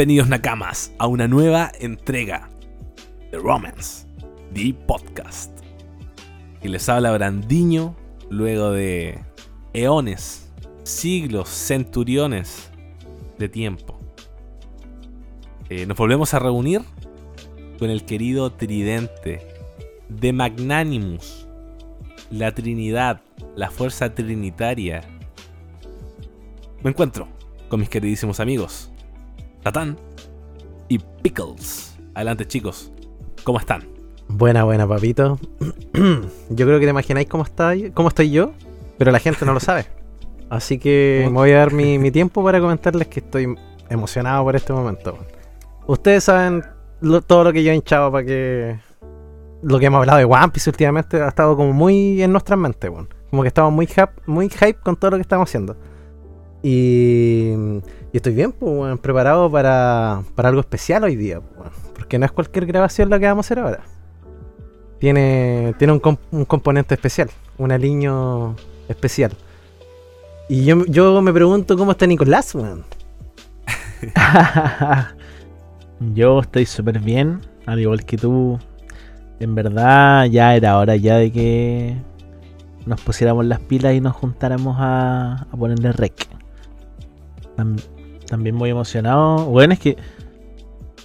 Bienvenidos Nakamas a una nueva entrega de Romance, The Podcast. Y les habla Brandiño luego de eones, siglos, centuriones de tiempo. Eh, nos volvemos a reunir con el querido tridente de Magnanimus, la Trinidad, la fuerza trinitaria. Me encuentro con mis queridísimos amigos, Tatán y Pickles. Adelante chicos, ¿cómo están? Buena, buena, papito. Yo creo que te imagináis cómo, está, cómo estoy yo, pero la gente no lo sabe. Así que me voy a dar mi, mi tiempo para comentarles que estoy emocionado por este momento. Ustedes saben lo- todo lo que yo he hinchado para que... Lo que hemos hablado de One Piece últimamente ha estado como muy en nuestras mentes. Como que estamos muy, hype, muy hype con todo lo que estamos haciendo. Y, estoy bien, pues, preparado para, para algo especial hoy día, pues. Porque no es cualquier grabación la que vamos a hacer ahora tiene, tiene un, comp- un componente especial, un aliño especial. Y yo, yo me pregunto cómo está Nicolás, weón. Yo estoy súper bien, al igual que tú. En verdad, ya era hora ya de que nos pusiéramos las pilas y nos juntáramos a, a ponerle rec. Tam- también muy emocionado. Bueno, es que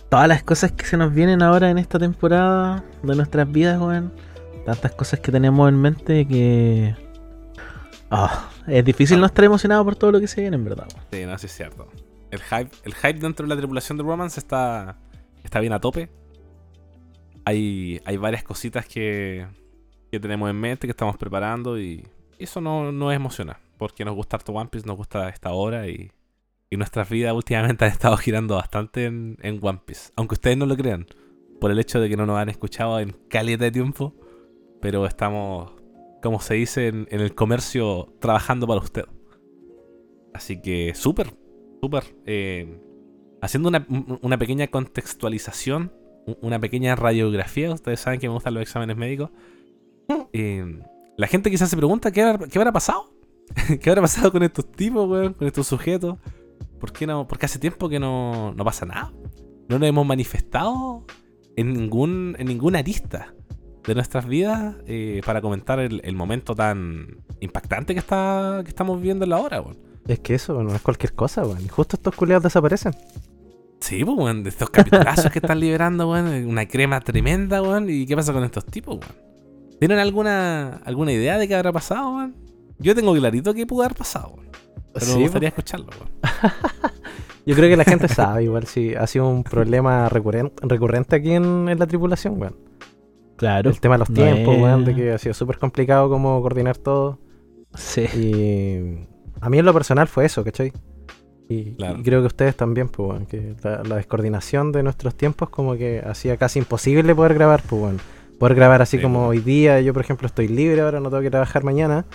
todas las cosas que se nos vienen ahora en esta temporada de nuestras vidas, weón. Tantas cosas que tenemos en mente que. ah, es difícil no estar emocionado por todo lo que se viene, en verdad. Sí, no, sí es cierto. El hype, el hype dentro de la tripulación de Romance está, está bien a tope. Hay, hay varias cositas que, que tenemos en mente, que estamos preparando y eso no, no emociona. Porque nos gusta harto One Piece, nos gusta esta hora y, y nuestras vidas últimamente han estado girando bastante en, en One Piece. Aunque ustedes no lo crean, por el hecho de que no nos han escuchado en caleta de tiempo. Pero estamos, como se dice en, en el comercio, trabajando para usted. Así que súper, súper. eh, haciendo una, un- una pequeña contextualización, una pequeña radiografía. Ustedes saben que me gustan los exámenes médicos. Eh, la gente quizás se pregunta qué habrá, qué habrá pasado. ¿Qué habrá pasado con estos tipos, weón? Con estos sujetos. ¿Por qué no? Porque hace tiempo que no, no pasa nada. No nos hemos manifestado en ningún en ninguna arista de nuestras vidas eh, para comentar el, el momento tan impactante que está que estamos viviendo en la hora, weón. Es que eso no es cualquier cosa, weón. Y justo estos culeados desaparecen. Sí, pues, weón, de estos capitulazos que están liberando, weón, una crema tremenda, weón. ¿Y qué pasa con estos tipos, weón? ¿Tienen alguna, alguna idea de qué habrá pasado, weón? Yo tengo clarito que pudo haber pasado, weón. Pero Sí, me gustaría escucharlo. Yo creo que la gente sabe igual si ha sido un problema recurren- recurrente aquí en, en la tripulación, weón. Claro. El tema de los no tiempos, es- weón, de que ha sido súper complicado como coordinar todo. Sí. Y a mí en lo personal fue eso, ¿cachai? Y, Claro. y creo que ustedes también, pues, weón, que la, la descoordinación de nuestros tiempos como que hacía casi imposible poder grabar, pues, weón. Poder grabar así Sí, como weón. hoy día, yo por ejemplo estoy libre ahora, no tengo que trabajar mañana.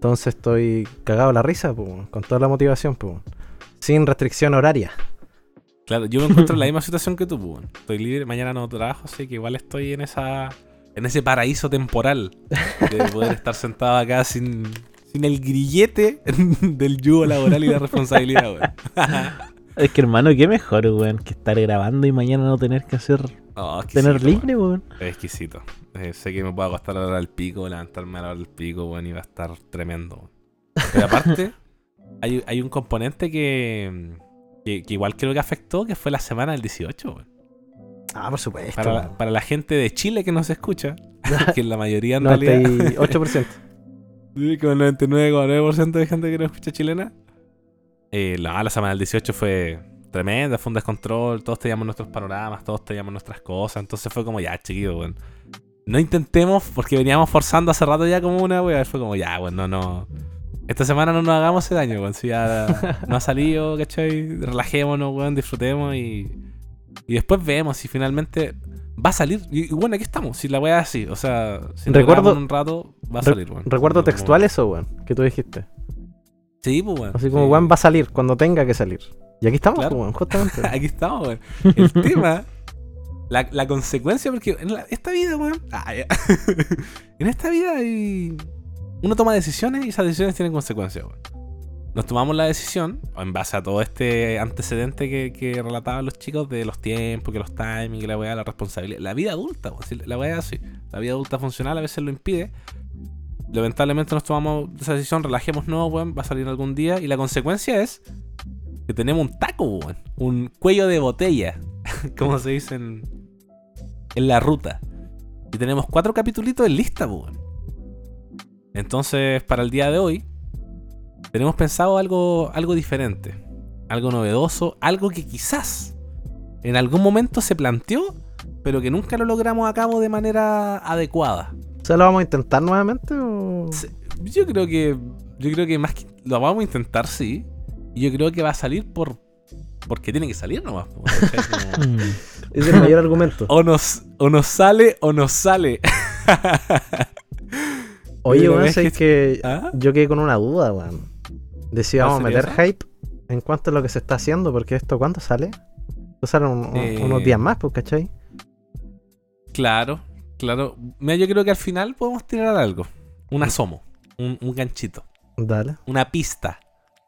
Entonces estoy cagado a la risa, pues, con toda la motivación, pues. Sin restricción horaria. Claro, yo me encuentro en la misma situación que tú, pues. Estoy libre, mañana no trabajo, así que igual estoy en esa. en ese paraíso temporal de poder estar sentado acá sin. sin el grillete del yugo laboral y la responsabilidad, weón. Es que hermano, qué mejor, weón, que estar grabando y mañana no tener que hacer, Oh, tener libre, weón. Es exquisito. Eh, sé que me puedo acostar a la hora del pico, levantarme a la hora del pico, weón, y va a estar tremendo. Pero aparte, hay, hay un componente que, que, que igual creo que afectó, que fue la semana del 18, weón. Ah, por supuesto. Para, la- weón. para la gente de Chile que nos escucha, que la mayoría en realidad, 98%. sí, con 99,9% de gente que nos escucha chilena, eh, la, la semana del 18 fue tremenda, fue un descontrol, todos teníamos nuestros panoramas, todos teníamos nuestras cosas, entonces fue como, ya, chiquillo, weón. No intentemos, porque veníamos forzando hace rato ya como una, weón, fue como, ya, weón, no, no. Esta semana no nos hagamos ese daño, weón, si ya no ha salido, ¿cachai? Relajémonos, weón, disfrutemos y... Y después vemos si finalmente va a salir. Y, y bueno, aquí estamos. Si la weá es así. O sea, si Recuerdo- un rato, va a salir, weón. Recuerdo Como- textual eso, weón, que tú dijiste. Sí, pues, weón. Así como, Sí. weón, va a salir cuando tenga que salir. Y aquí estamos, Claro. weón, justamente. Aquí estamos, weón. El tema, la, la consecuencia, porque en la- esta vida, weón. ah, ya. en esta vida hay. Uno toma decisiones y esas decisiones tienen consecuencias, weón. Nos tomamos la decisión, en base a todo este antecedente que, que relataban los chicos de los tiempos, que los timings, que la weá, la responsabilidad. La vida adulta, weón. La weá así. La vida adulta funcional a veces lo impide. Lamentablemente nos tomamos esa decisión, relajémonos, weón, va a salir algún día. Y la consecuencia es que tenemos un taco, weón. Un cuello de botella, como se dice en, en la ruta. Y tenemos cuatro capitulitos en lista, weón. Entonces, para el día de hoy, tenemos pensado algo, algo diferente. Algo novedoso, algo que quizás en algún momento se planteó, pero que nunca lo logramos a cabo de manera adecuada. O sea, ¿lo vamos a intentar nuevamente o...? Yo creo que. Yo creo que más que. Lo vamos a intentar, sí. Y yo creo que va a salir por. Porque tiene que salir nomás. ¿cachai? Como, Mm. Es el mayor argumento. o, nos, o nos sale o nos sale. Oye, weón, es que ¿Ah? yo quedé con una duda, weón. De si ¿Cuál vamos a meter hype en cuanto a lo que se está haciendo, porque esto, ¿cuándo sale? Esto sale un- un- Eh. unos días más, pues, ¿cachai? Claro, claro. Mira, yo creo que al final podemos tirar algo. Un asomo. Un, un ganchito. Dale. Una pista.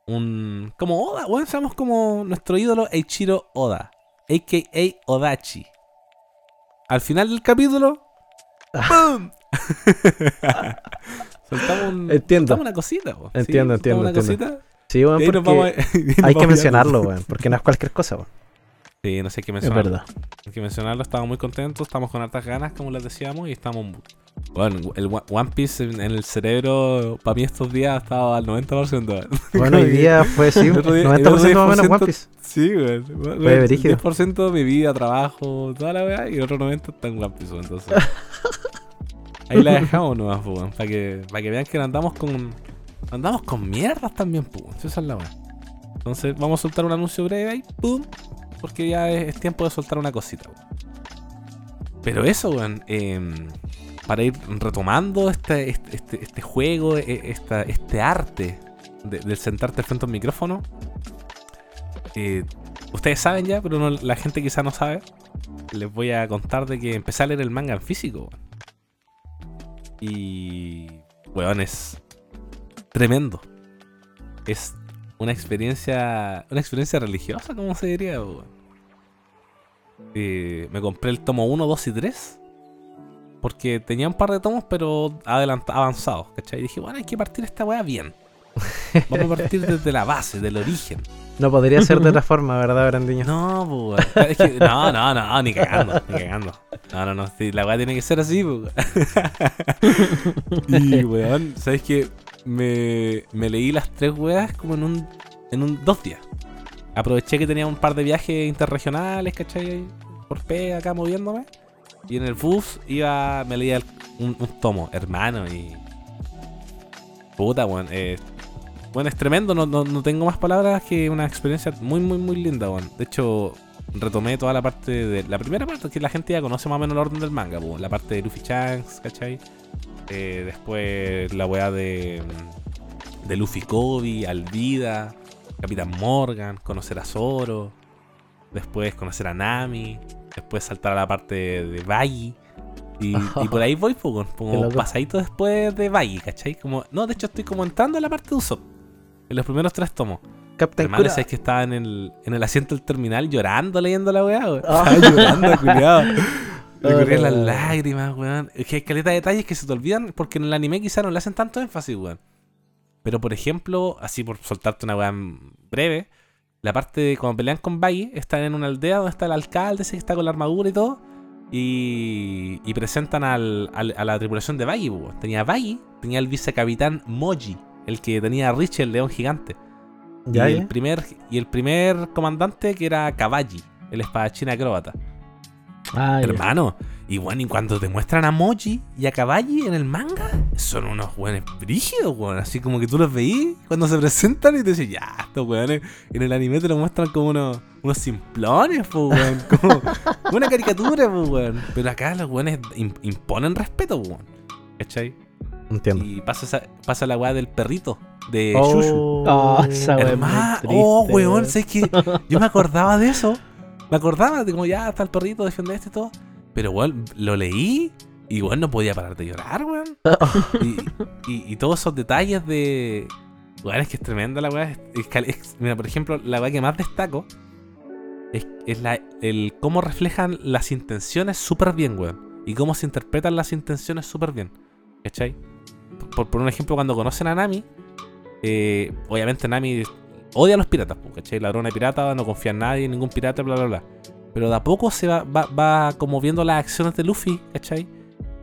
Un. Como Oda, weón. Somos como nuestro ídolo Eiichiro Oda. A.K.A. Odachi. Al final del capítulo. ¡Pum! soltamos, un, Entiendo. soltamos una cosita, po. Sí, Entiendo, soltamos entiendo, Una entiendo. cosita. Sí, nos porque vamos hay que mencionarlo, weón, porque no es cualquier cosa, weón. Sí, no sé hay que Es mencionarlo. verdad. Hay que mencionarlo, estamos muy contentos, estamos con hartas ganas, como les decíamos, y estamos. Bueno, el One Piece en, el cerebro, para mí estos días ha estado al 90%. Bueno, hoy día fue, sí, El otro día- 90% el otro más o menos 10% One Piece. Sí, güey. Brígido. 10% de mi vida, trabajo, toda la weá, y el otro 90% está en One Piece, entonces. Ahí la dejamos nomás, pues, weón, para que, para que vean que andamos con. Andamos con mierdas también, pues, weón, esa es la weá. Entonces, vamos a soltar un anuncio breve ahí, pum, porque ya es, tiempo de soltar una cosita. Pero eso, weón, em, para ir retomando este, este, este, este juego, e- este arte de, del sentarte frente a un micrófono. eh, ustedes saben ya, pero la gente quizá no sabe. Les voy a contar de que empecé a leer el manga en físico. Y. Weón, es tremendo. Es una experiencia. Una experiencia religiosa, como se diría, weón. Eh, me compré el tomo 1, 2 y 3. Porque tenía un par de tomos, pero avanzados, ¿cachai? Y dije, bueno, hay que partir esta weá bien. Vamos a partir desde la base, del origen. No podría ser de otra forma, ¿verdad, Brandiño? No, pues, weón. Es que- no, no, no, ni cagando, ni cagando. No, no, no, la weá tiene que ser así, pues. Y, weón, ¿sabes qué? Me, leí las tres weas como en un, en un dos días. Aproveché que tenía un par de viajes interregionales, ¿cachai? Por P acá moviéndome. Y en el bus iba, me leía el- un, tomo, hermano, y... Puta, weón. Eh, bueno, es tremendo, no, no, no tengo más palabras que una experiencia muy, muy, muy linda, weón. De hecho, retomé toda la parte de. La primera parte que la gente ya conoce más o menos el orden del manga, weón. La parte de Luffy Shanks, ¿cachai? Eh, después la weá de. De Luffy Kobe, Alvida, Capitán Morgan, conocer a Zoro. Después conocer a Nami. Después saltar a la parte de, Baggy. Y, y por ahí voy, como loco. pasadito después de Baggy, ¿cachai? Como, no, de hecho estoy como entrando en la parte de Usopp. En los primeros tres tomos. Captain Hermano, Cura. es que estaba en el, en el asiento del terminal llorando leyendo la weá. Ah. Estaba llorando, culiado. Le Oh, corrían las lágrimas, weón. Es que hay caleta de detalles que se te olvidan porque en el anime quizá no le hacen tanto énfasis, weón. Pero por ejemplo, así por soltarte una weá breve, la parte de cuando pelean con Baggy, están en una aldea donde está el alcalde, ese que está con la armadura y todo. Y, y presentan al, al- a la tripulación de Baggy. po. Tenía Baggy, tenía el vicecapitán Moji, el que tenía a Rich, el león gigante. Ya, y, el primer, y el primer comandante que era Caballi, el espadachín acróbata. Ah. Hermano, y bueno, y cuando te muestran a Moji y a Caballi en el manga, son unos weones brígidos, weón. Así como que tú los veís cuando se presentan y te dices, ya, estos weones en el anime te lo muestran como unos, unos simplones, pues, weón. Como una caricatura, pues, weón. Pero acá los weones im- imponen respeto, weón. ¿Cachai? Entiendo. Y pasa, esa- pasa la weá del perrito, de Oh. Shushu. Oh, esa triste, oh, weón, weón. sé que yo me acordaba de eso. Me acordaba de como ya está el perrito, defiende este y todo. Pero, weón, lo leí y, weón, no podía parar de llorar, weón. Y, y- y todos esos detalles de. Weón, es que es tremenda la weá. Mira, por ejemplo, la weá que más destaco es, es la, el cómo reflejan las intenciones súper bien, weón. Y cómo se interpretan las intenciones súper bien. ¿Cachai? Por, por un ejemplo, cuando conocen a Nami, eh, obviamente Nami odia a los piratas, ¿cachai? Ladrona de pirata, no confía en nadie, en ningún pirata, bla, bla, bla. Pero de a poco se va, va, va como viendo las acciones de Luffy, ¿cachai?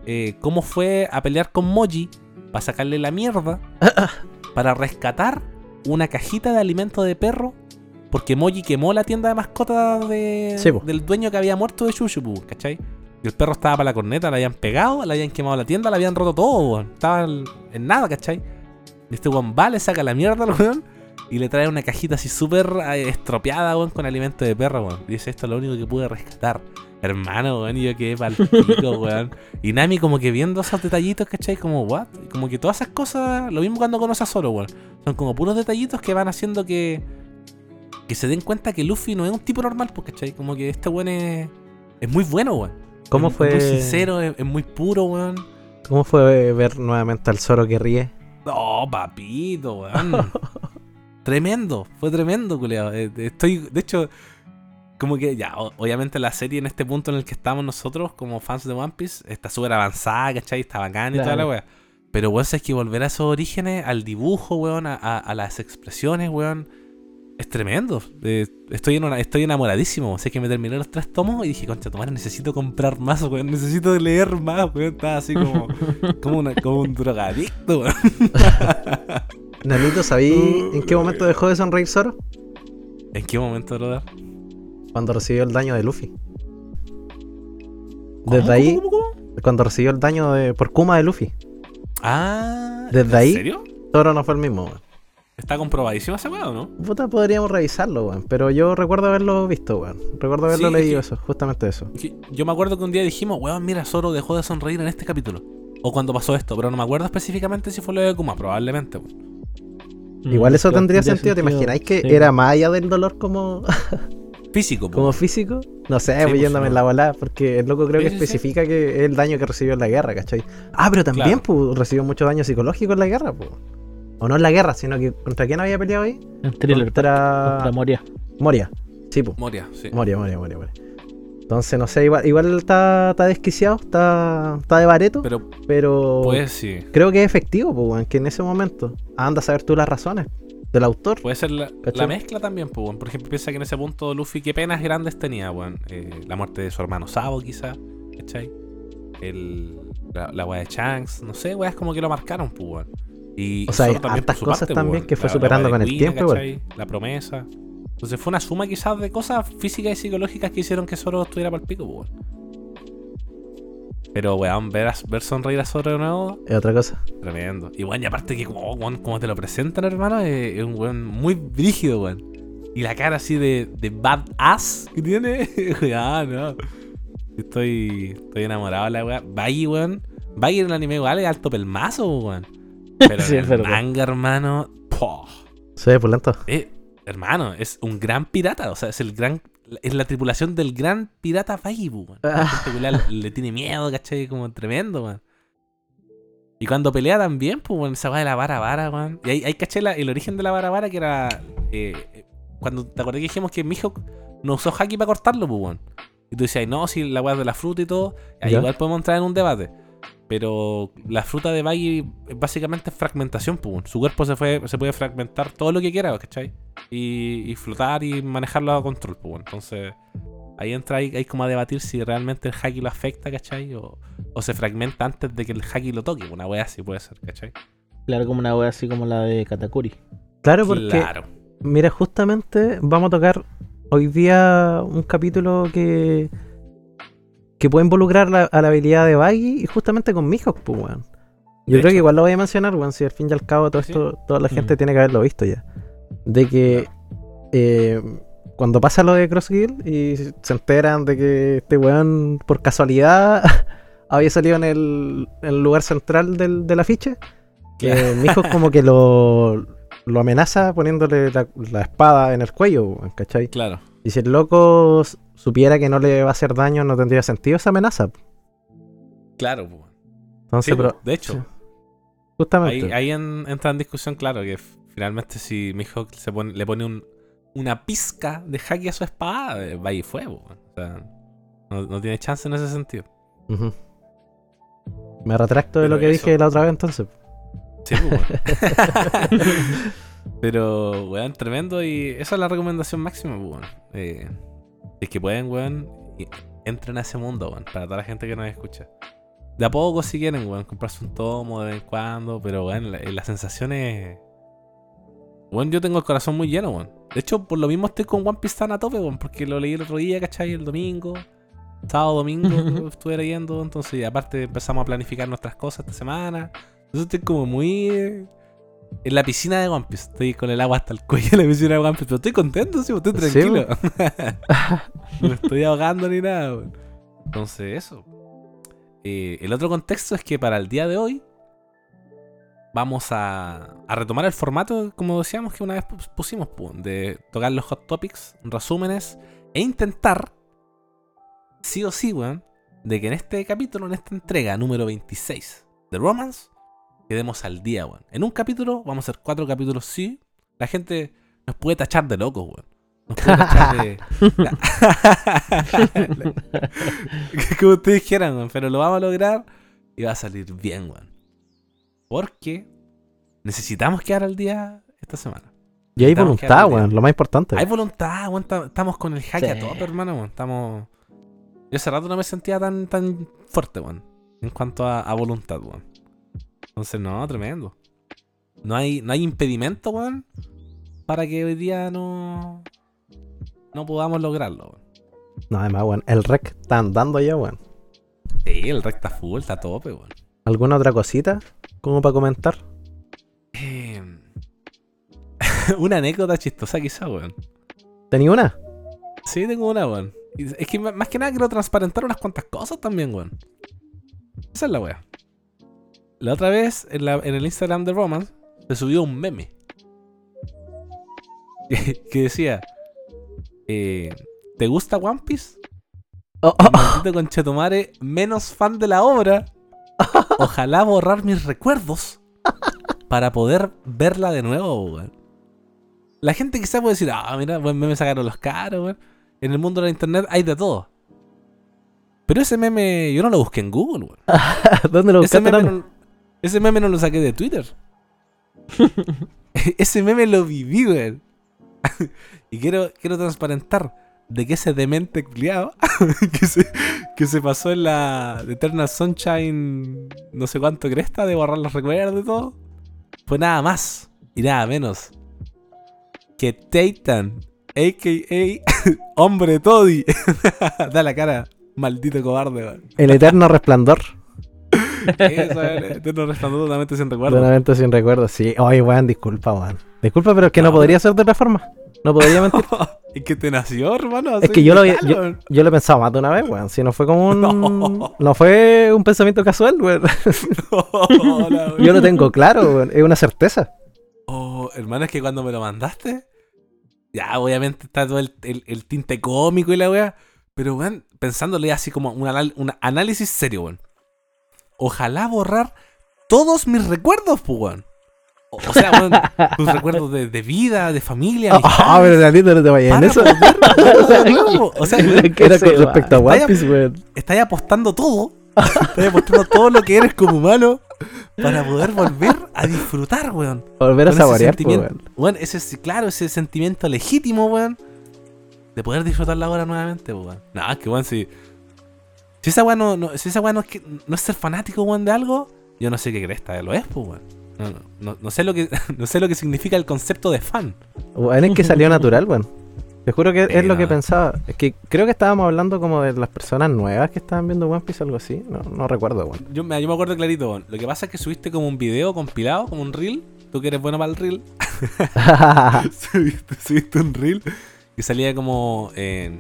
Eh, cómo fue a pelear con Moji para sacarle la mierda, para rescatar una cajita de alimento de perro, porque Moji quemó la tienda de mascotas de, Sí, del dueño que había muerto de Shushu, pues, ¿cachai? Y el perro estaba para la corneta, le habían pegado, le habían quemado la tienda, le habían roto todo. Estaba en, en nada, ¿cachai? Y este weón va, le saca la mierda al weón y le trae una cajita así súper eh, estropeada, weón, con alimento de perro, weón. Y dice, esto es lo único que pude rescatar. Hermano, weón, y yo quedé pa'l pico, weón. Y Nami como que viendo esos detallitos, ¿cachai? Como, what? Como que todas esas cosas, lo mismo cuando conoce a Zoro, weón. Son como puros detallitos que van haciendo que... Que se den cuenta que Luffy no es un tipo normal, pues, ¿cachai? Como que este weón es... Es muy bueno, weón. ¿Cómo Es- fue, Es muy sincero, es, es muy puro, weón. ¿Cómo fue ver nuevamente al Zoro que ríe? No, papito, weón. tremendo, fue tremendo, culiao. Eh, Estoy, de hecho, como que ya, o- obviamente la serie en este punto en el que estamos nosotros, como fans de One Piece, está súper avanzada, ¿cachai? Está bacán y toda la Claro. weá. Pero, weón, es que volver a esos orígenes, al dibujo, weón, a, a- a las expresiones, weón, es tremendo. Eh, estoy, en una- estoy enamoradísimo. Sé que me terminé los tres tomos y dije, concha, tomar, necesito comprar más, weón. Necesito leer más, weón. Estaba así como, como, una- como un drogadicto, weón. Nanito, ¿sabí en qué momento dejó de sonreír Zoro? ¿En qué momento, brother? Cuando recibió el daño de Luffy. ¿Cómo, Desde ahí, cómo, cuando recibió el daño de, por Kuma de Luffy, Ah, Desde ¿en ahí- serio? Zoro no fue el mismo, weón. Está comprobadísimo ese weón, ¿no? Puta, podríamos revisarlo, weón. Pero yo recuerdo haberlo visto, weón. Recuerdo haberlo Sí, leído es eso, justamente eso. Que Yo me acuerdo que un día dijimos, weón, mira, Zoro dejó de sonreír en este capítulo. O cuando pasó esto, pero no me acuerdo específicamente si fue lo de Kuma, probablemente. weón. Igual eso Mm, tendría sentido, ¿te imagináis que era más allá del dolor como, Físico, po. como físico? No sé, Sí, voy pues, yéndome no. en la volada, porque el loco creo que sí, especifica que es el daño que recibió en la guerra, ¿cachai? Ah, pero también Claro. pues, recibió mucho daño psicológico en la guerra, pues. O no en la guerra, sino que ¿contra quién había peleado ahí? En thriller, Contra contra Moria. Moria. Sí, pues. Moria, sí. Moria, Moria, Moria, Moria. Entonces, no sé, igual, igual está, está desquiciado, está, está de bareto, pero, Pero, pues sí. creo que es efectivo, pues, que en ese momento anda a saber tú las razones del autor. Puede ser la, mezcla también, pues. Por ejemplo, piensa que en ese punto Luffy, qué penas grandes tenía, weón. Eh, la muerte de su hermano Sabo, quizá, ¿cachai? El, la, la weá de Shanks, no sé, weas como que lo marcaron, pues, weón. Y O sea, hay hartas cosas parte, también que fue La- superando con el tiempo. La promesa. Entonces fue una suma quizás de cosas físicas y psicológicas que hicieron que Zoro estuviera para el pico, pues, weón. Pero, weón, ver, a- ver sonreír a Zoro de nuevo, Es otra cosa. Tremendo. Y bueno, y aparte que como, weón, como te lo presentan, hermano, es, es un weón muy brígido, weón. Y la cara así de, de badass que tiene. ah, no. Estoy, estoy enamorado de la weá. Baggy, weón. Baggy en el anime igual es alto pelmazo, weón. Pero Sí, en es el verdad. manga, hermano. poh, Se ve pulento. eh, hermano, es un gran pirata. O sea, es el gran. Es la tripulación del gran pirata weón. La gente culiá le, le tiene miedo, ¿cachai? Como tremendo, weón. Y cuando pelea también, pues, weón, esa weá de la vara vara, weón. Y ahí, ahí caché la- el origen de la vara vara que era. eh, eh, cuando te acordé que dijimos que Mihawk no usó haki para cortarlo, pues. Y tú decías, no, si la weá de la fruta y todo. Ahí Ya. igual podemos entrar en un debate. Pero la fruta de Baggy básicamente es fragmentación, pues. weón. Su cuerpo se, fue, se puede fragmentar todo lo que quiera, ¿cachai? Y, y flotar y manejarlo a control, pues. weón. Entonces, ahí entra ahí, ahí como a debatir si realmente el haki lo afecta, ¿cachai? O, o se fragmenta antes de que el haki lo toque. Una wea así puede ser, ¿cachai? Claro, como una wea así como la de Katakuri. Claro, porque, Claro. mira, justamente vamos a tocar hoy día un capítulo que que puede involucrar la- a la habilidad de Baggy y justamente con Mihawk, pues, weón. Yo De creo hecho. que igual lo voy a mencionar, weón, si al fin y al cabo todo Sí. esto, toda la gente Mm. tiene que haberlo visto ya. De que eh, cuando pasa lo de Cross Guild y se enteran de que este weón por casualidad había salido en el, en el lugar central del, del afiche, que Mihawk como que lo, lo amenaza poniéndole la, la espada en el cuello, weón, ¿cachai? Claro. Y si el loco supiera que no le va a hacer daño, no tendría sentido esa amenaza. Claro, pues. Entonces, Sí, pero, de hecho. sí. justamente. Ahí, ahí en- entra en discusión, claro, que finalmente si se pone, le pone un, una pizca de haki a su espada, eh, va y fue, po, weón. O sea, no, no tiene chance en ese sentido. Me retracto de Pero lo que eso- dije la otra vez entonces. Sí, pues. Pero, weón, tremendo y esa es la recomendación máxima, weón. Eh, es que pueden, weón, entren a ese mundo, weón, para toda la gente que nos escucha. De a poco si quieren, weón, comprarse un tomo de vez en cuando, pero, weón, la, la sensación es... Weón, yo tengo el corazón muy lleno, weón. De hecho, por lo mismo estoy con One Piece tan a tope, weón, porque lo leí el otro día, ¿cachai? El domingo. Sábado, domingo estuve leyendo, entonces y aparte empezamos a planificar nuestras cosas esta semana. Entonces estoy como muy eh, en la piscina de One Piece. Estoy con el agua hasta el cuello en la piscina de One Piece, pero estoy contento, sí, estoy Sí, tranquilo. no me estoy ahogando ni nada, weón. Entonces, eso. Eh, el otro contexto es que para el día de hoy vamos a, a retomar el formato, como decíamos que una vez pus- pusimos, pu, de tocar los hot topics, resúmenes, e intentar, sí o sí, weón, de que en este capítulo, en esta entrega número 26 de Romance, quedemos al día, weón. En un capítulo vamos a hacer cuatro capítulos, sí. La gente nos puede tachar de locos, weón. Nos puede tachar de... Como ustedes quieran, weón. Pero lo vamos a lograr y va a salir bien, weón. Porque necesitamos quedar al día esta semana. Y hay voluntad, weón, lo más importante. Hay voluntad, weón. ta- Estamos con el hack a Sí. tope, hermano, weón. Estamos... Yo hace rato no me sentía tan, tan fuerte, weón. En cuanto a, a voluntad, weón. Entonces, no, tremendo. No hay, no hay impedimento, weón. Para que hoy día no... No podamos lograrlo, weón. No, además, weón, el rec está andando ya, weón. Sí, el recta full, está a tope, weón. ¿Alguna otra cosita como para comentar? Eh, una anécdota chistosa quizá, weón. ¿Tenía una? Sí, tengo una, weón. Es que más que nada quiero transparentar unas cuantas cosas también, weón. Esa es la wea. La otra vez, en, la- en el Instagram de Romance, se subió un meme. Que, que decía, eh, ¿te gusta One Piece? Oh, oh, oh. Conchetumare, menos fan de la obra. Ojalá borrar mis recuerdos para poder verla de nuevo, weón. La gente quizá puede decir, ah, mira, buen meme sacaron los caros, weón. En el mundo de la internet hay de todo. Pero ese meme yo no lo busqué en Google, weón. ¿Dónde lo Ese buscaste, meme, Nano? no, ese meme no lo saqué de Twitter. ese meme lo viví, weón. y quiero, quiero transparentar de que ese demente culiao que, se, que se pasó en la Eternal Sunshine, no sé cuánto cresta, de borrar los recuerdos y todo, fue nada más y nada menos que Titan, a.k.a. Hombre Toddy. da la cara, maldito cobarde. El eterno resplandor. Eterno resplandor totalmente sin recuerdo. una mente sin recuerdo. Sí, oye, weón, disculpa, weón. Disculpa, pero es que no, No, podría ser de otra forma. No podría mentir. Es que te nació, hermano. Es que yo lo, yo, yo lo he pensado más de una vez, weón. Si no fue como un. No. No, fue un pensamiento casual, weón. Yo lo tengo claro, weón. Es una certeza. Oh, hermano, es que cuando me lo mandaste, ya obviamente está todo el, el- el tinte cómico y la weá, pero weón, pensándole así como un, anal- un análisis serio, weón. Ojalá borrar todos mis recuerdos, pues. O, o sea, weón, tus recuerdos de, de vida, de familia, Ah, pero Leonardo, no te vayas en eso. O sea, Era con respecto a One Piece, weón. estáis apostando todo Estás demostrando todo lo que eres como humano para poder volver a disfrutar, weón. Volver a saborear, sentimiento- weón. weón, ese, sí, claro, ese sentimiento legítimo, weón. De poder disfrutar la hora nuevamente, po, weón. No, es que weón, si. Si esa weón no, no- si esa weón no es, que- no es ser fanático, weón, de algo, yo no sé qué cresta lo es, pues, weón. No, no, no, no sé lo que, no sé lo que significa el concepto de fan. Weón, es que salió natural, weón. Te juro que es lo que pensaba. Es que creo que estábamos hablando como de las personas nuevas que estaban viendo One Piece o algo así. No, no recuerdo, weón. Yo, me- yo me acuerdo clarito, weón. Lo que pasa es que subiste como un video compilado, como un reel. Tú que eres bueno para el reel. subiste, subiste un reel y salía como. eh,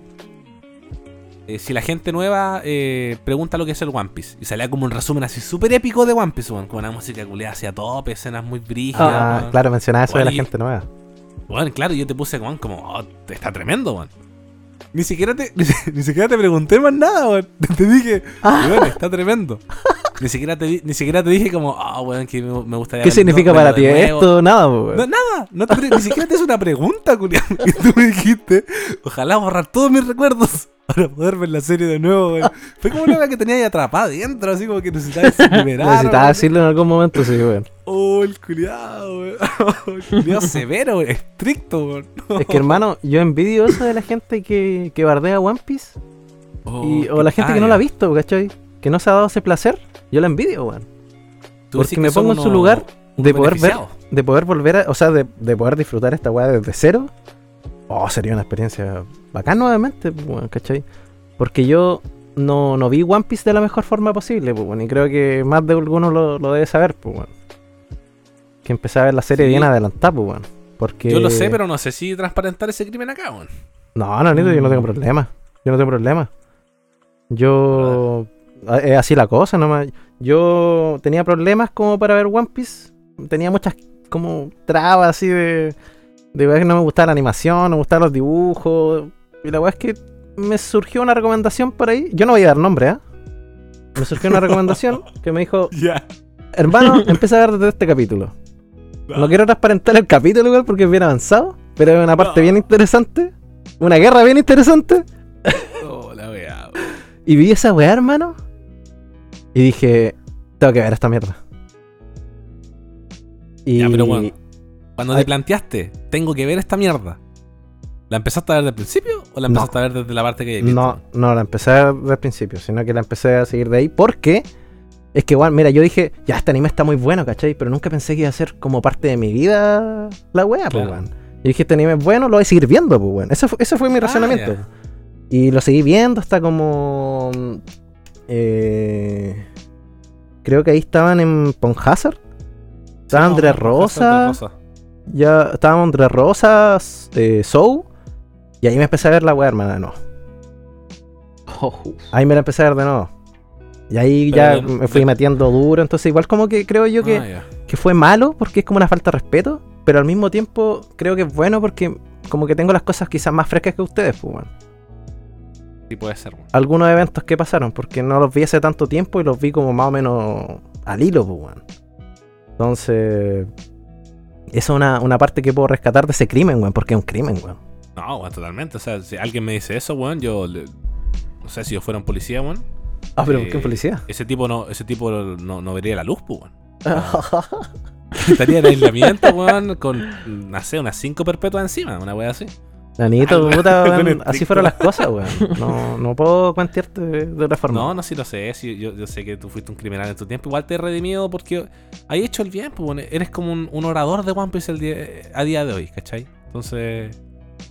eh, si la gente nueva eh, pregunta lo que es el One Piece. Y salía como un resumen así súper épico de One Piece, weón, con una música culeada hacia tope, escenas muy brígidas. Ah, claro, mencionaba eso de la Bueno, gente nueva. Bueno, claro, yo te puse weón, como, oh, está tremendo, weón. Ni siquiera te, ni, si- ni siquiera te pregunté más nada, weón. Te dije, weón, está tremendo. Ni siquiera te, ni siquiera te dije como, ah, weón, que me, me gustaría ¿Qué significa para ti de nuevo". esto? Nada, weón. No, nada, no te pre- ni siquiera te hice una pregunta, culiao. Y tú me dijiste, ojalá borrar todos mis recuerdos para poder ver la serie de nuevo, weón. Fue como una que tenía ahí atrapada dentro, así como que necesitabas liberar. Necesitaba decirlo en algún momento, sí, weón. Oh, el culiado, weón. El culiado severo, weón. Estricto, weón. Es que, hermano, yo envidio eso de la gente que, que bardea One Piece. y, o la gente que no la ha visto, ¿cachai? Que no se ha dado ese placer. Yo la envidio, weón. Porque me pongo en su lugar de poder ver, de poder volver a, o sea, de, de poder disfrutar esta weá desde cero. Oh, sería una experiencia bacán nuevamente, weón, ¿cachai? Porque yo no, no vi One Piece de la mejor forma posible, pues, weón, y creo que más de alguno lo, lo debe saber, pues, weón. Que empecé a ver la serie Sí. bien adelantada, pues, weón. Porque... Yo lo sé, pero no sé si transparentar ese crimen acá, weón. No, no, Nito, yo no tengo problema. Yo no tengo problema. Yo. A- Es así la cosa, nomás. Yo tenía problemas como para ver One Piece. Tenía muchas como trabas así de. De ver que no me gustaba la animación, no me gustaban los dibujos. Y la weá es que me surgió una recomendación por ahí. Yo no voy a dar nombre, ¿ah? Me surgió una recomendación que me dijo: Ya. Hermano, empieza a ver desde este capítulo. No quiero transparentar el capítulo igual porque es bien avanzado, pero es una parte No. bien interesante. Una guerra bien interesante. Oh, la weá. Y vi esa weá, hermano. Y dije, tengo que ver esta mierda. Y Ya, pero bueno. Cuando Ay. te planteaste, tengo que ver esta mierda. ¿La empezaste a ver desde el principio o la No. empezaste a ver desde la parte que no, no la empecé a ver desde el principio, sino que la empecé a seguir de ahí porque es que, igual, mira, yo dije, ya, este anime está muy bueno, ¿cachai? Pero nunca pensé que iba a ser como parte de mi vida la weá, pues, weón. Y dije, este anime es bueno, lo voy a seguir viendo, pues, weón. Ese fue, ese fue mi Ah, razonamiento. Y lo seguí viendo hasta como. eh, creo que ahí estaban en Ponhazard. Estaba Sí, Andrés no, Rosa. Rosa. Ya estaban Andrés Rosas, eh, Soul. Y ahí me empecé a ver la weá, hermana, de nuevo. Ahí me la empecé a ver de nuevo. Y ahí Pero ya de- me fui de- metiendo duro. Entonces, igual como que creo yo que, Ah, que fue malo porque es como una falta de respeto. Pero al mismo tiempo creo que es bueno porque como que tengo las cosas quizás más frescas que ustedes, pues, weón. Sí, puede ser, algunos eventos que pasaron, porque no los vi hace tanto tiempo y los vi como más o menos al hilo, pues, weón. Entonces, esa es una, una parte que puedo rescatar de ese crimen, weón, porque es un crimen, weón. No, weón, totalmente. O sea, si alguien me dice eso, weón, yo. le- no sé si yo fuera un policía, weón. Ah, pero Eh, ¿qué policía? Ese tipo no, ese tipo no, no vería la luz, pues, weón. Estaría en aislamiento, weón, con, no sé, unas cinco perpetuas encima, una wea así. Nanito, puta, weón, así fueron las cosas, weón. No, no puedo cuentearte de, otra forma. No, no, sí lo sé. sí, yo, yo sé que tú fuiste un criminal en tu tiempo. Igual te he redimido porque has hecho el bien. Pues, bueno, eres como un, un orador de One Piece el día- a día de hoy, ¿cachai? Entonces,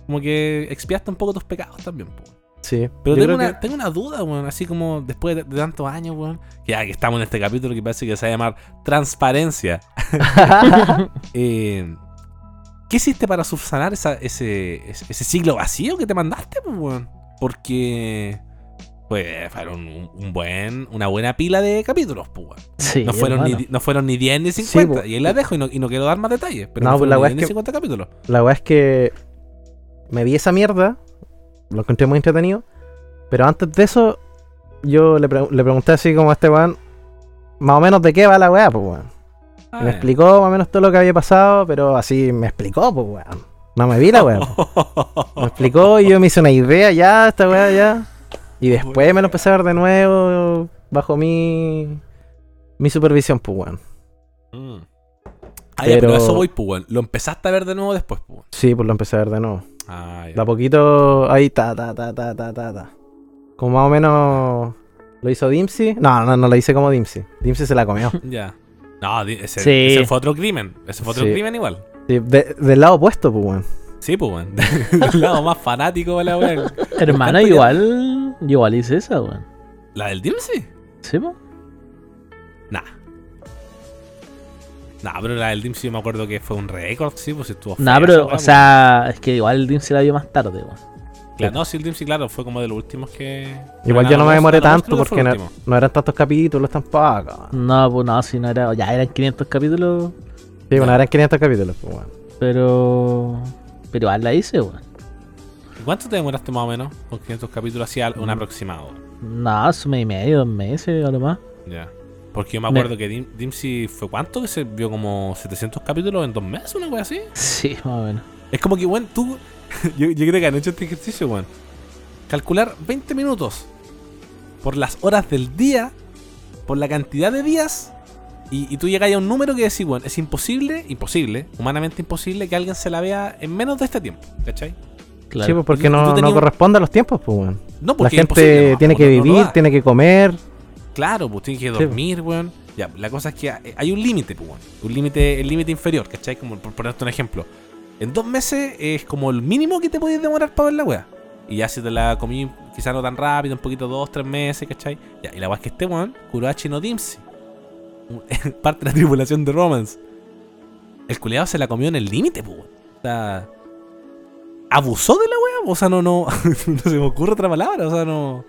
como que expiaste un poco tus pecados también. Pues. Sí, Pero tengo una, que- tengo una duda, weón. Así como después de, de tantos años, weón. Que ya que estamos en este capítulo que parece que se va a llamar Transparencia. Eh, ¿Qué hiciste para subsanar esa- ese, ese, siglo vacío que te mandaste, pues, weón? Porque. Pues fueron un, un buen, una buena pila de capítulos, pues, weón. Sí, No fueron, ni, no fueron ni 10 ni 50. po. y ahí la dejo y no, y no quiero dar más detalles. Pero No, no, pues la ni es 10 ni que- 50 capítulos. La weá es que me vi esa mierda, lo encontré muy entretenido, pero antes de eso yo le, pre- le pregunté así como a este weón, más o menos de qué va la weá, pues weón. Ah, me ya. explicó más o menos todo lo que había pasado, pero así me explicó, pues weón. No me vi la po. Me explicó y yo me hice una idea ya, esta weá ya. Y después me lo empecé a ver de nuevo. bajo mi mi supervisión, pues weón. Mm. Ah, ya, pero eso voy, pues, weón. Lo empezaste a ver de nuevo después, pues. weón. Sí, pues lo empecé a ver de nuevo. Ah, ya. De a poquito ahí ta ta ta ta ta ta ta. Como más o menos lo hizo Dimsy. No, no, no lo hice como Dimsy. Dimsy se la comió. Ya. No, ese, Sí. ese fue otro crimen. Ese fue otro Sí. crimen igual. Sí, de- del lado opuesto, pues weón. Sí, pues, weón. El lado más fanático de la weón. Ya- igual. Igual hice esa, weón. ¿La del Dimsy? ¿Sí, po? Nah. Nah, pero la del Dimsy yo me acuerdo que fue un récord, sí, pues estuvo Nah, fea pero, esa o sea, es que igual el Dim se la vio más tarde, weón. Claro, no, sí, el Dimsy, claro, fue como de los últimos que. Igual yo no me demoré tanto porque no, no eran tantos capítulos tampoco. No, pues no, si no era. Ya eran 500 capítulos, Sí, bueno, eran 500 capítulos, pues weón. pero. Pero igual la hice, weón. ¿Y ¿Cuánto te demoraste más o menos? Con 500 capítulos así, al- un Mm. aproximado. No, un mes y medio, dos meses, a lo más. Ya. Porque yo me Me- acuerdo que Dim- Dimsy fue cuánto que se vio como 700 capítulos en dos meses, una wea así. Sí, más o menos. Es como que, weón, tú. yo, yo creo que han hecho este ejercicio, weón. Calcular 20 minutos por las horas del día, por la cantidad de días, y, y tú llegas a un número que decís, weón, es imposible, imposible, humanamente imposible que alguien se la vea en menos de este tiempo, ¿cachai? Claro. Sí, pues porque no, no corresponde a los tiempos, pues weón. No, La porque es gente no, tiene pues, que no- vivir, tiene que comer. Claro, pues tienes que Sí. dormir, weón. Ya, la cosa es que hay- hay un límite, pues, weón. Un límite, el límite inferior, ¿cachai? Como por ponerte un ejemplo. En dos meses es como el mínimo que te podías demorar para ver la weá. Y ya si te la comí quizá no tan rápido, un poquito dos, tres meses, ¿cachai? Ya, y la weá es que este weón, Kurohachi no Dimsy. Parte de la tripulación de Romance. El culiado se la comió en el límite, pues, weón. O sea. Abusó de la weá, o sea, no, no. no se me ocurre otra palabra, o sea, no.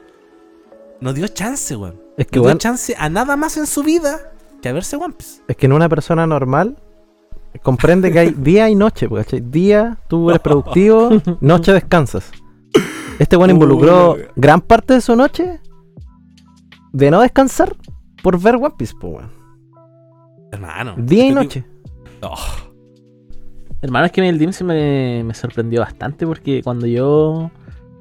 No dio chance, weón. Es que, No dio chance a nada más en su vida que a verse One Piece. es que en una persona normal comprende que hay día y noche, ¿cachai? Día, tú eres productivo, noche descansas. Este weón involucró Uy. gran parte de su noche de no descansar por ver One Piece, pues, weón. Hermano. Día y este noche. tipo- Oh, Hermano, es que el Dim se me, me sorprendió bastante porque cuando yo.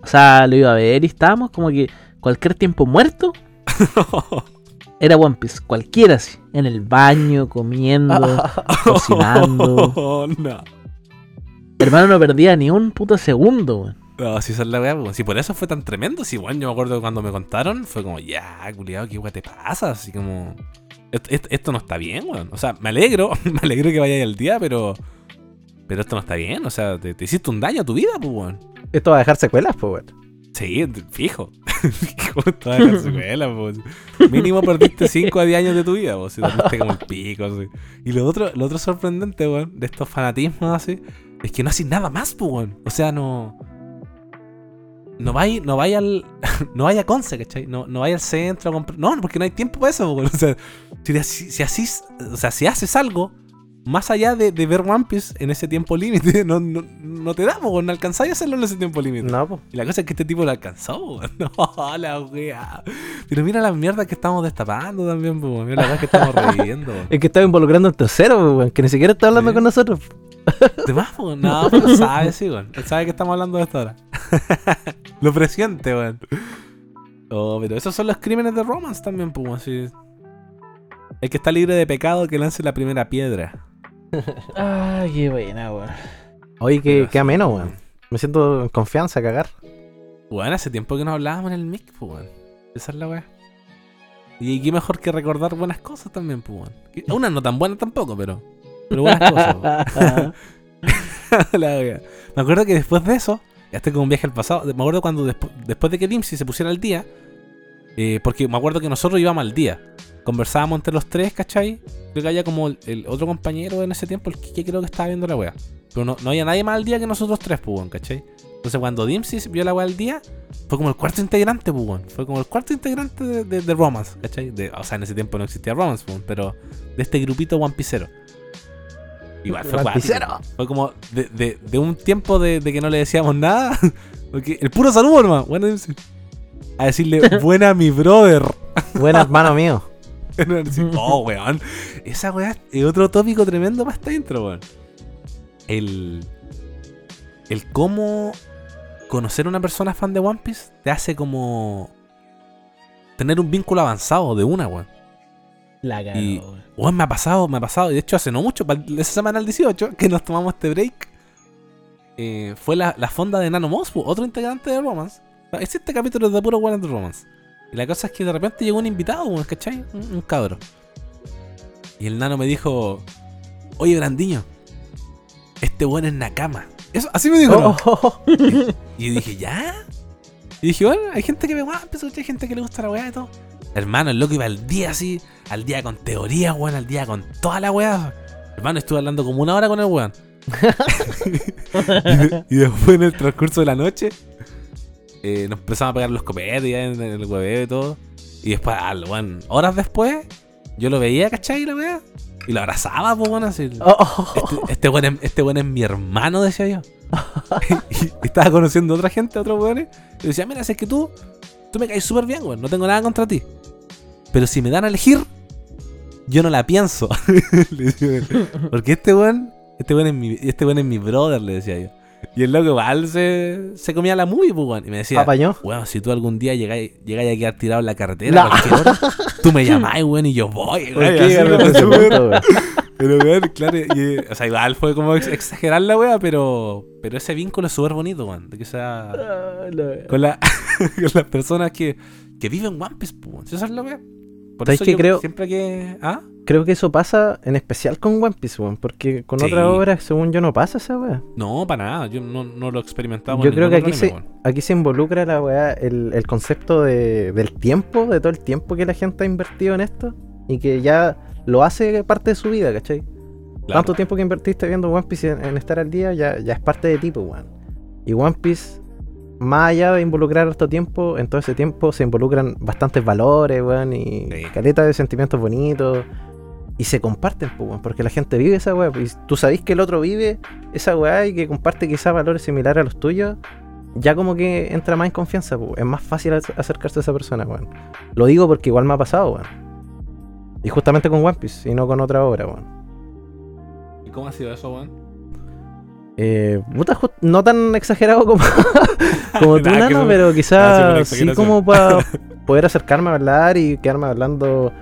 O sea, lo iba a ver y estábamos como que cualquier tiempo muerto era One Piece. Cualquiera así. En el baño, comiendo, cocinando. Oh, no. Hermano, no perdía ni un puto segundo, weón. No, si esa es la weá, pues, si por eso fue tan tremendo, si bueno, yo me acuerdo cuando me contaron, fue como, ya, culiado, ¿qué weá te pasa? Así como, esto, esto- esto no está bien, weón. O sea, me alegro, me alegro que vayas al día, pero, pero esto no está bien, o sea, te, te hiciste un daño a tu vida, pues, weón. Esto va a dejar secuelas, pues, weón. Sí, fijo. Fijo, toda la secuela, pues. Mínimo perdiste 5 a 10 años de tu vida, pues. Si dormiste como el pico, así. Y lo otro, lo otro sorprendente, weón, de estos fanatismos así, es que no haces nada más, weón. O sea, no. No vaya, no vaya al. No vaya a Conce, ¿cachai? No, no vaya al centro a comprar. No, porque no hay tiempo para eso, weón. O sea, si, si, si asís- o sea, si haces algo más allá de, de ver One Piece en ese tiempo límite, no, no, no te da, weón. No alcanzáis a hacerlo en ese tiempo límite. No, pues. Y la cosa es que este tipo lo alcanzó, weón. No, la wea. Pero mira la mierda que estamos destapando también, pues. Mira la weá que estamos reviviendo. Es que estaba involucrando a un tercero, weón, que ni siquiera está hablando Sí. con nosotros. Más, pues. No, pero sabe, sí, weón. Él sabe que estamos hablando de esto ahora. lo presiente, weón. Oh, pero esos son los crímenes de Romance también, pues, así. El que está libre de pecado que lance la primera piedra. Ay, qué buena, weón. Oye, qué, qué ameno, weón. Me siento en confianza a cagar. Bueno, hace tiempo que no hablábamos en el mic, pues, weón. Esa es la weá. Y qué mejor que recordar buenas cosas también, pues, weón. Unas no tan buenas tampoco, pero. Pero buenas cosas, weón. La wea. Me acuerdo que después de eso, ya estoy con un viaje al pasado. Me acuerdo cuando despu- después de que Dimsy se pusiera al día, eh, porque me acuerdo que nosotros íbamos al día. Conversábamos entre los tres, ¿cachai? Creo que había como el, el otro compañero en ese tiempo, el que creo que estaba viendo la wea. Pero no, no había nadie más al día que nosotros tres, pues, ¿cachai? Entonces cuando Dimsy vio la wea al día, fue como el cuarto integrante, pues. Fue como el cuarto integrante de, de- de Romance, ¿cachai? De- o sea, en ese tiempo no existía Romance, pues, pero de este grupito One Piecero. Igual fue cuático. Fue como de, de- de un tiempo de, de que no le decíamos nada. Porque el puro saludo, hermano. Bueno. A decirle, buena mi brother. Buen hermano mío. Oh, weón. Esa weá es otro tópico tremendo para esta intro, weón. El. El cómo conocer a una persona fan de One Piece te hace como. tener un vínculo avanzado de una, weón. La cagó, Y- weón. Me ha pasado, me ha pasado. Y de hecho, hace no mucho, esa semana el 18, que nos tomamos este break, eh, fue la, la fonda de Nano Moss, otro integrante de Romance. Existe capítulos de puro weón de Romance. Y la cosa es que de repente llegó un invitado, ¿cachai? Un, un cabro. Y el nano me dijo: Oye, Brandiño, este weón es Nakama. Eso, así me dijo. Oh, oh, oh. Y dije, ¿ya? Y dije, bueno, hay gente que One Piece, hay gente que le gusta la weá y todo. Hermano, el loco iba al día así, al día con teoría, weón, al día con toda la weá. Hermano, estuve hablando como una hora con el weón. y, de- y después en el transcurso de la noche, eh, nos empezamos a pegar los copetes ya en el hueveo y todo. Y después, al weón, horas después, yo lo veía, ¿cachai? La weá. Y lo abrazaba, pues, bueno, así. Oh, oh, oh. Este, este weón es, este weón es mi hermano, decía yo. y estaba conociendo a otra gente, a otros weones. Y decía, mira, si es que tú, tú me caes súper bien, weón. No tengo nada contra ti. Pero si me dan a elegir, yo no la pienso. Porque este weón, este weón es mi, este weón es mi brother, le decía yo. Y el loco igual se, se comía la movie, pues, weón. Y me decía, weón, si tú algún día llegáis, llegáis a quedar tirado en la carretera No. a cualquier hora, tú me llamáis, weón, y yo voy. ¿Por weón, pero, weón, claro, y, o sea, igual fue como ex- exagerar la wea, pero, pero ese vínculo es súper bonito, weón. De que sea Ah, con, la, con las personas que, que viven One Piece, weón. ¿Sí ¿Sabes la wea? Por ¿Sabes eso yo creo? siempre que. ¿Ah? Creo que eso pasa en especial con One Piece, weón. Porque con Sí. otras obras, según yo, no pasa esa weá. No, para nada. Yo no, no lo con Yo creo que aquí se, aquí se involucra la weá, el, el concepto de, del tiempo, de todo el tiempo que la gente ha invertido en esto y que ya lo hace parte de su vida, ¿cachai? Claro. Tanto tiempo que invertiste viendo One Piece en, en estar al día ya, ya es parte de ti, pues, weón. Y One Piece, más allá de involucrar harto tiempo, en todo ese tiempo se involucran bastantes valores, weón, y Sí. caleta de sentimientos bonitos. Y se comparten, pues, weón, porque la gente vive esa weá. pues, Y tú sabés que el otro vive esa weá y que comparte quizás valores similares a los tuyos. Ya como que entra más en confianza, pues, es más fácil ac- acercarse a esa persona, weón. Lo digo porque igual me ha pasado, weón. Y justamente con One Piece y no con otra obra, weón. ¿Y cómo ha sido eso, weón? Eh, puta, no tan exagerado como, como tú, Nano, no- pero quizás sí como para poder acercarme a hablar y quedarme hablando,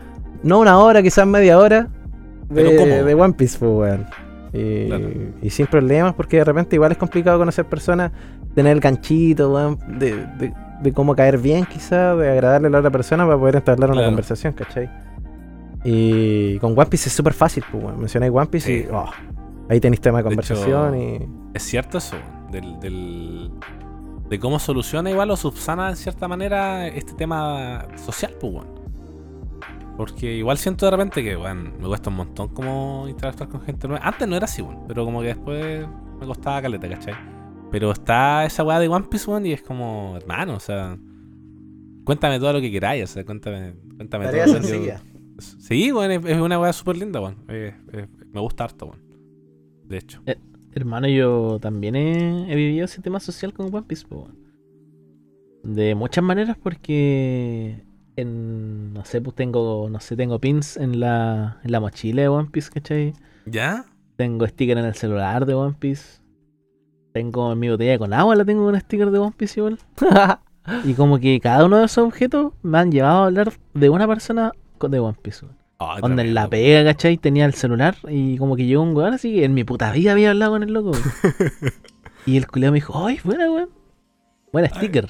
no una hora, quizás media hora de, de One Piece, pues, weón. Y, Claro. y sin problemas, porque de repente igual es complicado conocer personas, tener el ganchito, weón, de, de, de cómo caer bien, quizás, de agradarle a la otra persona para poder entablar una Claro. conversación, ¿cachai? Y con One Piece es súper fácil, pues, weón. Mencionáis One Piece Sí. y oh, ahí tenéis tema de De conversación hecho, y. Es cierto eso, weón, del, del- de cómo soluciona igual o subsana en cierta manera este tema social, pues, weón. Porque igual siento de repente que, weón, me cuesta un montón como interactuar con gente nueva. Antes no era así, weón, pero como que después me costaba caleta, ¿cachai? Pero está esa weá de One Piece, weón, y es como, hermano, o sea, cuéntame todo lo que queráis, o sea, cuéntame, cuéntame Tarea todo. yo- sencilla. Sí, weón, es, es una weá súper linda, weón. Eh, eh, me gusta harto, weón. De hecho. Hermano, yo también he, he vivido ese tema social con One Piece, po. De muchas maneras porque en no sé, pues tengo, no sé, tengo pins en la, en la mochila de One Piece, ¿cachai? ¿Ya? Tengo sticker en el celular de One Piece. Tengo en mi botella con agua, la tengo con sticker de One Piece igual. Y como que cada uno de esos objetos me han llevado a hablar de una persona con- de One Piece, weón. Ay, Onda en la pega, ¿cachai? Tenía el celular y como que llegó un weón así que en mi puta vida había hablado con el loco. weón. y el culeo me dijo, ¡ay, buena, weón! Buena sticker.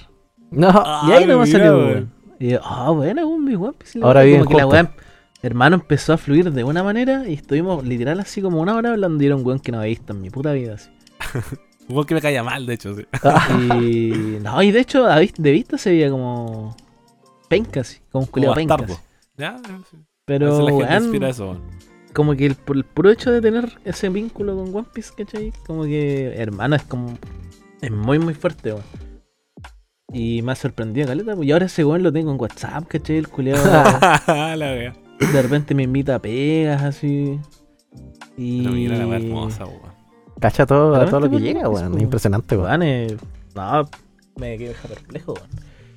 No. y ahí nomás salió, weón. weón. Y yo, ah, buena, weón, mi y la Ahora viven como que la juntos. weá, hermano, empezó a fluir de una manera y estuvimos literal así como una hora hablando y era un weón que no había visto en mi puta vida. Así. Un que me caía mal, de hecho. sí. Y no, y de hecho, de vista se veía como penca, así, como un culeo Como penca. así. Ya, sí. Pero, la gente inspira eso, como que el, el puro hecho de tener ese vínculo con One Piece, ¿cachai? Como que, hermano, es como. Es muy, muy fuerte, weón. Y me ha sorprendido, caleta. pues, Y ahora ese weón lo tengo en WhatsApp, ¿cachai? El culeado la wea. de repente me invita a pegas, así. Y. Pero mira la wea hermosa, weón. Cacha todo, a todo lo que llega, weón. po. Impresionante, weón. Eh, no, me quedo dejar perplejo, weón.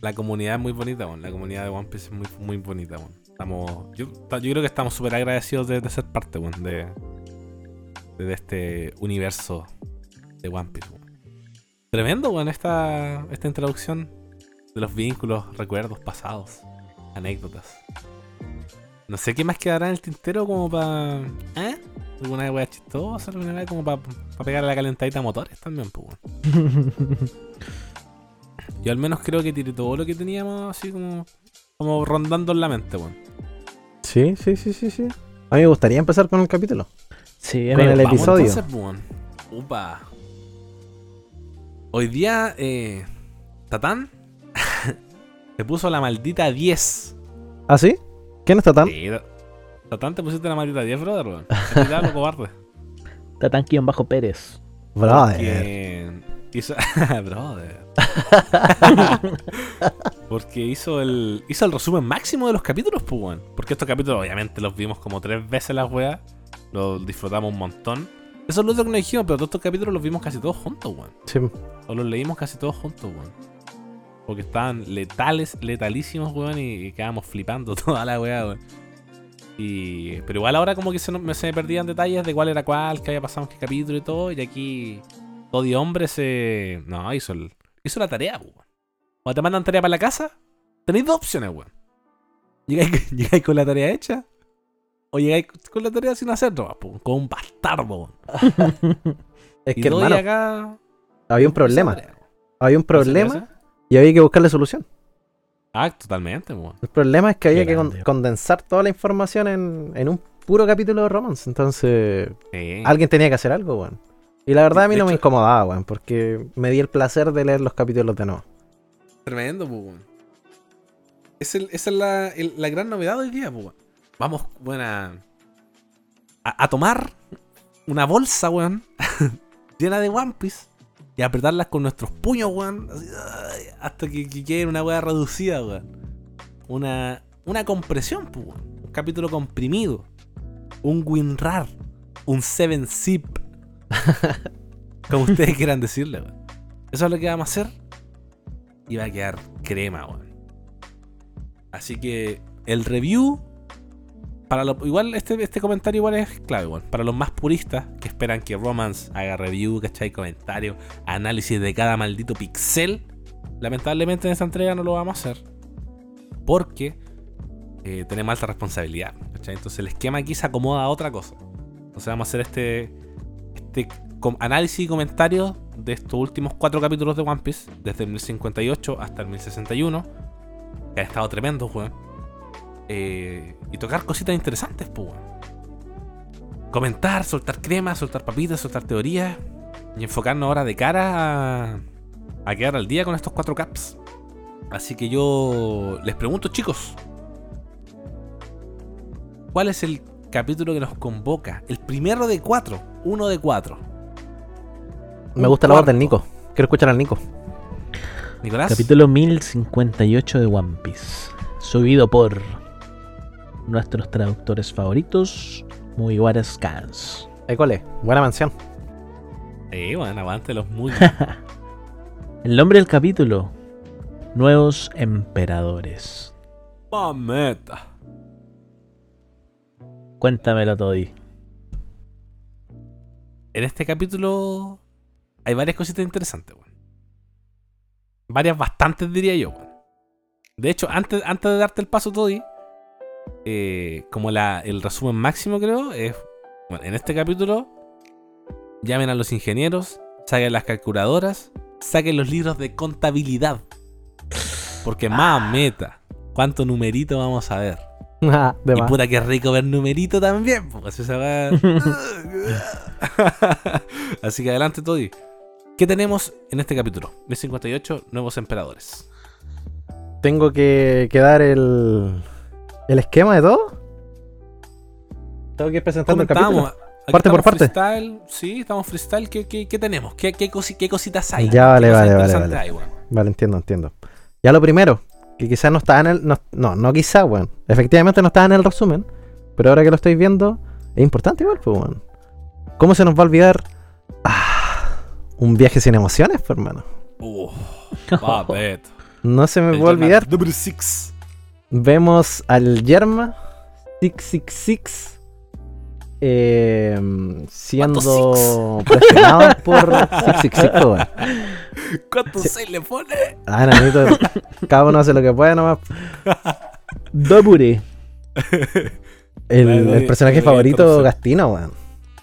La comunidad es muy bonita, weón. La comunidad de One Piece es muy, muy bonita, weón. Estamos, yo, yo creo que estamos súper agradecidos de, de ser parte, weón, de, de este universo de One Piece, weón. Tremendo, weón, esta, esta introducción de los vínculos, recuerdos pasados. Anécdotas. No sé qué más quedará en el tintero como para. ¿Eh? ¿Alguna wea chistosa? ¿Alguna wea como para pegar a la calentadita a motores también, pues, weón. Yo al menos creo que tiré todo lo que teníamos así como, como rondando en la mente, weón. Sí, sí, sí, sí, sí. A mí me gustaría empezar con el capítulo. Sí, Con amigo. el Vamos, episodio. entonces, weón. Upa. Hoy día, eh, Tatán se puso la maldita 10. ¿Ah, sí? ¿Quién está tan? Sí, Tatán te pusiste la maldita 10, brother, weón. Te lo cobarde. Tatán bajo Pérez. Brother. Que hizo. brother. Porque hizo el. hizo el resumen máximo de los capítulos, pues, weón. Porque estos capítulos, obviamente, los vimos como tres veces las weas. Los disfrutamos un montón. Eso es lo otro que nos dijimos, pero todos estos capítulos los vimos casi todos juntos, weón. Sí. O los leímos casi todos juntos, weón. Porque estaban letales, letalísimos, weón, y, y quedábamos flipando toda la weá, weón. Y, pero igual ahora como que se me perdían detalles de cuál era cuál, qué había pasado en qué capítulo y todo. Y aquí todo y hombre se... No, hizo, el- hizo la tarea, weón. Cuando te mandan tarea para la casa, tenéis dos opciones, weón. Llegáis, llegáis con la tarea hecha. O llegáis con la tarea sin hacer nomás, po, con un bastardo, weón. Es Y que, hermano, acá... había un problema. ¿Qué Había un problema y había que buscarle solución. Ah, totalmente, weón. El problema es que había Qué que con- condensar toda la información en, en un puro capítulo de romance. Entonces, Sí. alguien tenía que hacer algo, weón. Y la verdad a mí De no me incomodaba, weón, porque me di el placer de leer los capítulos de nuevo. Tremendo, pues, weón. Es el- esa es la, el- la gran novedad hoy día, pues, weón. Vamos, weón, a, tomar una bolsa, weón, llena de One Piece y apretarlas con nuestros puños, weón, hasta que, que quede una weá reducida, weón. Una, una compresión, pues, weón. Un capítulo comprimido. Un WinRAR. Un 7-Zip. Como ustedes quieran decirle. Eso es lo que vamos a hacer y va a quedar crema, weón. Así que el review. Para lo, igual este, este comentario igual es clave, weón. Para los más puristas que esperan que Romance haga review, ¿cachai? Comentario, análisis de cada maldito pixel. Lamentablemente en esta entrega no lo vamos a hacer. Porque eh, tenemos alta responsabilidad. Entonces el esquema aquí se acomoda a otra cosa. Entonces vamos a hacer este, este análisis y comentario de estos últimos cuatro capítulos de One Piece, desde el 1058 hasta el 1061, que ha estado tremendo, weón. Eh, y tocar cositas interesantes, pues. Comentar, soltar crema, soltar papitas, soltar teorías. Y enfocarnos ahora de cara a, a quedar al día con estos cuatro caps. Así que yo les pregunto, chicos. ¿Cuál es el capítulo que nos convoca? El primero de cuatro. Uno de cuatro. Me Un gusta la voz del. Nico. Quiero escuchar al Nico. Nicolás. Capítulo 1058 de One Piece. Subido por nuestros traductores favoritos, Mugiwara Scans. École, buena mención. Sí, bueno, aguante los muy. El nombre del capítulo: Nuevos Emperadores. Mameta. Cuéntamelo, Toddy. En este capítulo hay varias cositas interesantes, weón. Varias bastantes, diría yo, weón. De hecho, antes, antes de darte el paso, Toddy, eh, como la, el resumen máximo, creo, es. Bueno, en este capítulo, llamen a los ingenieros, saquen las calculadoras, saquen los libros de contabilidad. Porque más meta. ¿Cuánto numerito vamos a ver? Ah, de Y puta que rico ver numerito también. Pues esa weá- Así que adelante, Toddy. ¿Qué tenemos en este capítulo? 1058, nuevos emperadores. Tengo que, que dar el, el esquema de todo. Tengo que ir presentando el capítulo. Aquí Parte por parte. Freestyle, sí, estamos freestyle. ¿Qué, qué, qué tenemos? ¿Qué, qué, cosi- qué cositas hay? Ya, vale, ¿Qué cosas vale, vale, vale. hay? Vale, entiendo, entiendo. Ya lo primero, que quizás no estaba en el. No, no, no quizás, weón. Efectivamente no estaba en el resumen. Pero ahora que lo estáis viendo, es importante igual, pues, weón. ¿Cómo se nos va a olvidar? Ah, un viaje sin emociones, pues, hermano. Uh. No se me va a olvidar. Journal Number 6. Vemos al Yerma 666 eh, siendo presionado por 666, pues, weón. ¿Cuánto se le pone? Ah, nanito, cada uno hace lo que puede nomás. Dobure. El, el personaje favorito. Gastino, weón.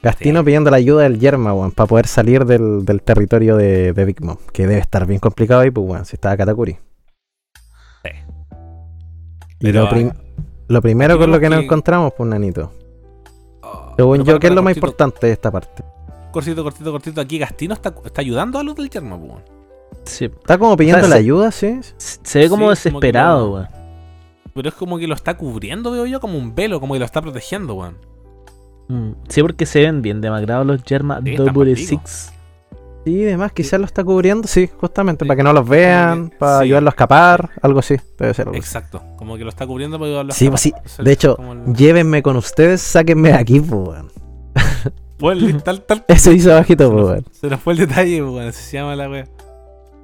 Gastino pidiendo la ayuda del Yerma, weón, para poder salir del, del territorio de, de Big Mom. Que debe estar bien complicado ahí, pues, weón, si estaba Katakuri. Sí. Y Pero, lo, prim- ah, lo primero con lo digamos que nos que- encontramos, pues, nanito. Según yo, ¿qué es lo más importante de esta parte? Cortito, cortito, cortito. Aquí Gastino está, está ayudando a los del yermo, weón. Sí. Está como pidiendo O sea, la se- ayuda, ¿sí? Se ve como Sí, que desesperado, weón. Pero es como que lo está cubriendo, veo yo, como un velo, como que lo está protegiendo, weón. Mm, Sí, porque se ven bien demacrados los Germa Sí, Double. Six. Sí, además, quizás lo está cubriendo, sí, justamente, para que no los vean, para sí. ayudarlo a escapar, algo así, debe ser algo así. Exacto. Como que lo está cubriendo para ayudarlo a Sí, escapar. pues sí. Es el- De hecho, el- llévenme con ustedes, sáquenme de aquí, pues, weón. Bueno, tal, tal. Eso hizo bajito, pues, weón. Se nos fue el detalle, pues, weón. Así se llama la wea.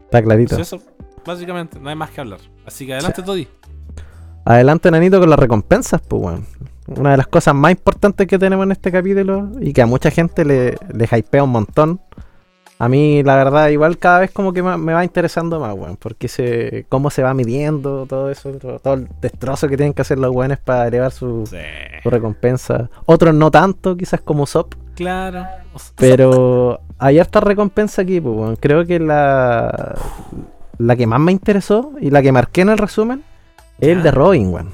Está clarito. Pues eso, básicamente, no hay más que hablar. Así que adelante, Toddy. Adelante, Nanito, con las recompensas, pues, weón. Una de las cosas más importantes que tenemos en este capítulo y que a mucha gente le, le hypea un montón. A mí, la verdad, igual cada vez como que me va interesando más, weón. Porque se, cómo se va midiendo todo eso, todo, todo el destrozo que tienen que hacer los weones para elevar su, Sí. su recompensa. Otros no tanto, quizás como Sop. Claro. Pero hay harta recompensa aquí, pues, weón. Creo que la, la que más me interesó y la que marqué en el resumen es el de Robin, weón.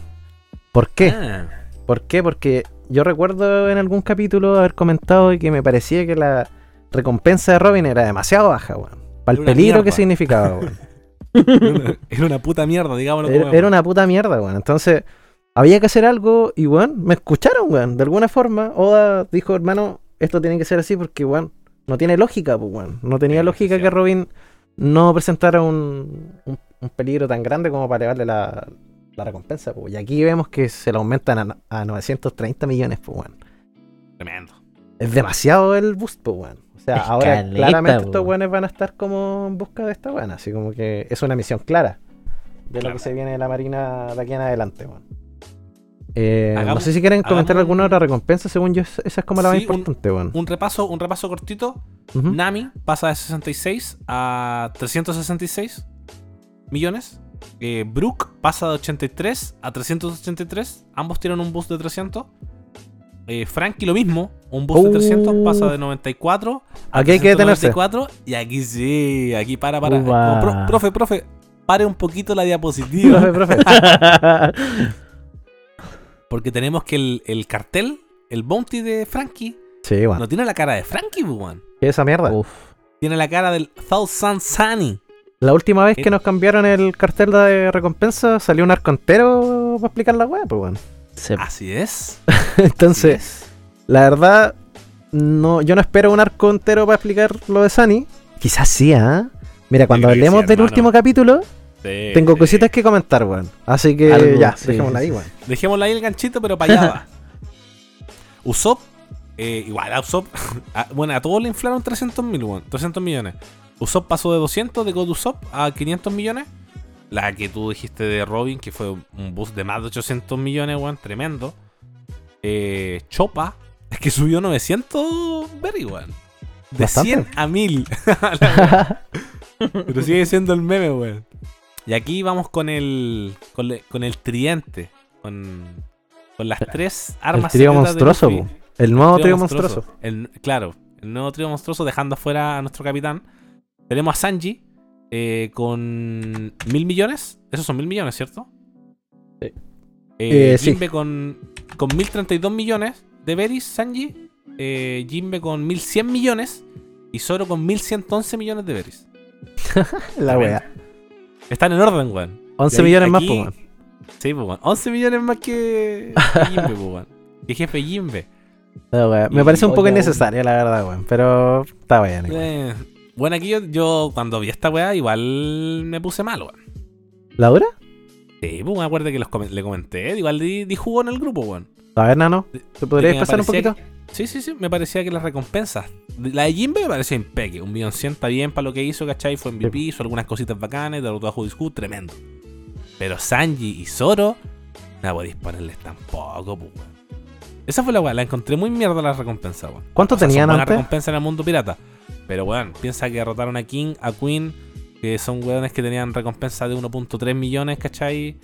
¿Por qué? ah, ¿Por qué? Porque yo recuerdo en algún capítulo haber comentado que me parecía que la recompensa de Robin era demasiado baja, weón. Para el peligro que mierda. significaba, weón. era, una, era una puta mierda, digámoslo Era, como era una puta mierda, weón. Entonces, había que hacer algo y, weón, me escucharon, weón. De alguna forma, Oda dijo, hermano, esto tiene que ser así porque, weón, no tiene lógica, pues, weón. No tenía Sí, lógica sí. que Robin no presentara un, un- un peligro tan grande como para elevarle la, la recompensa, pues. Y aquí vemos que se lo aumentan a, a 930 millones, pues, weón. Tremendo. Es demasiado el boost, pues, weón. O sea, Es ahora caleta, claramente estos weones van a estar como en busca de esta weón. Así como que es una misión clara de lo que se viene de la Marina de aquí en adelante, weón. Eh, no sé si quieren comentar hagamos alguna un- otra recompensa, según yo, esa es como la más Sí, importante, weón. Un repaso, un repaso cortito. Nami pasa de 66 a 366 millones. Eh, Brook pasa de 83 a 383. Ambos tienen un boost de 300. Eh, Frankie lo mismo, un boost de 300, Uh. pasa de 94 a Aquí hay que detenerse. 394. Y aquí sí, aquí para, para. Como, pro- profe, profe, pare un poquito la diapositiva. Profe, profe. Porque tenemos que el, el cartel, el bounty de Frankie, Sí, weón. no tiene la cara de Frankie, pues, weón. ¿Qué es esa mierda? Uf. Tiene la cara del Thousand Sunny. La última vez que nos cambiaron el cartel de recompensa salió un arco entero para explicar la weá, pues, weón. Así es. Entonces, Así es. La verdad, no, yo no espero un arco entero para explicar lo de Sunny. Quizás sí, ¿ah? Mira, cuando hablemos sí, del último capítulo, Sí, tengo sí. cositas que comentar, weón. Así que Algo, ya, sí, dejémosla sí, ahí, sí. weón. Dejémosle ahí el ganchito, pero para allá va. Usopp, eh, igual a Usopp, a- bueno, a todos le inflaron 300 mil, weón, 300 millones. Usopp pasó de 200 de God Usopp a 500 millones. La que tú dijiste de Robin, que fue un boost de más de 800 millones, weón, tremendo. Eh, Chopa, es que subió 900 Berry, weón. De Bastante. 100 a 1000. Pero sigue siendo el meme, weón. Y aquí vamos con el. con, le- con el tridente. Con, con las tres El armas trío secretas de monstruoso. El nuevo Trío trío monstruoso. El- claro, el nuevo trío monstruoso dejando afuera a nuestro capitán. Tenemos a Sanji eh, con mil millones. Esos son mil millones, ¿cierto? Sí. Eh, Eh, sí. Jinbe con, con 1032 millones de Beris, Sanji. Eh, Jinbe con 1100 millones. Y Zoro con 1111 millones de Beris. La wea. Están en orden, weón. 11 Y ahí- millones más, aquí- po, weón. Sí, pues, weón. 11 millones más que, que Jinbe, pues, weón. Que jefe Jinbe. La wea. Me parece un poco innecesaria, la verdad, weón. Pero está bien. Eh, bueno, aquí yo, yo cuando vi esta weá, igual me puse mal, weón. ¿La dura? Sí, pues me acuerdo que los le comenté, igual di, di jugo en el grupo, weón. A ver, Nano. ¿Te podrías pasar un poquito? Sí, sí, sí, me parecía que las recompensas. La de Jimbe me parecía impeque. Un millón cien está bien para lo que hizo, ¿cachai? Fue MVP, hizo algunas cositas bacanas, derrotó a Judiscu, tremendo. Pero Sanji y Zoro, no podéis ponerles tampoco, pues, weón. Esa fue la weá, la encontré muy mierda la recompensa, weón. ¿Cuánto O sea, tenían antes? recompensas en el mundo pirata. Pero weón, piensa que derrotaron a King, a Queen, que son weones que tenían recompensa de 1.3 millones, ¿cachai?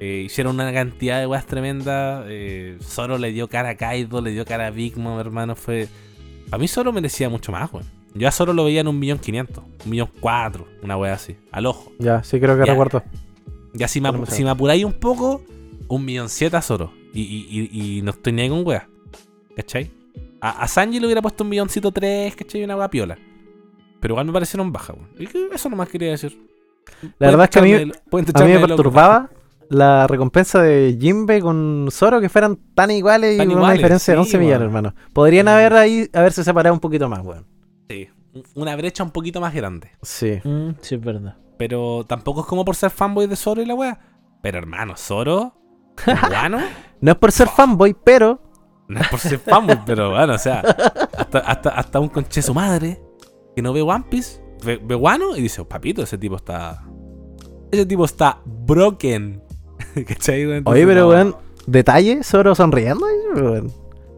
Eh, hicieron una cantidad de weas tremendas. Eh, Zoro le dio cara a Kaido, le dio cara a Big Mom, hermano. Fue. A mí Zoro merecía mucho más, weón. Yo a Zoro lo veía en un millón quinientos, un millón cuatro, una wea así, al ojo. Ya, sí creo que Ya. recuerdo. Ya si me, si me apuráis un poco, un millón siete a Zoro. Y, y, y, y no estoy ni ahí con wea. ¿Cachai? A, a Sanji le hubiera puesto un milloncito tres, ¿cachai? Una wea piola. Pero igual me parecieron bajas, weón. Eso nomás quería decir. La verdad es que a mí, a mí me de loco. perturbaba la recompensa de Jimbe con Zoro que fueran tan iguales Tan y con iguales, una diferencia de sí, 11 millones, hermano. Podrían Sí. haber ahí haberse separado un poquito más, weón. Sí, una brecha un poquito más grande. Sí. Mm, sí, es verdad. Pero tampoco es como por ser fanboy de Zoro y la wea. Pero hermano, Zoro, guano, No es por ser fanboy, pero no es por ser fanboy, pero bueno, o sea, hasta, hasta, hasta un conche su madre que no ve One Piece, ve, ve guano y dice, "Oh, papito, ese tipo está. Ese tipo está broken. ¿Cachai? Oye, Entonces, pero no, weón, detalle, Zoro sonriendo, weón.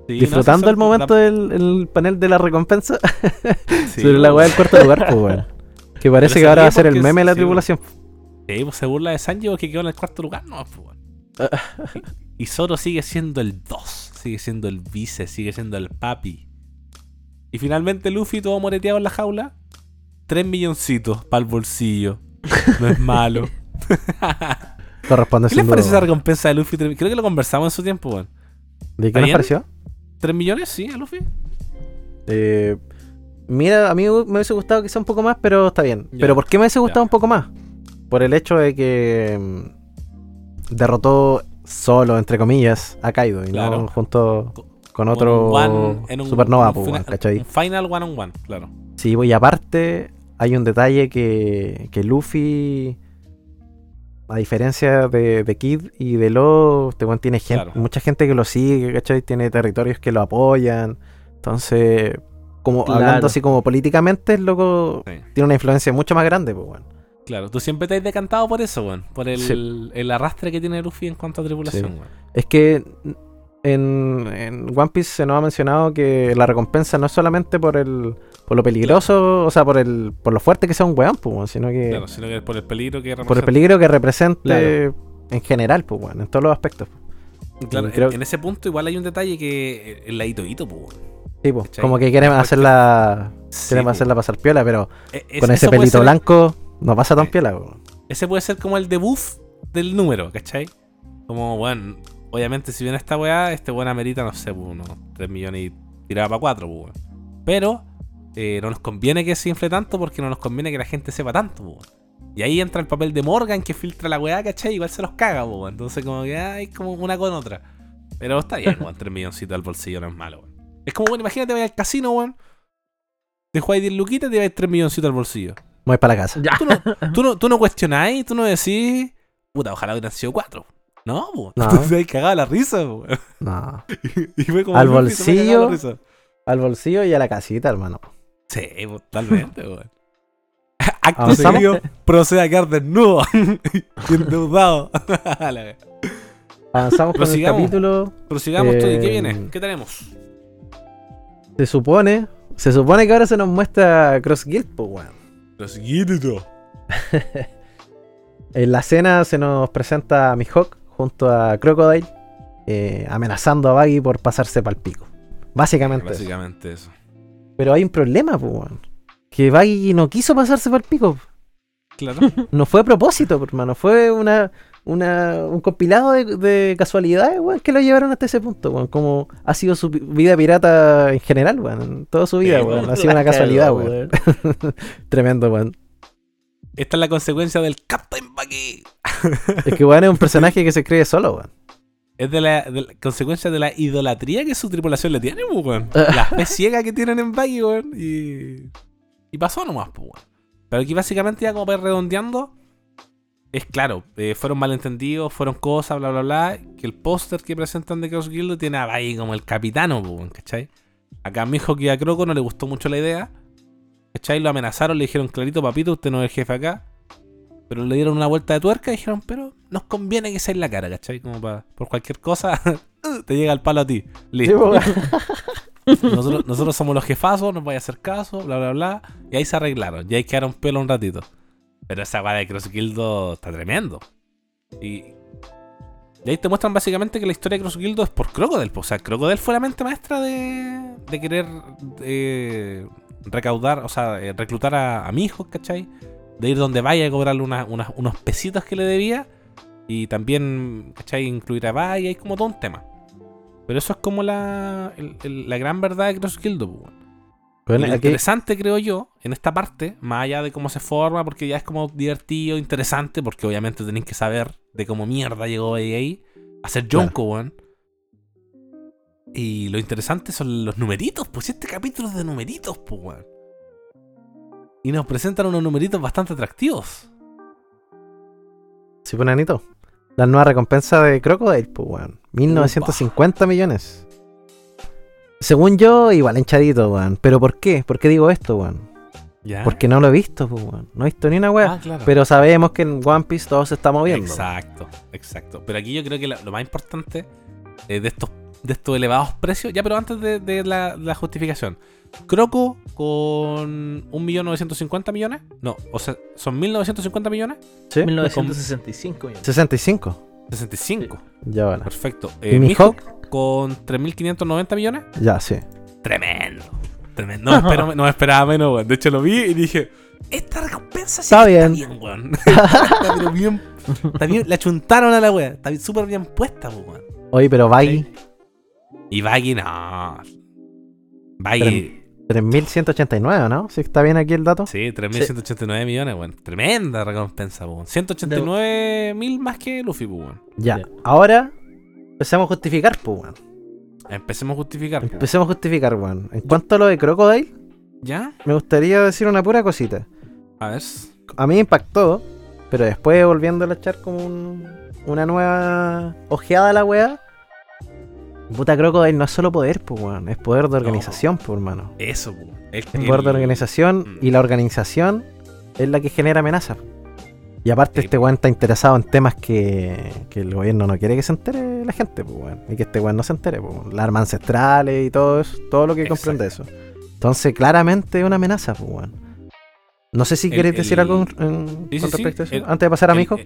sí, disfrutando el momento del el panel de la recompensa sí, sobre la weá del cuarto lugar, pues, weón. Que parece que ahora va a ser el meme de la sí, tripulación. Sí, pues se burla de Sanji porque quedó en el cuarto lugar, no, pues, weón. y, y Zoro sigue siendo el 2, sigue siendo el vice, sigue siendo el papi. Y finalmente Luffy, todo moreteado en la jaula, 3 milloncitos para el bolsillo. No es malo. Corresponde ¿Qué les parece duda, esa recompensa de Luffy? Creo que lo conversamos en su tiempo, weón. ¿De qué ¿Está nos bien? pareció? ¿3 millones? Sí, a Luffy. Eh, mira, a mí me hubiese gustado quizá un poco más, pero está bien. Ya, Pero ¿por qué me hubiese gustado ya. un poco más? Por el hecho de que mm, derrotó solo, entre comillas, a Kaido y Claro. no junto Co- con otro Con un one- en un- Supernova, un fina- weón, ¿cachai? Un final one on one, claro. Sí, y aparte hay un detalle que, que Luffy, a diferencia de, de Kid y de Lo, este weón tiene gente, Claro. mucha gente que lo sigue, ¿cachai? Tiene territorios que lo apoyan. Entonces, como Claro. hablando así como políticamente, el loco Sí. tiene una influencia mucho más grande, pues, weón. Claro, tú siempre te has decantado por eso, weón. Por el, Sí. el arrastre que tiene Luffy en cuanto a tripulación, Sí. weón. Es que en, en One Piece se nos ha mencionado que la recompensa no es solamente por el por lo peligroso, o sea, por el por lo fuerte que sea un weón, pues, weón, sino que Claro, sino que es por el peligro que por el representa. peligro que represente Claro. en general, pues, weón, en todos los aspectos. Claro, en- creo- en, ese punto igual hay un detalle que el ladito hito, pues, weón. Sí, pues, como que quieren hacerla, Sí, quieren pues, hacerla pasar piola, pero e- es- con ese pelito ser- blanco no pasa tan Sí. piola, weón. Ese puede ser como el debuff del número, ¿cachai? Como, bueno, obviamente si viene esta weá, este weón amerita, no sé, unos 3 millones y tiraba para 4, pues, weón. Pero eh, no nos conviene que se infle tanto porque no nos conviene que la gente sepa tanto, weón. Y ahí entra el papel de Morgan que filtra la weá, ¿cachai? Igual se los caga, weón. Entonces como que hay como una con otra. Pero está bien, weón, 3 milloncitos al bolsillo no es malo, weón. Es como, bueno, imagínate, vaya al casino, weón. Te juegas 10 luquitas y te vas 3 milloncitos al bolsillo. Voy para la casa. Ya. Tú no, tú no, tú no cuestionáis, tú no decís, puta, ojalá hubieran sido cuatro. No, po. No. Tú te has cagado la risa, po. No. Y fue como Al bolsillo. risa. Al bolsillo y a la casita, hermano. Sí, totalmente, weón. Acto seguido, procede a quedar desnudo y endeudado. Avanzamos con el Prosigamos. capítulo. Prosigamos, Tony, ¿qué Eh, viene? ¿Qué tenemos? Se supone, se supone que ahora se nos muestra Cross Guild, pues, weón. Los. En la escena se nos presenta a Mihawk junto a Crocodile eh, amenazando a Baggy por pasarse pa'l pico. Básicamente. eso. Básicamente eso. Pero hay un problema, pues. Que Baggy no quiso pasarse pa'l pico. Claro. No fue a propósito, hermano. Fue una, una, un compilado de, de casualidades, weón, que lo llevaron hasta ese punto, weón. Como ha sido su vida pirata en general, weón. Toda su vida, weón. Ha sido una casualidad, weón. Tremendo, weón. Esta es la consecuencia del Captain Bucky. Es que, weón, es un personaje que se cree solo, weón. Es de la, de la consecuencia de la idolatría que su tripulación le tiene, pues, weón. La fe ciega que tienen en Baggy, weón. Y, y pasó nomás, pues, weón. Pero aquí básicamente ya como para ir redondeando, es claro, eh, fueron malentendidos, fueron cosas, bla, bla, bla. Que el póster que presentan de Cross Guild tiene a como el capitano, ¿cachai? Acá a mi hijo que a Croco no le gustó mucho la idea. ¿Cachai? Lo amenazaron, le dijeron, clarito, papito, usted no es el jefe acá. Pero le dieron una vuelta de tuerca y dijeron, pero nos conviene que sea en la cara, ¿cachai? Como para, por cualquier cosa, te llega el palo a ti. Listo. Nosotros, nosotros somos los jefazos, nos vaya a hacer caso, bla, bla, bla. Y ahí se arreglaron. Y ahí quedaron pelo un ratito. Pero esa weá de Cross Guildo está tremendo. Y Y ahí te muestran básicamente que la historia de Cross Guildo es por Crocodile. O sea, Crocodile fue la mente maestra de, querer recaudar, o sea, eh, reclutar a, mi hijo, ¿cachai? De ir donde vaya a cobrarle unos pesitos que le debía. Y también, ¿cachai? Incluir a Vaya, y como todo un tema. Pero eso es como la, la gran verdad de Cross Guildo. Bueno, Lo aquí- interesante, creo yo, en esta parte, más allá de cómo se forma, porque ya es como divertido, interesante, porque obviamente tenéis que saber de cómo mierda llegó ahí a ser Claro. Jonko, weón. Y lo interesante son los numeritos, pues este capítulo es de numeritos, pues, weón. Y nos presentan unos numeritos bastante atractivos. Sí, pues, Nanito. La nueva recompensa de Crocodile, pues, weón. 1950 millones. Según yo, igual hinchadito, weón. ¿Pero por qué? ¿Por qué digo esto, weón? ¿Ya? Porque no lo he visto, pues, weón. No he visto ni una weá. Ah, claro. Pero sabemos que en One Piece todo se está moviendo. Exacto, exacto. Pero aquí yo creo que lo más importante eh, de estos de estos elevados precios, ya pero antes de, de la, la justificación. Croco con 1.950 millones. No, o sea, son 1.950 millones. ¿Sí? 1965 millones. 65. 65. Ya, bueno. Perfecto. ¿Y Eh, mi Mihawk con 3.590 millones. Ya, sí. Tremendo. Tremendo. No, me espero- no esperaba menos, weón. De hecho, lo vi y dije, esta recompensa sí Está bien. está bien, weón. está pero bien. Está bien. Le achuntaron a la wea. Está súper bien puesta, pues, weón. Oye, pero Baggy, Y Baggy, no. Baggy, 3189, ¿no? Sí, está bien aquí el dato. sí, 3.189 millones, weón. Tremenda recompensa, weón. 189 mil más que Luffy, pues, weón. Ya. Ya. Ahora, empecemos a justificar, pues, weón. Empecemos a justificar. Empecemos a justificar, weón. En cuanto a lo de Crocodile, ¿Ya? me gustaría decir una pura cosita. A ver. A mí me impactó, pero después volviendo a echar como un- una nueva ojeada a la weá. Puta Crocodile no es solo poder, pues, weón. Es poder de organización, pues, hermano. Eso, pues. El, Es poder de organización Mm. y la organización es la que genera amenazas. Y aparte, Sí, este weón está interesado en temas que, que el gobierno no quiere que se entere la gente, pues, weón. Y que este weón no se entere, pues. Las armas ancestrales y todo eso, todo lo que Exacto. comprende eso. Entonces, claramente es una amenaza, pues, weón. No sé si queréis decir el- algo en- Sí, con sí. respecto a eso. El- Antes de pasar a mi hijo.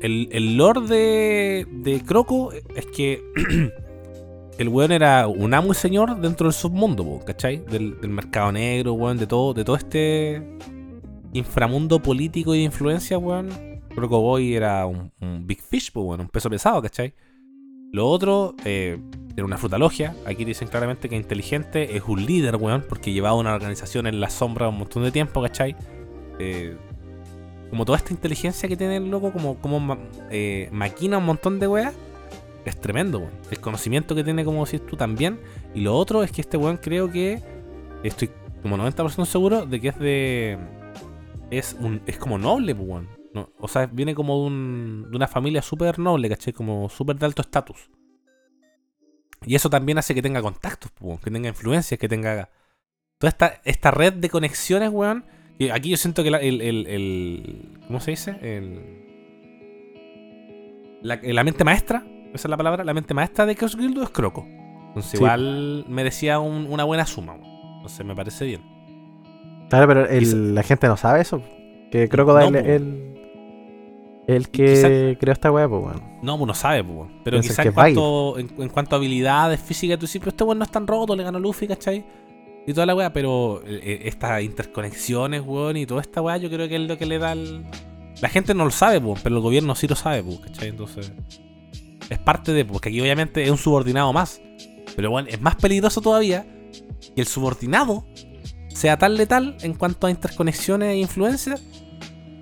El, el lore de, de Croco es que el weón era un amo y señor dentro del submundo, ¿cachai? Del, del mercado negro, weón, de todo, de todo este inframundo político y de influencia, weón. Croco Boy era un, big fish, pues, weón, un peso pesado, ¿cachai? Lo otro, eh, era una fruta logia. Aquí dicen claramente que inteligente es un líder, weón, porque llevaba una organización en la sombra un montón de tiempo, ¿cachai? Eh, como toda esta inteligencia que tiene el loco, como, como eh, maquina un montón de weas, es tremendo, weón. El conocimiento que tiene, como decís tú, también. Y lo otro es que este weón creo que, estoy como 90% seguro de que es de... Es, un, es como noble, pues, weón. No, o sea, viene como de, un- de una familia súper noble, ¿cachai? Como súper de alto estatus. Y eso también hace que tenga contactos, pues, weón, que tenga influencias, que tenga... Toda esta, esta red de conexiones, weón, y aquí yo siento que la- el, el- el- ¿Cómo se dice? El, la, la mente maestra, esa es la palabra, la mente maestra de Cross Guild es Croco. Entonces Sí. igual merecía un- una buena suma. weón. Entonces me parece bien. Claro, pero el- Quizá- la gente no sabe eso. Que Crocodile No, es el, el que creó esta weá, pues, weón. No, uno sabe, pues, weón. pero quizá en cuanto, en, en cuanto a habilidades físicas, tú dices, pero este weón no es tan roto, le ganó Luffy, ¿cachai? Y toda la weá, pero eh, eh, estas interconexiones, weón, y toda esta weá, yo creo que es lo que le da el... La gente no lo sabe, pues, pero el gobierno sí lo sabe, pues, ¿cachai? Entonces, es parte de, porque aquí obviamente es un subordinado más. Pero bueno, es más peligroso todavía que el subordinado sea tan letal en cuanto a interconexiones e influencias.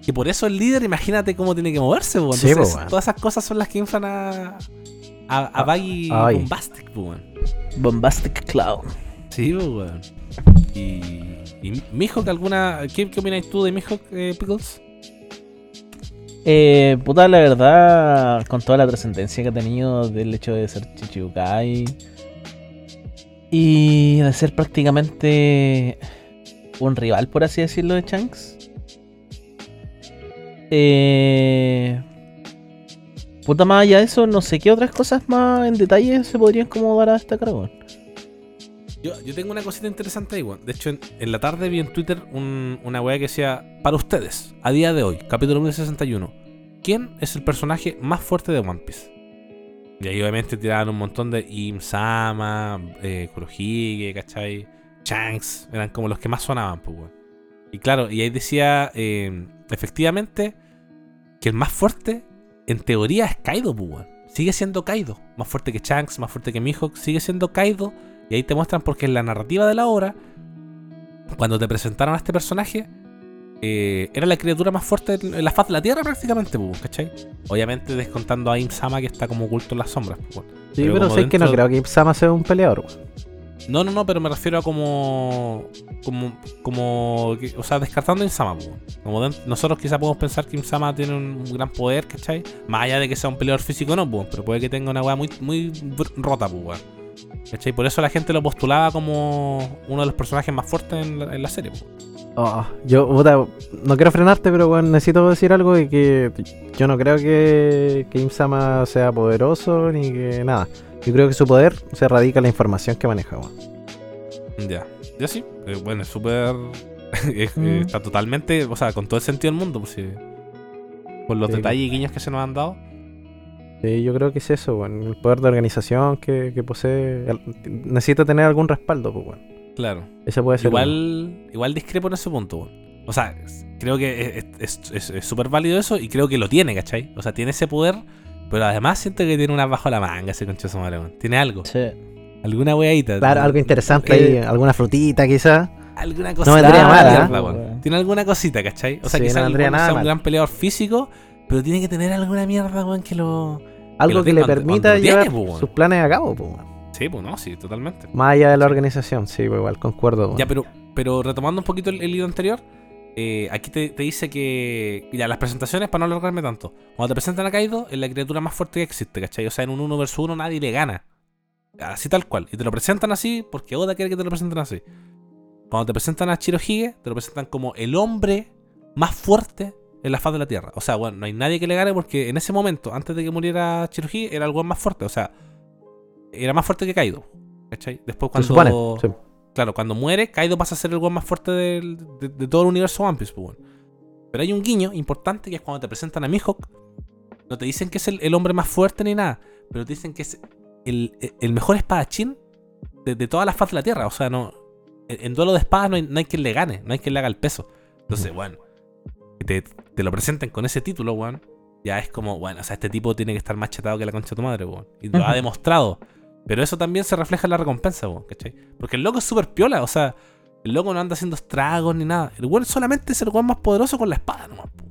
Que por eso el líder, imagínate cómo tiene que moverse. Sí, Entonces, po, weón. todas esas cosas son las que inflan a. A, a A- Baggy. Bombastic, weón. Bombastic Cloud. Sí, weón. Y. Y Mihawk, alguna. ¿Qué, qué opinas tú de Mihawk, eh, Pickles? Eh, puta, la verdad, con toda la trascendencia que ha tenido del hecho de ser Chichibukai y de ser prácticamente un rival, por así decirlo, de Shanks. Eh, puta, más allá de eso, no sé qué otras cosas más en detalle se podrían como dar a destacar, weón. Yo, tengo una cosita interesante ahí, weón. De hecho, en, la tarde vi en Twitter un- una weá que decía: Para ustedes, a día de hoy, capítulo 1061, ¿quién es el personaje más fuerte de One Piece? Y ahí obviamente tiraban un montón de Im-Sama, eh, Kurohige, ¿cachai? Shanks, eran como los que más sonaban, pues, weón. Y claro, y ahí decía, eh, efectivamente, que el más fuerte, en teoría, es Kaido, pues, weón. Sigue siendo Kaido. Más fuerte que Shanks, más fuerte que Mihawk, sigue siendo Kaido. Y ahí te muestran porque en la narrativa de la obra, cuando te presentaron a este personaje, eh, era la criatura más fuerte en la faz de la Tierra prácticamente, pues, ¿cachai? Obviamente descontando a Im-Sama que está como oculto en las sombras. pues. Sí, Pero pero, sé que no creo que Ipsama sea un peleador, weón. No, no, no, pero me refiero a como. Como. como o sea, descartando Insama. Como den- nosotros quizás podemos pensar que Insama tiene un, gran poder, ¿cachai? Más allá de que sea un peleador físico, no, po, pero puede que tenga una weá muy, muy rota, pues. ¿Cachai? Por eso la gente lo postulaba como uno de los personajes más fuertes en la, en la serie. Oh, yo, puta, no quiero frenarte, pero weón, necesito decir algo y que yo no creo que, que Imsama sea poderoso ni que nada. Yo creo que su poder se radica en la información que maneja, weón. Ya. Ya sí. eh, bueno, es súper. es- Mm. Está totalmente. O sea, con todo el sentido del mundo, pues sí. Con los Sí. detalles y guiños que se nos han dado. Sí, yo creo que es eso, weón. El poder de organización que, que posee. el- necesita tener algún respaldo, pues, weón. Claro. Ese puede ser. uno. Igual, igual discrepo en ese punto. weón. O sea, creo que es- es es- es súper válido eso y creo que lo tiene, ¿cachai? O sea, tiene ese poder, pero además siento que tiene una bajo la manga ese concho su madre. Tiene algo, Sí. alguna weadita. Claro, algo interesante ahí, Eh, alguna frutita quizás. Alguna No cosita. vendría mal, ¿eh? Tiene alguna cosita, ¿cachai? O sea, Sí, quizás no vendría no nada sea un mal. gran peleador físico, pero tiene que tener alguna mierda, weón, que lo. Algo que le permita llevar tiene, pues, sus planes a cabo, pues, weón. Sí, pues no, sí, totalmente. Más allá de la organización, sí, pues, igual, concuerdo. Ya, pero, pero retomando un poquito el, el hilo anterior, eh, aquí te, te dice que. Ya, las presentaciones, para no alargarme tanto. Cuando te presentan a Kaido, es la criatura más fuerte que existe, ¿cachai? O sea, en un 1 versus 1 nadie le gana. Así tal cual. Y te lo presentan así porque Oda quiere que te lo presenten así. Cuando te presentan a Chirohige, te lo presentan como el hombre más fuerte en la faz de la Tierra. O sea, bueno, no hay nadie que le gane porque en ese momento, antes de que muriera Chirohige, era el más fuerte. O sea, era más fuerte que Kaido. ¿Cachai? Después Se cuando. supone. sí. Claro, cuando muere, Kaido pasa a ser el weón más fuerte del- de, de todo el universo One Piece, pues, weón. Pero hay un guiño importante que es cuando te presentan a Mihawk. No te dicen que es el, el hombre más fuerte ni nada, pero te dicen que es el, el mejor espadachín de, de toda la faz de la Tierra. O sea, no en, en duelo de espadas no hay, no hay quien le gane, no hay quien le haga el peso. Entonces, bueno, que te, te lo presenten con ese título, weón. Ya es como, bueno, o sea, este tipo tiene que estar más chetado que la concha de tu madre, weón. Y lo ha demostrado. Pero eso también se refleja en la recompensa, weón, ¿cachai? Porque el loco es súper piola, o sea, el loco no anda haciendo estragos ni nada. El weón solamente es el weón más poderoso con la espada nomás, weón.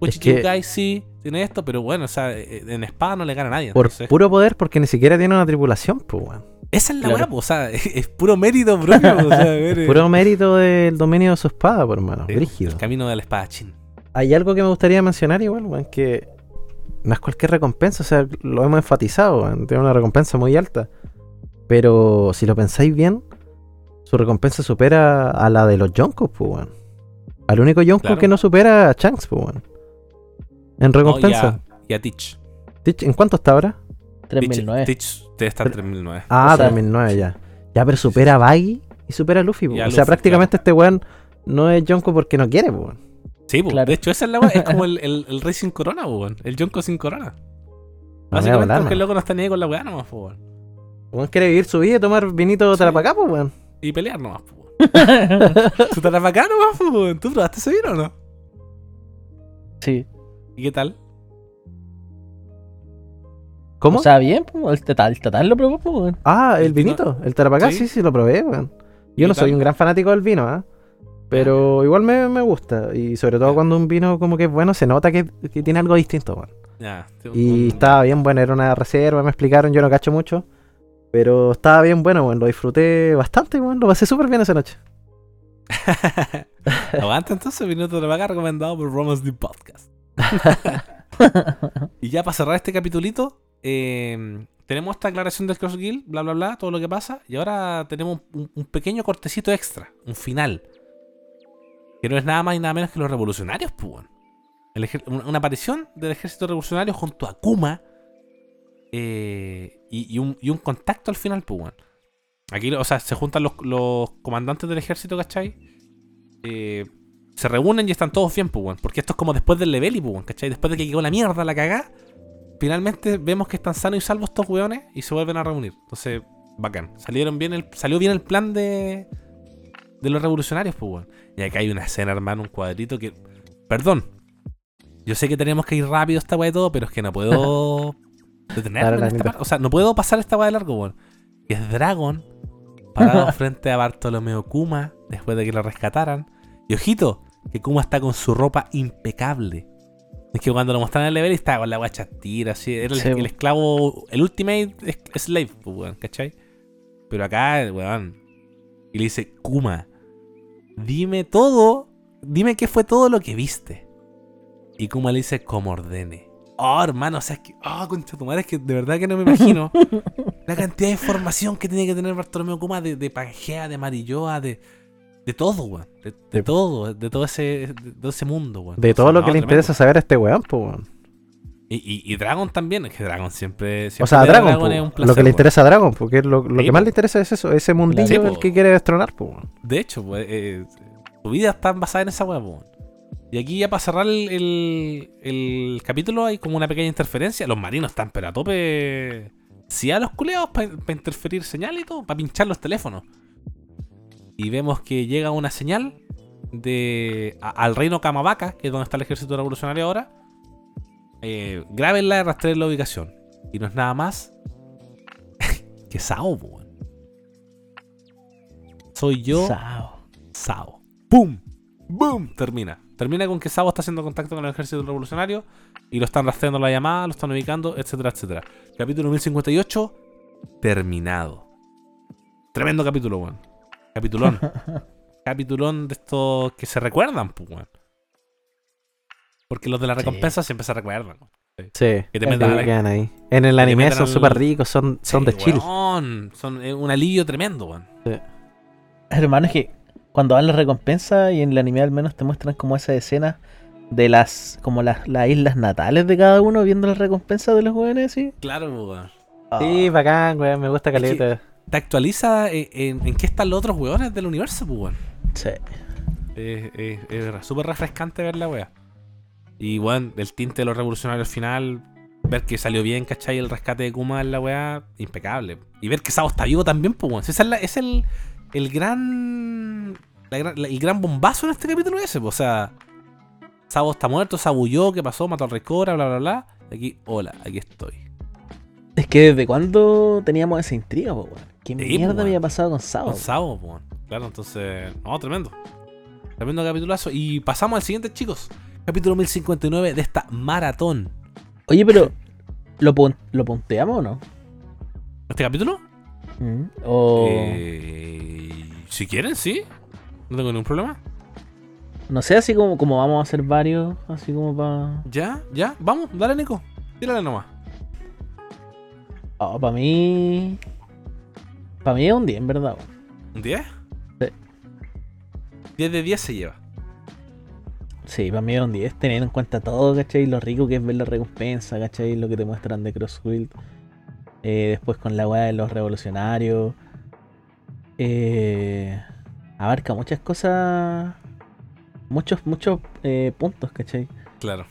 Uchichikai sí, tiene esto, pero bueno, o sea, eh, en espada no le gana a nadie. Por entonces- puro poder, porque ni siquiera tiene una tripulación, pues, weón. esa es la Claro. weá, o sea, es, es puro mérito propio, o sea, a ver, eh, Puro mérito del dominio de su espada, por hermano. sí, Brígido. El camino del espadachín. Hay algo que me gustaría mencionar igual, weón, que no es cualquier recompensa, o sea, lo hemos enfatizado, weón, tiene una recompensa muy alta. Pero si lo pensáis bien, su recompensa supera a la de los Yonkos, pues, weón. Al único Yonko Claro. que no supera a Shanks, pues, weón. En No, y, recompensa. a, y a Teach. Teach, ¿En cuánto está ahora? Teach, 3009. Teach te está en 3009. Ah, O sea- 3009 ya. Ya, pero supera a Baggy y supera a Luffy, pues. O sea, prácticamente este weón no es Yonko porque no quiere, pues, weón. Sí, po, Claro. de hecho, esa es la weá. Es como el, el, el rey sin corona, weón. El Jonko sin corona. Básicamente porque el no. loco no está ni ahí con la weá nomás, po, weón. Quiere vivir su vida y tomar vinito Sí. tarapacá, pues, weón. Y pelear nomás, po, weón. Su tarapacá nomás, po, weón. ¿Tú probaste ese vino o no? Sí. ¿Y qué tal? ¿Cómo? O sea, bien, pues, el total, el total lo probó, pues, weón. ah, el vinito, el tarapacá, Sí. sí, sí, lo probé, weón. ¿Y Yo no soy tal? un gran fanático del vino, ¿ah? Pero igual me, me gusta. Y sobre todo cuando un vino como que es bueno, se nota que, que tiene algo distinto, weón. Ya. te- Y un- estaba bien bueno, era una reserva, me explicaron, yo no cacho mucho. Pero estaba bien bueno, weón. Lo disfruté bastante, weón. Lo pasé súper bien esa noche. Aguanta entonces, minuto de tarapacá recomendado por Romans The Podcast. y ya para cerrar este capitulito, eh, tenemos esta aclaración del Cross Guild, bla bla bla, todo lo que pasa. Y ahora tenemos un, un pequeño cortecito extra, un final. Que no es nada más y nada menos que los revolucionarios, pues. una aparición del ejército revolucionario junto a Kuma. Eh, y, un, contacto al final, pues. Aquí, o sea, se juntan los, comandantes del ejército, ¿cachai? Eh, se reúnen y están todos bien, pues. Porque esto es como después del level, pues, weón, ¿cachai? Después de que quedó la mierda, la cagá. finalmente vemos que están sanos y salvos estos weones y se vuelven a reunir. Entonces, bacán. Salieron bien salió bien el plan de, de los revolucionarios, pues. Y acá hay una escena, hermano, un cuadrito que. Perdón. Yo sé que tenemos que ir rápido esta weá y todo, pero es que no puedo detenerme en esta parte. O sea, no puedo pasar esta weá de largo, weón. Y es Dragon parado frente a Bartolomeo Kuma después de que lo rescataran. Y ojito, que Kuma está con su ropa impecable. Es que cuando lo mostraron en el level estaba con la guacha tira, así. Era el, Sí, el esclavo, el ultimate slave, pues, weón, ¿cachai? Pero acá, weón. Y le dice, Kuma, dime todo, dime qué fue todo lo que viste. Y Kuma le dice, como ordene. Oh, hermano, o sea, es que, oh, concha tu madre, es que de verdad que no me imagino la cantidad de información que tiene que tener Bartolomeo Kuma de, de Pangea, de Marilloa, de, de todo, weón. De, todo, de todo ese, de todo ese mundo, weón. De O todo sea, lo no, que le tremendo. interesa saber a este weón, pues, weón. Y, y, y Dragon también, es que Dragon siempre. O sea, Dragon, po, es un lo placer, que le interesa a Dragon, porque lo, lo Sí, que más po. le interesa es eso, ese mundillo Sí, el que quiere destronar, pues, weón. De hecho, pues, eh, tu vida está basada en esa weá, po. Y aquí ya para cerrar el, el, el capítulo hay como una pequeña interferencia. Los marinos están pero a tope. Sí, a los culeados para interferir señal y todo, para pinchar los teléfonos. Y vemos que llega una señal de a- al reino Kamabaka, que es donde está el ejército revolucionario ahora. Eh, grábenla y rastreen la ubicación. Y no es nada más que Sao, weón. Soy yo. Sao. Sao. ¡Pum! ¡Boom! Termina. Termina con que Sao está haciendo contacto con el ejército revolucionario y lo están rastreando la llamada, lo están ubicando, etcétera, etcétera. Capítulo 1058, terminado. Tremendo capítulo, weón. Capitulón. Capitulón de estos que se recuerdan, pues, weón. Porque los de la Sí. recompensa siempre se recuerdan. weón. Sí, Que te sí, metan la- ahí. En el anime son al- súper ricos, son, son Sí, de chill. weón. Son un alivio tremendo, weón. Hermano, es que cuando dan las recompensas y en el anime al menos te muestran como esa escena de las como las, las islas natales de cada uno viendo las recompensas de los jóvenes, ¿sí? Claro, weón. Sí, bacán, weón, me gusta Es que- caleta. Te actualiza en, en- en qué están los otros weones del universo, pues, weón. Sí. Es, súper refrescante ver la wea. Y bueno, el tinte de los revolucionarios al final, ver que salió bien, ¿cachai? El rescate de Kuma en la wea, impecable. Y ver que Sao está vivo también, pues weón. Ese es, la- es el, el gran. la gran- la- el gran bombazo en este capítulo ese. O sea, Sao está muerto, abulló, ¿qué pasó? Mató al rey Cobra, bla, bla, bla. Aquí, hola, aquí estoy. Es que desde cuándo teníamos esa intriga, po, weón. ¿Qué Sí, po, mierda weón. había pasado con Sao? Con po? Pues. weón. Claro, entonces. No, tremendo. Tremendo capitulazo. Y pasamos al siguiente, chicos. Capítulo 1059 de esta maratón. Oye, pero ¿lo, pon- ¿lo punteamos o no? ¿Este capítulo? Mm, O Eh, si quieren, sí. No tengo ningún problema. no sé, así como, como vamos a hacer varios, así como para... Ya, ya. Vamos, dale, Nico. Tírale nomás. para mí... Para mí es un 10, en verdad. ¿Un 10? Sí. 10 de 10 se lleva. Sí, para mí es un 10, teniendo en cuenta todo, ¿cachai? Lo rico que es ver la recompensa, ¿cachai? Lo que te muestran de Crossfield. Eh, después con la weá de los revolucionarios. Eh, abarca muchas cosas. Muchos, muchos eh, puntos, ¿cachai? Claro.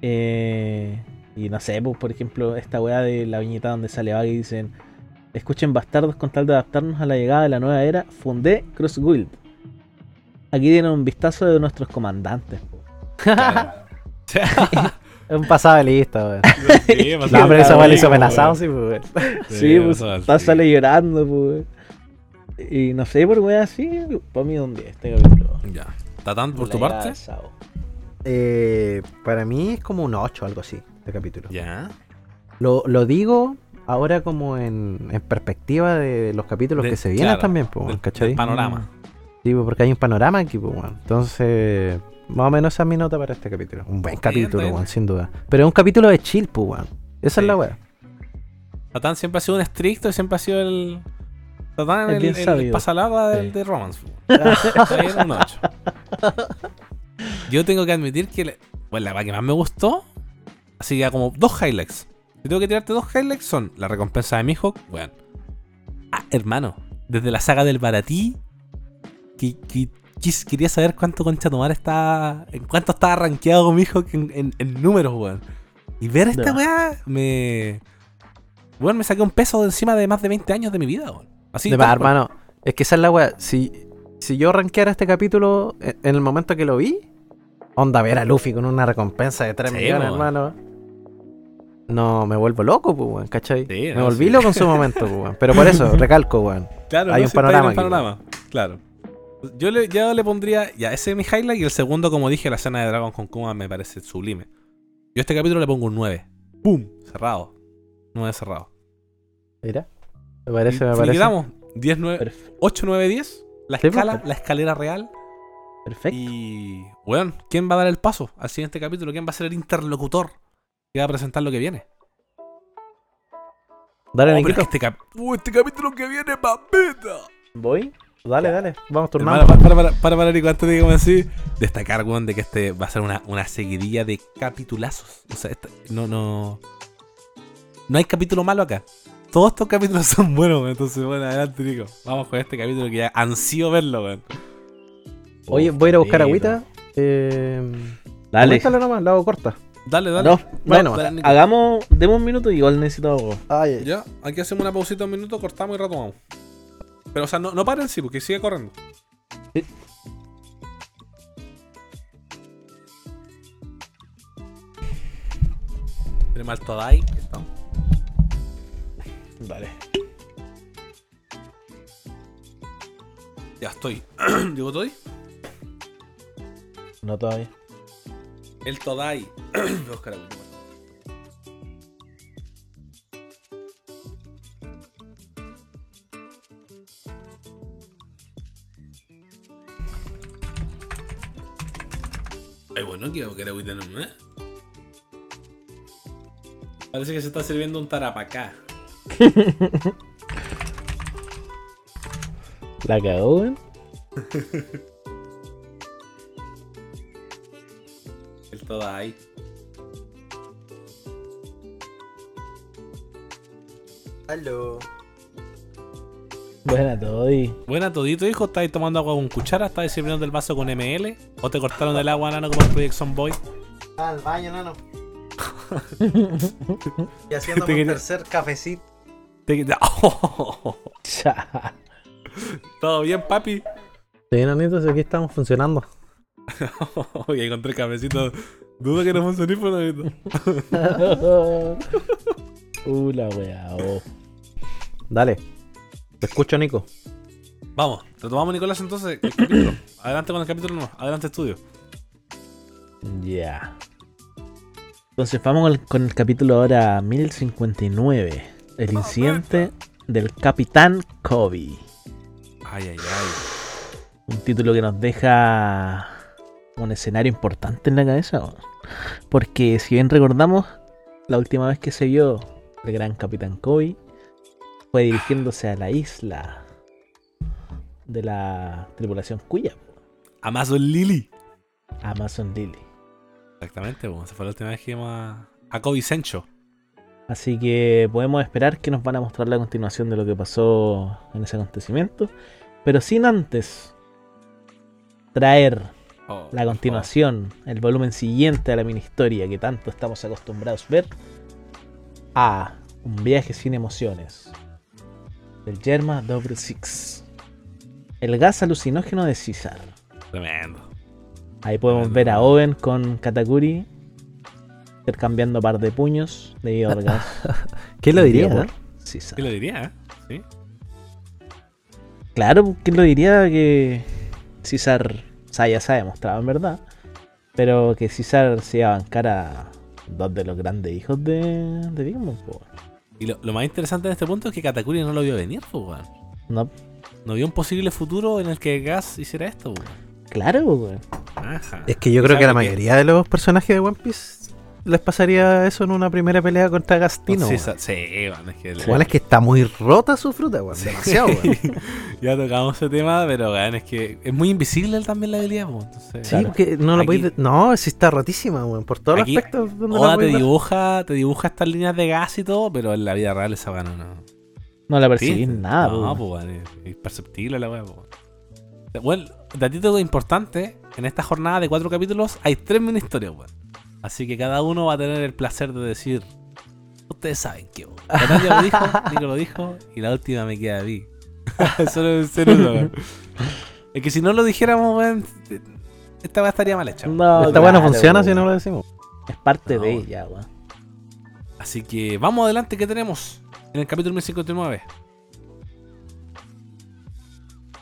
Eh, y no sé, pues, por ejemplo, esta weá de la viñeta donde sale Vague y dicen: Escuchen bastardos con tal de adaptarnos a la llegada de la nueva era, fundé Cross Guild. Aquí tienen un vistazo de nuestros comandantes. claro. Es un pasado de lista, weón. Sí, No, pero esa weón le hizo amenazado, sí, pues. Sí, pues sale llorando, pues. Y no sé, por weá así, para mí es un 10 este capítulo. Ya. Tatán, por tu parte. Eh, para mí es como un 8, algo así, de capítulo. Ya. Lo, lo digo ahora como en, en perspectiva de los capítulos De- que se vienen claro, también, pues, Del, ¿cachai? del panorama. Sí, pues, porque hay un panorama aquí, pues, weón. Entonces, más o menos esa es mi nota para este capítulo. Un buen capítulo, weón, sin duda. Pero es un capítulo de chill, pues, weón. Esa Sí. es la weá. Tatán siempre ha sido un estricto y siempre ha sido el. Tatán Es el, el, sabio. pasalaba del Sí. de Romance. Era un 8. Yo tengo que admitir que le- bueno, la que más me gustó, así que como dos highlights. Si tengo que tirarte dos highlights son la recompensa de Mihawk, weón. Ah, hermano, desde la saga del Baratí, que, que- quis- quería saber cuánto concha tomar está. En cuánto estaba rankeado Mihawk en, en, en números, weón. Y ver esta Ya. weá me. Bueno, me saqué un peso de encima de más de 20 años de mi vida, weón. Así de cual. hermano. Es que esa es la weá. Si, si yo rankeara este capítulo en, en el momento que lo vi, onda ver a Luffy con una recompensa de 3 Sí, millones, hermano. No, me vuelvo loco, pues, weón, ¿cachai? Sí, me no, volví sí. loco en su momento, pues, weón. Pero por eso, recalco, weón. Claro, Hay no, un panorama el aquí, panorama. Claro. Yo le, yo le pondría. Ya, ese es mi highlight. Y el segundo, como dije, la escena de Dragon con Kuma me parece sublime. Yo a este capítulo le pongo un 9. ¡Pum! Cerrado. 9 cerrado. Mira. Me parece, me parece. quedamos 10, 9, Perf- 8, 9, 10. La Sí, escala, pues. la escalera real. perfecto. Y. Bueno, ¿quién va a dar el paso al siguiente capítulo? ¿Quién va a ser el interlocutor que va a presentar lo que viene? Dale, Oh, pero este, cap- Uh, este capítulo que viene, papita. ¿Voy? Dale, dale. Vamos Para, turnando. para, para, para, para, Nico, antes de que comencemos así, destacar, weón, de que este va a ser una, una seguidilla de capitulazos. O sea, esta- no, no. No hay capítulo malo acá. Todos estos capítulos son buenos, weón. Entonces, bueno, adelante, Nico. Vamos con este capítulo que ya ansío verlo, weón. Oye, voy a ir a buscar agüita. Eh, Dale. nomás, la hago corta. Dale, dale. No, Bueno, no, dale, Nico. hagamos, demos un minuto y igual necesito algo. Ay, Ya, aquí hacemos una pausita un minuto, cortamos y retomamos. Pero, o sea, no, no paren, sí, porque sigue corriendo. Sí. Tenemos al Todai. estamos. Dale. Ya estoy. ¿Llegó Todai? No todavía. El Todai. Agüita. Ay, bueno, quiero que ¿eh? Parece que se está sirviendo un tarapacá. La cagó, weón. El Todai. Aló. Buena Toddy. Buena, todito, hijo. ¿Estáis tomando agua con cuchara? ¿Estáis sirviendo del vaso con ML? ¿O te cortaron el agua, nano, como el Project Boy? Al baño, nano. y haciendo un tercer cafecito. Te- Cha. ¿Todo bien, papi? Sí, nanitos, aquí estamos funcionando. Oye, encontré cafecito. Dudo que no funcione por ahorita. uh, la weá. oh. Dale. Te escucho, Nico. Vamos, retomamos, Nicolás, entonces. El capítulo. Adelante con el capítulo, no. Adelante, estudio. Ya. Entonces vamos con el, con el capítulo ahora 1059. El incidente del Capitán Kobe. Ay, ay, ay. Un título que nos deja un escenario importante en la cabeza. Porque si bien recordamos, la última vez que se vio el gran Capitán Kobe fue dirigiéndose a la isla de la tripulación Cuya, Amazon Lily. Amazon Lily. Exactamente, pues. Esa fue la última vez que íbamos a, a Kobe Sencho. Así que podemos esperar que nos van a mostrar la continuación de lo que pasó en ese acontecimiento. Pero sin antes traer Oh, la continuación, el volumen siguiente a la mini historia que tanto estamos acostumbrados a ver, a un viaje sin emociones del Yerma Double Six. El gas alucinógeno de César. Tremendo. Ahí podemos ver a Owen con Katakuri intercambiando par de puños debido al gas. ¿Quién lo diría? eh? por César. ¿Qué lo diría, eh? Sí. Claro, ¿quién lo diría que César, o sea, ya se ha demostrado en verdad, pero que César se iba a bancar a dos de los grandes hijos de, de Big Mom. Y lo, lo más interesante de este punto es que Katakuri no lo vio venir, pues. No, No vio un posible futuro en el que Gas hiciera esto, weón. claro, po, weón. Ajá. Es que yo creo que la ¿Sabe qué? mayoría de los personajes de One Piece les pasaría eso en una primera pelea contra Gastino. Sí, weón. sí, weón, es que... Weón, es que está muy rota su fruta, weón. Demasiado, weón. ya tocamos ese tema, pero weón, es que es muy invisible él también la habilidad. Entonces, Sí, porque no lo Aquí- podéis. No, sí está rotísima, weón. Por todos los aspectos la Oda te dibuja, te dibuja estas líneas de gas y todo, pero en la vida real esa weá no, no. La Sí, percibís nada, po, No, weón. pues weón, es imperceptible la weá, pues. weón. Bueno, datito importante, en esta jornada de cuatro capítulos hay tres mini historias, weón. Así que cada uno va a tener el placer de decir. Ustedes saben que. Natalia lo dijo, Nico lo dijo, y la última me queda a mí. Solo en serio, weón. Es que si no lo dijéramos, weón, esta weá estaría mal hecha. No, Esta weá no funciona si no lo decimos. Es parte No. de ella, weón. Así que vamos adelante, ¿qué tenemos en el capítulo 1059?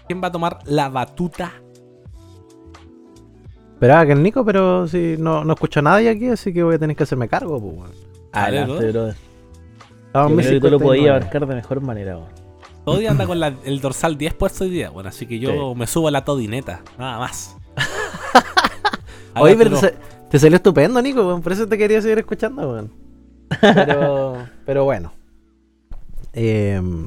¿Quién va a tomar la batuta? Esperaba que el Nico, pero si no, no escucho a nadie aquí, así que voy a tener que hacerme cargo, pues, weón. Adelante, bro. brother. Yo creo que tú lo 1059. podías abarcar de mejor manera, weón. Toddy anda con la- el dorsal 10 puesto hoy día. Bueno, así que yo Sí. me subo a la todineta, nada más. Oye, pero te, te salió estupendo, Nico, weón. Por eso te quería seguir escuchando, weón. Pero, pero bueno. Em,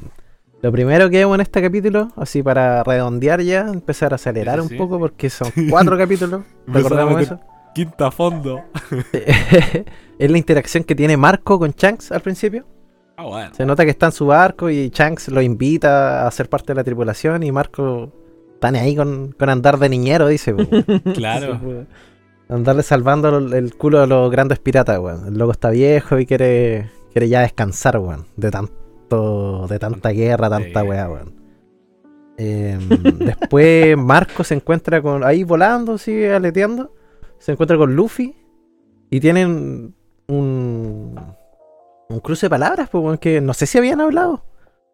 lo primero que hago en este capítulo, así para redondear ya, empezar a acelerar Sí, un sí. poco porque son cuatro capítulos. Recordemos a eso. Quinta fondo. es la interacción que tiene Marco con Shanks al principio. Ah, bueno. Se nota que está en su barco y Shanks lo invita a ser parte de la tripulación y Marco está ahí con, con andar de niñero, dice. Claro. Andarle salvando el el culo a los grandes piratas, weón. El loco está viejo y quiere, quiere ya descansar, weón. De tanto, de tanta guerra, tanta weá, weón. Em, después Marco se encuentra con. ahí volando, sigue aleteando. Se encuentra con Luffy. Y tienen un. un cruce de palabras, pues, weón, que no sé si habían hablado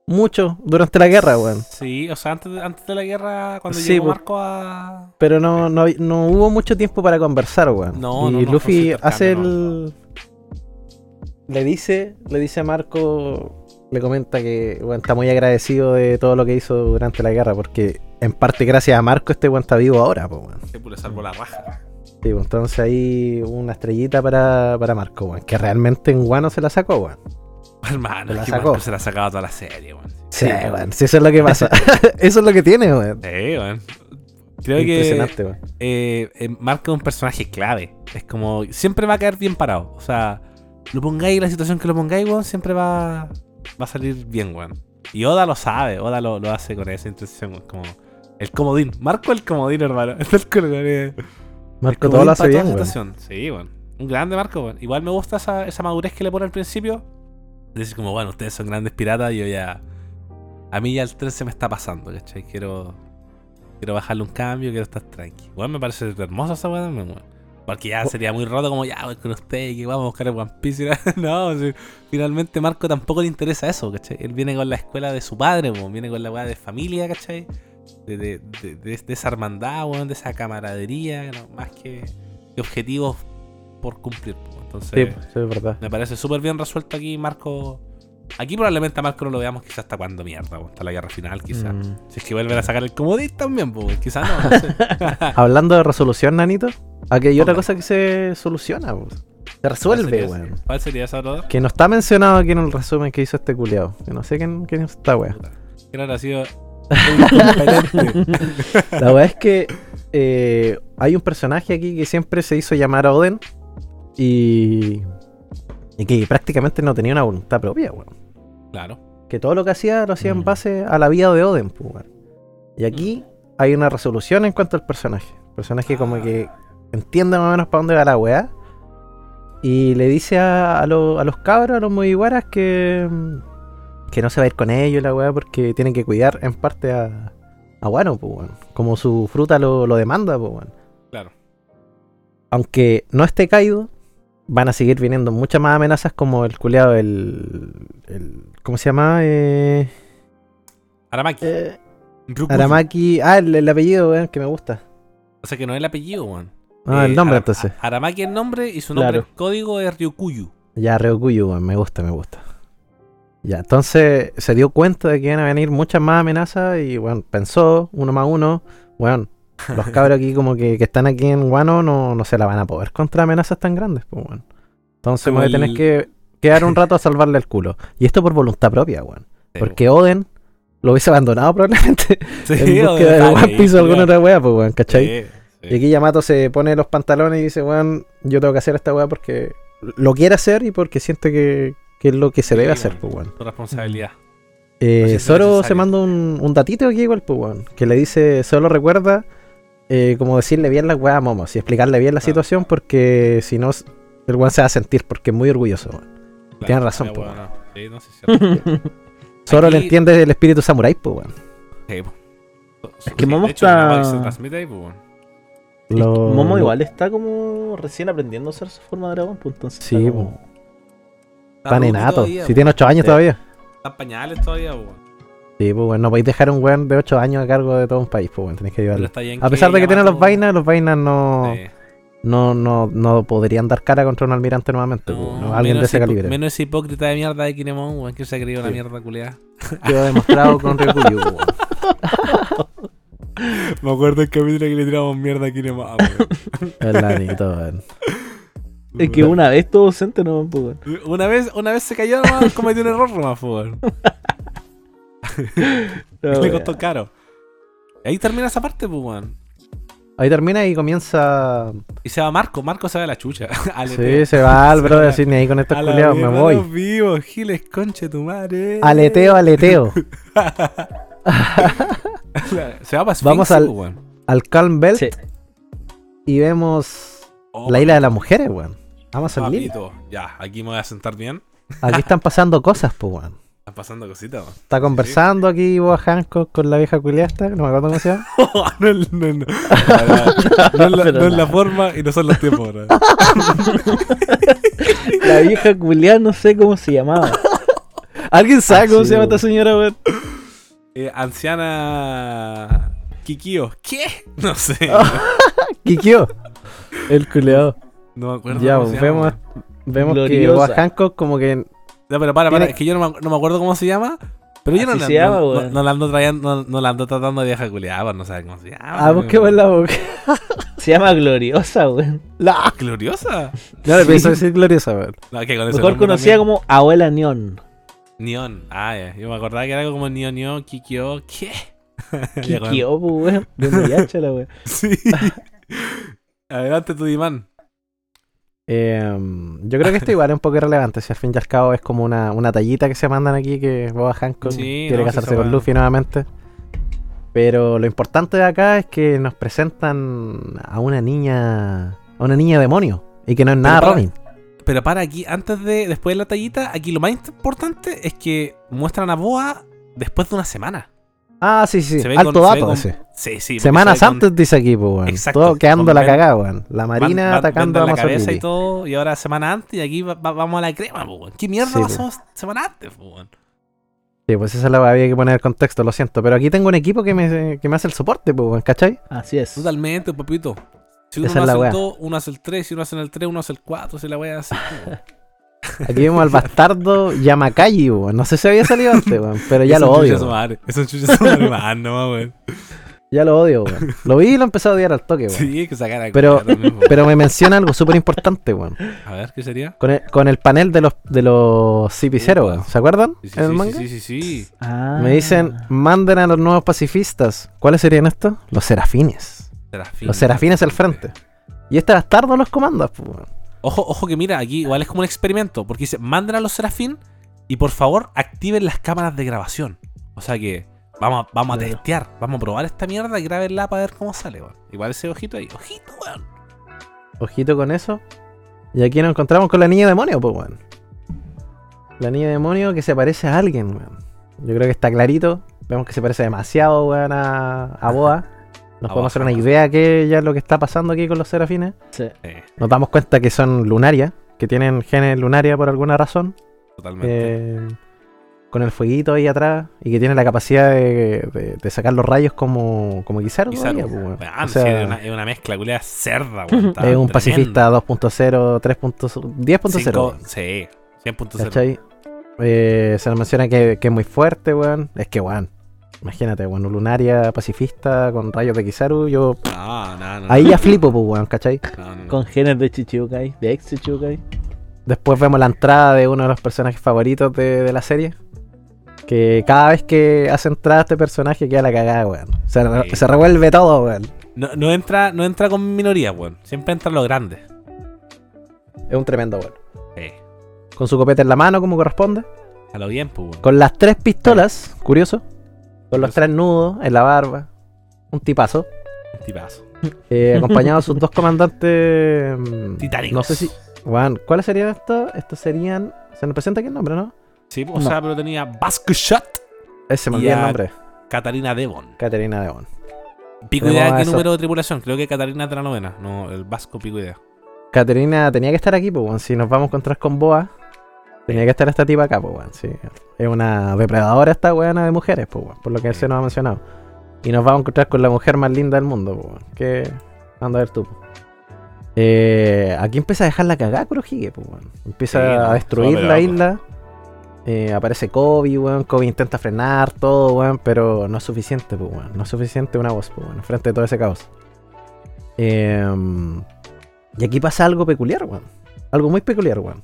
mucho durante la guerra, weón. Sí, o sea, antes de, antes de la guerra, cuando Sí, llegó pues. Marco a. Pero no, no, no hubo mucho tiempo para conversar, weón. No, y no, Luffy hace el. Le dice, le dice a Marco, le comenta que está muy agradecido de todo lo que hizo durante la guerra, porque en parte gracias a Marco este weón está vivo ahora, pues weón. Se le salvó la raja. Sí, pues, entonces ahí una estrellita para, para Marco, weón. Que realmente en Guano se la sacó, weón. Hermano, Se la sacó. Marco se la ha sacado toda la serie, weón. Sí, weón. Sí, eso es lo que pasa. eso es lo que tiene, weón. Sí, weón. Creo que eh, eh, Marco es un personaje clave. Es como. Siempre va a caer bien parado. O sea, lo pongáis la situación que lo pongáis, weón, siempre va, va a salir bien, weón. Y Oda lo sabe, Oda lo, lo hace con esa intención, weón, como. El comodín. Marco el comodín, hermano. Marco todo lo hace bien, weón. Sí, weón. Un grande Marco, weón. Igual me gusta esa, esa madurez que le pone al principio. Decir como, bueno, ustedes son grandes piratas y yo ya... A mí ya el tren se me está pasando, ¿cachai? Quiero... Quiero bajarle un cambio, quiero estar tranqui. Bueno, me parece hermosa esa weón, weón. Porque ya sería muy roto como, ya, voy con usted, que vamos a buscar el One Piece. no, finalmente Marco tampoco le interesa eso, ¿cachai? Él viene con la escuela de su padre, weón. Viene con la weá de familia, ¿cachai? De, de, de, de- de esa hermandad, weón, de esa camaradería, ¿no? más que, que objetivos por cumplir. weón. Entonces, Sí, sí, es verdad. me parece súper bien resuelto aquí, Marco. Aquí probablemente a Marco no lo veamos quizás hasta cuando mierda, hasta la guerra final, quizás. Mm. Si es que vuelven a sacar el comodín también, pues, quizás no, no sé. Hablando de resolución, Nanito, aquí hay otra cosa que se soluciona, pues. Se resuelve, weón. ¿Cuál sería esa, brother? Que no está mencionado aquí en el resumen que hizo este culiao. Que no sé quién, quién es esta wea. Que no habrá sido. La wea es que eh, hay un personaje aquí que siempre se hizo llamar Oden. Y. Y que prácticamente no tenía una voluntad propia, weón. claro. Que todo lo que hacía lo hacía en Mm. base a la vida de Oden, pues, weón. Y aquí hay una resolución en cuanto al personaje. El personaje como Ah. que entiende más o menos para dónde va la weá. Y le dice a, a, lo- a los cabros, a los Mugiwaras, que, que no se va a ir con ellos la weá porque tienen que cuidar en parte a, a Wano, pues, weón. Como su fruta lo, lo demanda, pues, weón. Claro. Aunque no esté caído, van a seguir viniendo muchas más amenazas como el culeado, el, el. ¿Cómo se llama? Eh, Aramaki. eh. Aramaki. Ah, el, el apellido, weón, que me gusta. O sea que no es el apellido, weón. Ah, Eh, el nombre Ara- entonces. Aramaki el nombre y su nombre Claro. en código es Ryukuyu. Ya, Ryokuyu, weón, me gusta, me gusta. Ya, entonces se dio cuenta de que iban a venir muchas más amenazas y, bueno, pensó, uno más uno, bueno, los cabros aquí como que, que están aquí en Wano no, no se la van a poder contra amenazas tan grandes, pues, weón. Entonces me voy a tener el- que quedar un rato a salvarle el culo. Y esto por voluntad propia, weón. Sí, Porque Oden lo hubiese abandonado probablemente Sí, en o búsqueda de One Piece o alguna otra weá, pues, weón, ¿cachai? Sí, sí. Y aquí Yamato se pone los pantalones y dice, weón, yo tengo que hacer esta weá porque lo quiere hacer y porque siente que, que es lo que se Sí, debe hacer, weón. pues weón. Tu responsabilidad. Eh, Zoro necesario. se manda un, un datito aquí igual, pues weón, que le dice, solo recuerda eh, como decirle bien las weas a Momos y explicarle bien la Claro. situación porque si no, El weón se va a sentir porque es muy orgulloso, weón. Claro, Tienes razón, ah, po, bueno, Sí, no sé si es cierto. Solo le entiende el espíritu samurái, pues, weón. Sí, po. Es que Sí, Momo está- la se transmite ahí, pues, weón. Lo- Momo lo- igual está como recién aprendiendo a hacer su forma de dragón, pues entonces. Sí, está como- Está Tan rubio enato. todavía, Si tiene 8 años Sí. todavía. Está pañales todavía, weón. Sí, pues, weón. No podéis dejar un weón de 8 años a cargo de todo un país, pues, weón. Tenéis que ayudarlo. A pesar de que tiene los vainas, los vainas no, Sí. no, no, no podrían dar cara contra un almirante nuevamente, pues, No, no, alguien de menos ese calibre. Menos ese hipócrita de mierda de Kinemon, weón, que se ha creído una Sí. mierda culeada. Quedó demostrado con Ryokuyu, weón. Me acuerdo el capítulo que le tiramos mierda a Kinemon, weón. El lanito, weón. Es que una vez todo docente no weón. Una vez, una vez se cayó nomás, cometió un error nomás, weón. No, Le costó caro. Y ahí termina esa parte, pues, weón. Ahí termina y comienza. Y se va Marco, Marco se va a la chucha. Sí, se va al bro decir ni ahí con estos culiados, me voy. vivos, Giles, conche tu madre. Aleteo, aleteo. Se va para Vamos al- pues, weón. Al Calm Belt Sí. y vemos Oh, la isla de las mujeres, weón. Vamos papito. Ya, aquí me voy a sentar bien. Aquí están pasando cosas, pues, weón. Están pasando cositas, weón. Está conversando aquí Boa Hancock con la vieja culiasta, no me acuerdo cómo se llama. no, es- no, no. No, no es la, Pero no es la nada. forma y no son los tiempos, weón. La vieja culiada no sé cómo se llamaba. ¿Alguien sabe cómo Así, se llama esta señora, weón? Eh, anciana. Kikio. ¿Qué? No sé. Kikyo. El culiado. No me acuerdo. Ya, cómo se llama, vemos, vemos que Gloriosa. Boa Hancock como que Ya, pero para, para, Tiene- es que yo no me, no me acuerdo cómo se llama. Pero yo no, la- llama, no, no, no la ando trayendo, no, no la ando tratando de vieja culiada, pues, no sabe cómo se llama. Ah, busquemos la boca. Se llama Gloriosa, weón. La... Gloriosa. No le pienso decir gloriosa, weón. No, que con Mejor conocida también. como Abuela Neon. Neon. Ah, ya. Yo me acordaba que era algo como Neon, Neon, Kikyo. ¿Qué? Kikyo, pues, weón. De Muyacha la weón. Sí. Adelante, tu Diman. Eh, yo creo que esto igual es un poco irrelevante. Si al fin y al cabo es como una, una tallita que se mandan aquí que Boba Hancock Sí, quiere no, casarse con. Luffy nuevamente. Pero lo importante de acá es que nos presentan a una niña. a una niña demonio. Y que no es nada para- Robin. Pero para aquí, antes de. Después de la tallita, aquí lo más importante es que muestran a Boa después de una semana. Ah, sí, sí. Alto con- dato ese. Sí, sí. Semanas se ve con- antes dice aquí, pues, weón. Exacto, Todo quedando la cagada, weón. La marina Van- van- atacando a la cabeza y todo, y ahora semana antes, y aquí va- va- vamos a la crema, po, weón. ¿Qué mierda Sí, pasó semana antes, po, weón? Sí, pues esa es la había que poner el contexto, lo siento. Pero aquí tengo un equipo que me, que me hace el soporte, pues, weón, ¿cachai? Así es. Totalmente, papito. Si uno Esa es no la hace el 2, uno hace el 3, si uno hace el 3, uno hace el 4, si la wea weón. Aquí vemos al bastardo Yamakagi, weón. No sé si había salido antes, weón. Pero ya lo odio. Es un chucha más, no, weón. Ya lo odio, weón. Lo vi y lo empecé a odiar al toque, weón. Sí, que sacar Pero-. Pero me menciona algo súper importante, weón. A ver, ¿qué sería? Con el, con el panel de los, de los CP0, weón. ¿Se acuerdan? Sí, sí, en el sí, manga. sí, sí, sí, sí. Ah. Me dicen, manden a los nuevos pacifistas. ¿Cuáles serían estos? Los serafines. Serafín. Los serafines al frente. Y este bastardo los comanda, pues, weón. Ojo, ojo que mira, aquí igual es como un experimento, porque dice, manden a los serafín y por favor activen las cámaras de grabación. O sea que vamos, a- vamos a testear, vamos a probar esta mierda y grábenla para ver cómo sale, weón. Igual ese ojito ahí, ojito, weón. Ojito con eso. Y aquí nos encontramos con la niña demonio, pues, weón. La niña demonio que se parece a alguien, weón. Yo creo que está clarito. Vemos que se parece demasiado, weón, a, a Boa. Nos podemos hacer una idea que ya es lo que está pasando aquí con los serafines. Sí. Eh, Nos damos cuenta que son lunaria, que tienen genes lunaria por alguna razón. totalmente. eh, con el fueguito ahí atrás. Y que tienen la capacidad de, de- de sacar los rayos como, como Kizaru. Todavía, pues, weón. O sí, sea, es, una, es una mezcla, culiada cerda, weón. está es un tremendo. pacifista 2.0, 3.0, 10.0. Cinco- weón. Sí, 100.0. ¿Cachai? Eh, se nos menciona que, que es muy fuerte, weón. Es que, weón. Imagínate, weón, lunaria pacifista con rayos de Kizaru. Yo No, no, no. ahí no, ya flipo, pues, weón, ¿cachai? no, no, no. Con genes de Chichibukai, de ex Chichibukai. Después vemos la entrada de uno de los personajes favoritos de, de la serie. Que cada vez que hace entrada este personaje queda la cagada, weón. Se, Sí. se revuelve todo, weón. No, no entra, no entra con minoría, weón. Siempre entra los grandes. Es un tremendo, weón. Sí. Con su copete en la mano, como corresponde. A lo bien, pues, weón. Con las tres pistolas, curioso. Con los tres nudos en la barba. Un tipazo. Un tipazo. Eh, acompañado de sus dos comandantes. mm, Titánicos. No sé si. Juan, ¿cuáles serían estos? Estos serían. Se nos presenta aquí el nombre, ¿no? Sí, o sea, pero tenía Basque Shot, Ese me olvidé el nombre. Catarina Devon. Caterina Devon. Pico idea qué eso. número de tripulación. Creo que Catarina es de la novena. No, el Vasco pico idea. Caterina tenía que estar aquí, pues. Si nos vamos a encontrar con Boa, tenía que estar esta tipa acá, pues, weón. Sí. Es una depredadora esta weona de mujeres, pues, weón. Por lo que se nos ha mencionado. Y nos vamos a encontrar con la mujer más linda del mundo, pues, weón. ¿Qué? Anda a ver tú. Eh, aquí empieza a dejar la cagada Kurohige, pues, weón. Empieza Sí, no, a destruir la isla. Eh, aparece Kobe, weón. Kobe intenta frenar todo, weón. Pero no es suficiente, pues, weón. No es suficiente una voz, pues, weón. Frente a todo ese caos. Eh, y aquí pasa algo peculiar, weón. Algo muy peculiar, weón.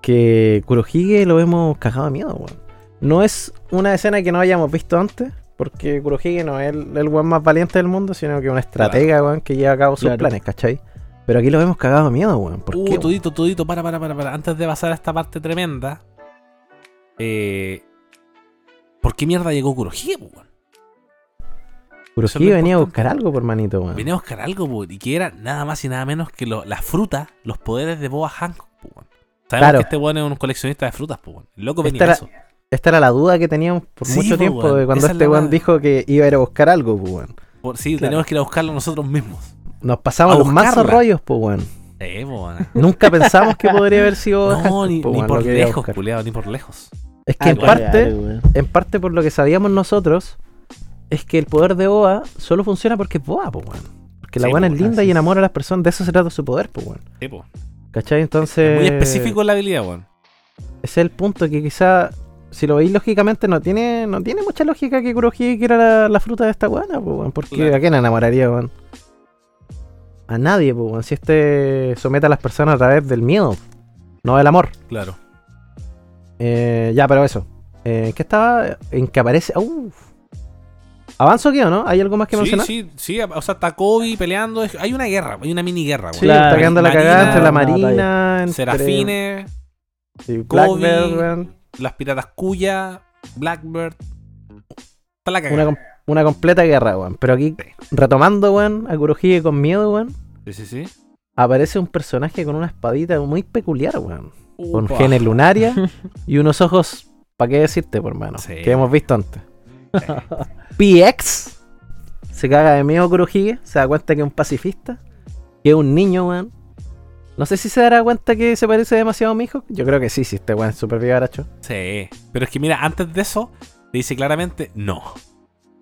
Que Kurohige lo hemos cagado de miedo, weón. No es una escena que no hayamos visto antes, porque Kurohige no es el, el weón más valiente del mundo, sino que una estratega, weón, que lleva a cabo sus Claro. planes, ¿cachai? Pero aquí lo hemos cagado de miedo, weón. ¿Por Uh, qué, weón? tudito, para, para, para, para. Antes de pasar a esta parte tremenda. Eh, ¿Por qué mierda llegó Kurohige, weón? Kurohige venía a buscar algo, por manito, weón. Venía a buscar algo, po, y que era nada más y nada menos que lo- las frutas, los poderes de Boa Hancock, weón. Sabemos Claro. que este weón es un coleccionista de frutas, po, weón. El loco venía Esta era- eso. Esta era la duda que teníamos por Sí, mucho po, tiempo de cuando Esa este weón dijo que iba a ir a buscar algo, pues, weón. Por, sí, Claro. tenemos que ir a buscarlo nosotros mismos. Nos pasamos los buscarla. rollos, pues, weón. Eh, po, weón. Nunca pensamos que podría haber sido No, ni, po, ni weón, por lejos, culiado, ni por lejos. Es que Ah, en claro, parte, en parte por lo que sabíamos nosotros, es que el poder de Boa solo funciona porque es Boa, pues, weón. Porque la Sí, buena po, es linda y enamora a las personas, de eso se trata su poder, pues, weón. Sí, po. ¿Cachai? Entonces. Muy específico la habilidad, weón. Ese es el punto que quizá, si lo veis lógicamente, no tiene, no tiene mucha lógica que Kurohige quiera la, la fruta de esta buena, pues, weón. Porque Claro. ¿a quién enamoraría, weón? A nadie, pues, weón. Si este somete a las personas a través del miedo, no del amor. Claro. Eh, ya, pero eso. Eh, ¿Qué estaba? En que aparece. Uf. ¿Avanzo aquí o no? ¿Hay algo más que Sí, mencionar? sí, sí, o sea, está Kobe peleando. Hay una guerra, hay una mini guerra, Sí, weón. Claro. está quedando la cagada entre la una marina, entre Serafines, sí, Kobe, Blackbird, weón. las piratas Kuya, Blackbird. Está la Una, cagada. com- una completa guerra, weón. Pero aquí, retomando, weón, a Kurohige con miedo, weón, Sí, sí, sí. aparece un personaje con una espadita muy peculiar, weón. Con genes lunaria y unos ojos, ¿para qué decirte, por mano? Sí. Que hemos visto antes. PX se caga de miedo Kurohige, se da cuenta que es un pacifista, que es un niño, weón. No sé si se dará cuenta que se parece demasiado a mi hijo. Yo creo que sí, si este weón es súper vivaracho. Sí. Pero es que mira, antes de eso, le dice claramente, no.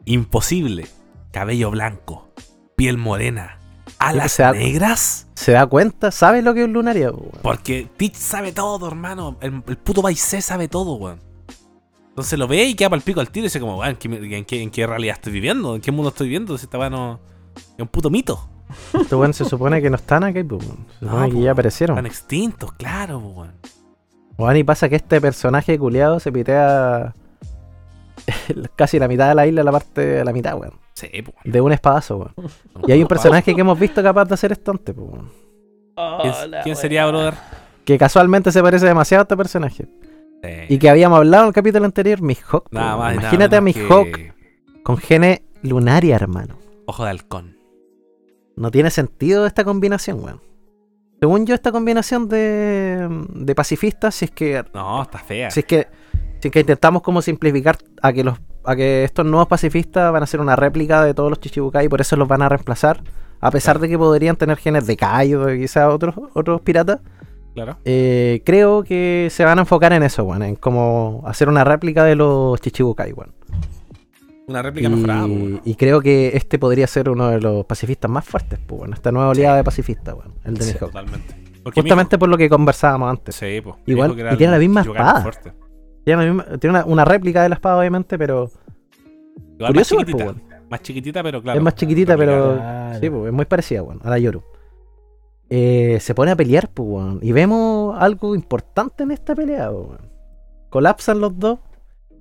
Imposible. Cabello blanco. Piel morena. Alas se da- negras. Se da cuenta, sabe lo que es lunaria, weón. Porque Teach sabe todo, hermano. El, el puto Baisé sabe todo, weón. Entonces lo ve y queda para el pico al tiro y dice como, ¿en qué, en, qué, en qué realidad estoy viviendo? ¿En qué mundo estoy viviendo? Si esta no... Es un puto mito. Este weón se supone que no están aquí, pues, weón. Se No, supone que po, ya aparecieron. Están extintos, claro, weón. Weón, y pasa que este personaje culiado se pitea casi la mitad de la isla, la parte de la mitad, weón. Sí, po. De un espadazo, weón. Y hay un personaje que hemos visto capaz de hacer esto antes, pues, weón. ¿Quién, quién sería, brother? Que casualmente se parece demasiado a este personaje. Sí. Y que habíamos hablado en el capítulo anterior, Mihawk. Nada weón. más y nada Imagínate a Mihawk que con genes lunaria, hermano. Ojo de halcón. No tiene sentido esta combinación, weón. Según yo, esta combinación de, de pacifistas, si es que No, está fea. Si es que, si es que intentamos como simplificar a que los a que estos nuevos pacifistas van a ser una réplica de todos los Chichibukai y por eso los van a reemplazar, a pesar de que podrían tener genes de Kai o de quizás otros otros piratas, Claro. eh, creo que se van a enfocar en eso, weón, en como hacer una réplica de los Chichibukai, weón. Una réplica mejorada, po, Y, weón. y creo que este podría ser uno de los pacifistas más fuertes, pues, bueno, esta nueva oleada de pacifistas, weón, el de Sí. Totalmente. Porque Justamente por lo que conversábamos antes. Sí, po. Igual- y tiene la misma espada. Tiene, la misma- tiene una, una réplica de la espada, obviamente, pero Igual Curioso, más pues, chiquitita. weón. Más chiquitita, pero claro. es más chiquitita, pero Claro. Sí, pues, es muy parecida, weón, a la Yoru. Eh, se pone a pelear, pues, weón. Y vemos algo importante en esta pelea, weón. Colapsan los dos.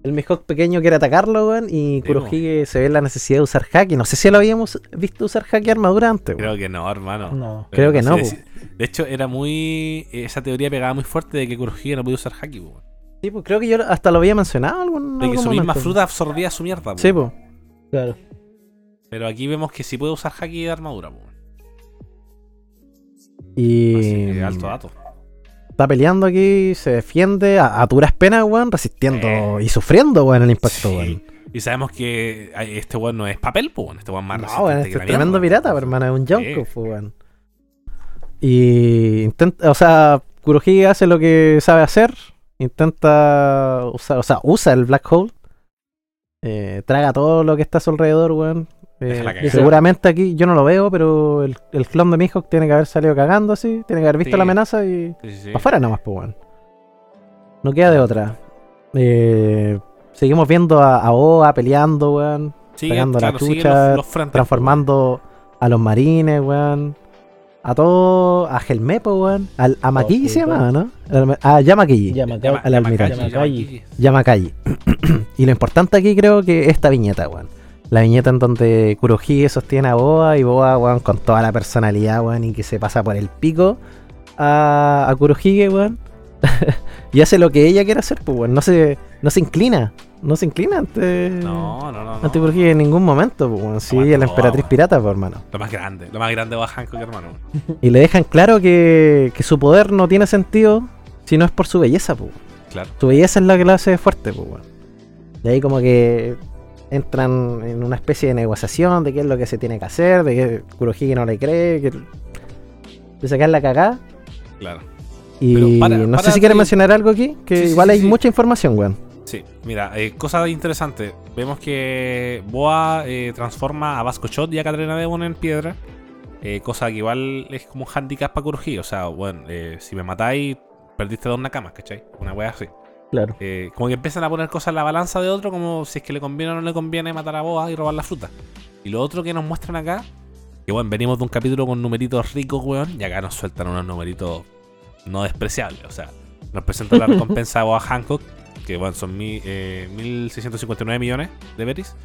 El Mihawk pequeño quiere atacarlo, weón. Y Sí, Kurohige se ve la necesidad de usar haki. No sé si lo habíamos visto usar haki armadura antes, weón. Creo que no, hermano. No. Creo que no, De hecho, era muy. Esa teoría pegaba muy fuerte de que Kurohige no podía usar po, weón. Sí, pues creo que yo hasta lo había mencionado en algún, De que algún su misma momento. fruta absorbía su mierda. Sí, pues. Claro. Pero aquí vemos que sí puede usar haki de armadura. Y Así alto dato. está peleando aquí, se defiende a, a duras penas, weón, resistiendo Eh. y sufriendo, weón, el impacto, Sí. weón. Y sabemos que este weón no es papel, weón. Este weón más No, weón, este es tremendo mierda. pirata, hermano, es un. Yonko, pues, weón. Y intenta, o sea, Kurohige hace lo que sabe hacer, intenta usar, o sea, usa el Black Hole, eh, traga todo lo que está a su alrededor, weón. Eh, y seguramente aquí, yo no lo veo, pero el, el clon de Mihawk tiene que haber salido cagando así, tiene que haber visto Sí. la amenaza y Sí, sí, sí. pa' afuera nomás, pues, weón. No queda de otra. Eh, seguimos viendo a, a Oa peleando, weón. Pegando la claro, sigue chucha, los- los frentes, transformando a los marines, weón. A todo, a Helmepo, weón. Al, a Maquilli se llamaba, ¿no? A Yamaquilli. Al almirante. Yamakai. y lo importante aquí creo que es esta viñeta, weón. La viñeta en donde Kurohige sostiene a Boa y Boa, weón, con toda la personalidad, weón, y que se pasa por el pico a, a Kurohige, weón. y hace lo que ella quiere hacer, pues, weón. No se, no se inclina. No se inclina ante, No, no, no. ante Kurohige en ningún momento, pues, weón. Sí, Aguanta ella es la emperatriz pirata, pues, hermano. Lo más grande, lo más grande va Hancock, hermano. Y le dejan claro que, que su poder no tiene sentido si no es por su belleza, pues. Claro. Su belleza es la que lo hace fuerte, pues, weón. De ahí como que entran en una especie de negociación de qué es lo que se tiene que hacer, de que Kurohige no le cree, que de sacar la cagada. Claro. Y para- no para sé si quieres mencionar algo aquí, que Sí, igual sí, hay sí. mucha información, weón. Sí, mira, eh, cosa interesante. Vemos que Boa eh, transforma a Vasco Shot y a Katrina Devon en piedra. eh, cosa que igual es como un handicap para Kurohige. O sea, bueno, eh, si me matáis, perdiste dos nakamas, ¿cachai? Una wea así. Claro. Eh, como que empiezan a poner cosas en la balanza de otro, como si es que le conviene o no le conviene matar a Boa y robar la fruta. Y lo otro que nos muestran acá, que bueno, venimos de un capítulo con numeritos ricos, weón, y acá nos sueltan unos numeritos no despreciables. O sea, nos presentan la recompensa a Boa Hancock, que bueno, son mi, eh, 1.659 millones de Betis.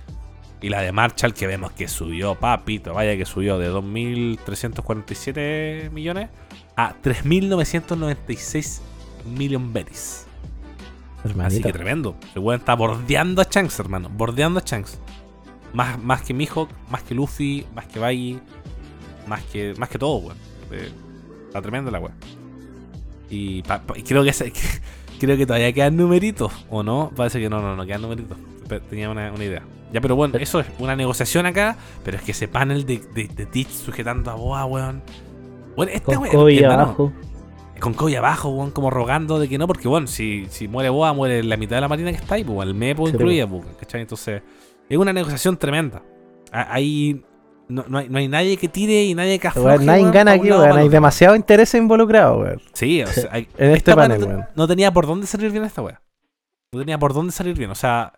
Y la de Marshall, que vemos que subió, papito, vaya que subió de 2.347 millones a 3.996 million Betis. Así Hermanito. que tremendo. El weón está bordeando a Shanks, hermano. Bordeando a Shanks. Más, más que Mihawk, más que Luffy, más que Baggy, más que, más que todo, weón. Eh, está tremendo la weón. Y, pa- pa- y creo que, creo que todavía quedan numeritos, ¿o no? Parece que no, no, no quedan numeritos. Tenía una, una idea. Ya, pero bueno, eso es una negociación acá. Pero es que ese panel de, de, de Teach sujetando a Boa, weón. Bueno, este weón, hermano, abajo. Con Kobe abajo, weón, como rogando de que no, porque bueno, si, si muere Boa, muere la mitad de la marina que está ahí, pues el Mepo Sí, incluida, pues, ¿cachai? Entonces, es una negociación tremenda. Ahí no, no hay, no hay nadie que tire y nadie que afloje, Weón, nadie weón, gana aquí, weón. Hay demasiado interés involucrado, weón. Sí, o sea, hay- En este panel, no, weón. no tenía por dónde salir bien esta weá. No tenía por dónde salir bien. O sea,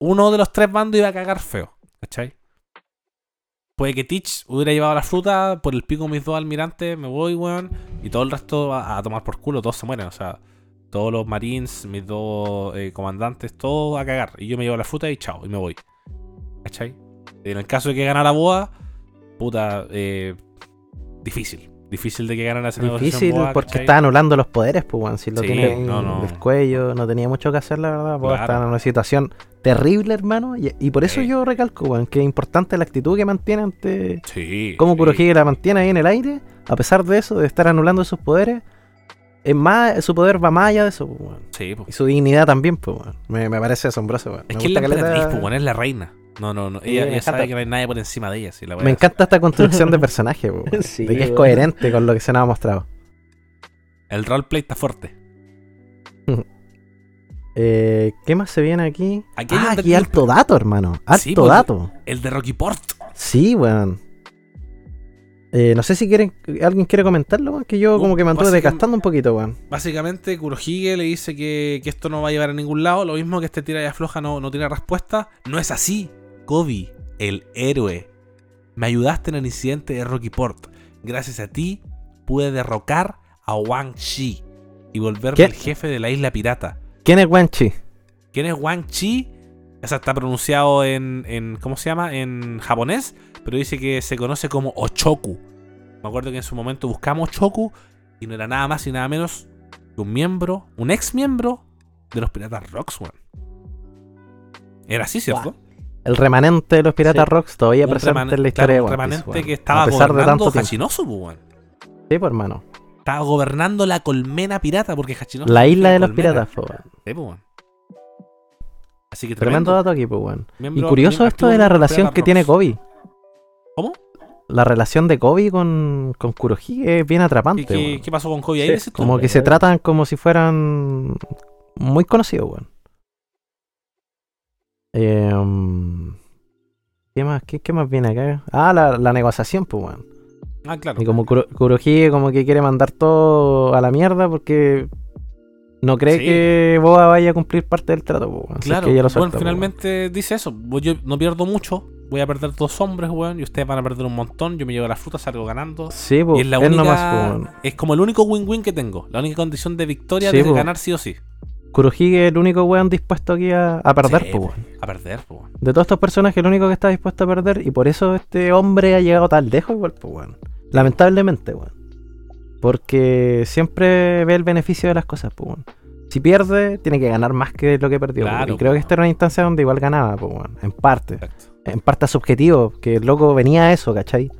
uno de los tres bandos iba a cagar feo, ¿cachai? Puede que Teach hubiera llevado la fruta por el pico de mis dos almirantes, me voy, weón. Y todo el resto a, a tomar por culo, todos se mueren. O sea, todos los marines, mis dos eh, comandantes, todos a cagar. Y yo me llevo la fruta y chao, y me voy. ¿Cachai? En el caso de que ganara Boa, puta, eh, difícil. Difícil de que ganara esa Difícil Boa, porque ¿cachai? está anulando los poderes, pues, weón. Si lo Sí, tiene ahí no, no. del cuello, no tenía mucho que hacer, la verdad. Pues Claro. está en una situación terrible, hermano. Y, y por eso Sí. yo recalco, weón, que es importante la actitud que mantiene ante. Sí. Cómo sí. Kurohige la mantiene ahí en el aire, a pesar de eso, de estar anulando sus poderes. Es más, su poder va más allá de eso, pues, weón. Sí, po. Y su dignidad también, pues, weón. Me, me parece asombroso, weón. Es Me que es la gusta caleta- emperatriz, po, weón, es la reina. No, no, no. Sí, Ella, me ella sabe encanta. que no hay nadie por encima de ella. sí, la Me es- encanta esta construcción de personaje, po. Sí, de que es coherente con lo que se nos ha mostrado. El roleplay está fuerte. Eh, ¿Qué más se viene aquí? Aquí hay ah, aquí alto dato, hermano. Alto Sí, porque- dato. El de Rocky Port. Sí, weón. Eh, no sé si quieren, alguien quiere comentarlo, weón, que yo Uh, como que me anduve desgastando un poquito, weón. Básicamente, Kurohige le dice que, que esto no va a llevar a ningún lado. Lo mismo que este tira y afloja no, no tiene respuesta. No es así. Kobe, el héroe. Me ayudaste en el incidente de Rocky Port. Gracias a ti pude derrocar a Wang Chi y volverme ¿Qué? el jefe de la isla pirata. ¿Quién es Wanchi? ¿Quién es Wang Chi? O sea, está pronunciado en, en- ¿Cómo se llama? En japonés. Pero dice que se conoce como Ochoku. Me acuerdo que en su momento buscamos Ochoku. Y no era nada más y nada menos que un miembro, un ex miembro de los piratas Rocks, weón. Era así, ¿cierto? El remanente de los Piratas Sí. Rocks todavía Un presente en la historia claro, de One Piece, remanente que estaba A pesar de tanto pues, weón. Sí, pues hermano. Estaba gobernando la colmena pirata porque Hachinosu. La isla de los colmena. piratas, po. Sí, po. Así que Tremendo tremendo. dato aquí, pues, weón. Y curioso esto de la relación que tiene. Kobe. ¿Cómo? La relación de Kobe con, con Kurohige es bien ¿Y atrapante, qué, weón. qué pasó con Kobe ahí? Sí? Como que se tratan como si fueran muy conocidos, weón. Eh, um, ¿Qué más? ¿Qué, qué más viene acá? Ah, la, la negociación, pues, weón. Ah, claro. Y como Kuro- Kurohige como que quiere mandar todo a la mierda porque no cree Sí. que Boa vaya a cumplir parte del trato, Claro, que bueno, finalmente dice eso. Yo no pierdo mucho. Voy a perder dos hombres, weón. Y ustedes van a perder un montón. Yo me llevo la fruta, salgo ganando. Sí, pues, y es la única. nomás, es como el único win-win que tengo. La única condición de victoria Sí, de po. ganar sí o sí. Kurohige es el único weón dispuesto aquí a, a perder, Sí, po. weón. A perder, pues. weón. De todos estos personajes, el único que está dispuesto a perder, y por eso este hombre ha llegado tan lejos, igual, pues, weón. Lamentablemente, weón. Porque siempre ve el beneficio de las cosas, pues, weón. Si pierde, tiene que ganar más que lo que perdió. Claro, y creo que esta era una instancia donde igual ganaba, pues, weón. En parte. Exacto. En parte a su objetivo, que el loco venía a eso, ¿cachai?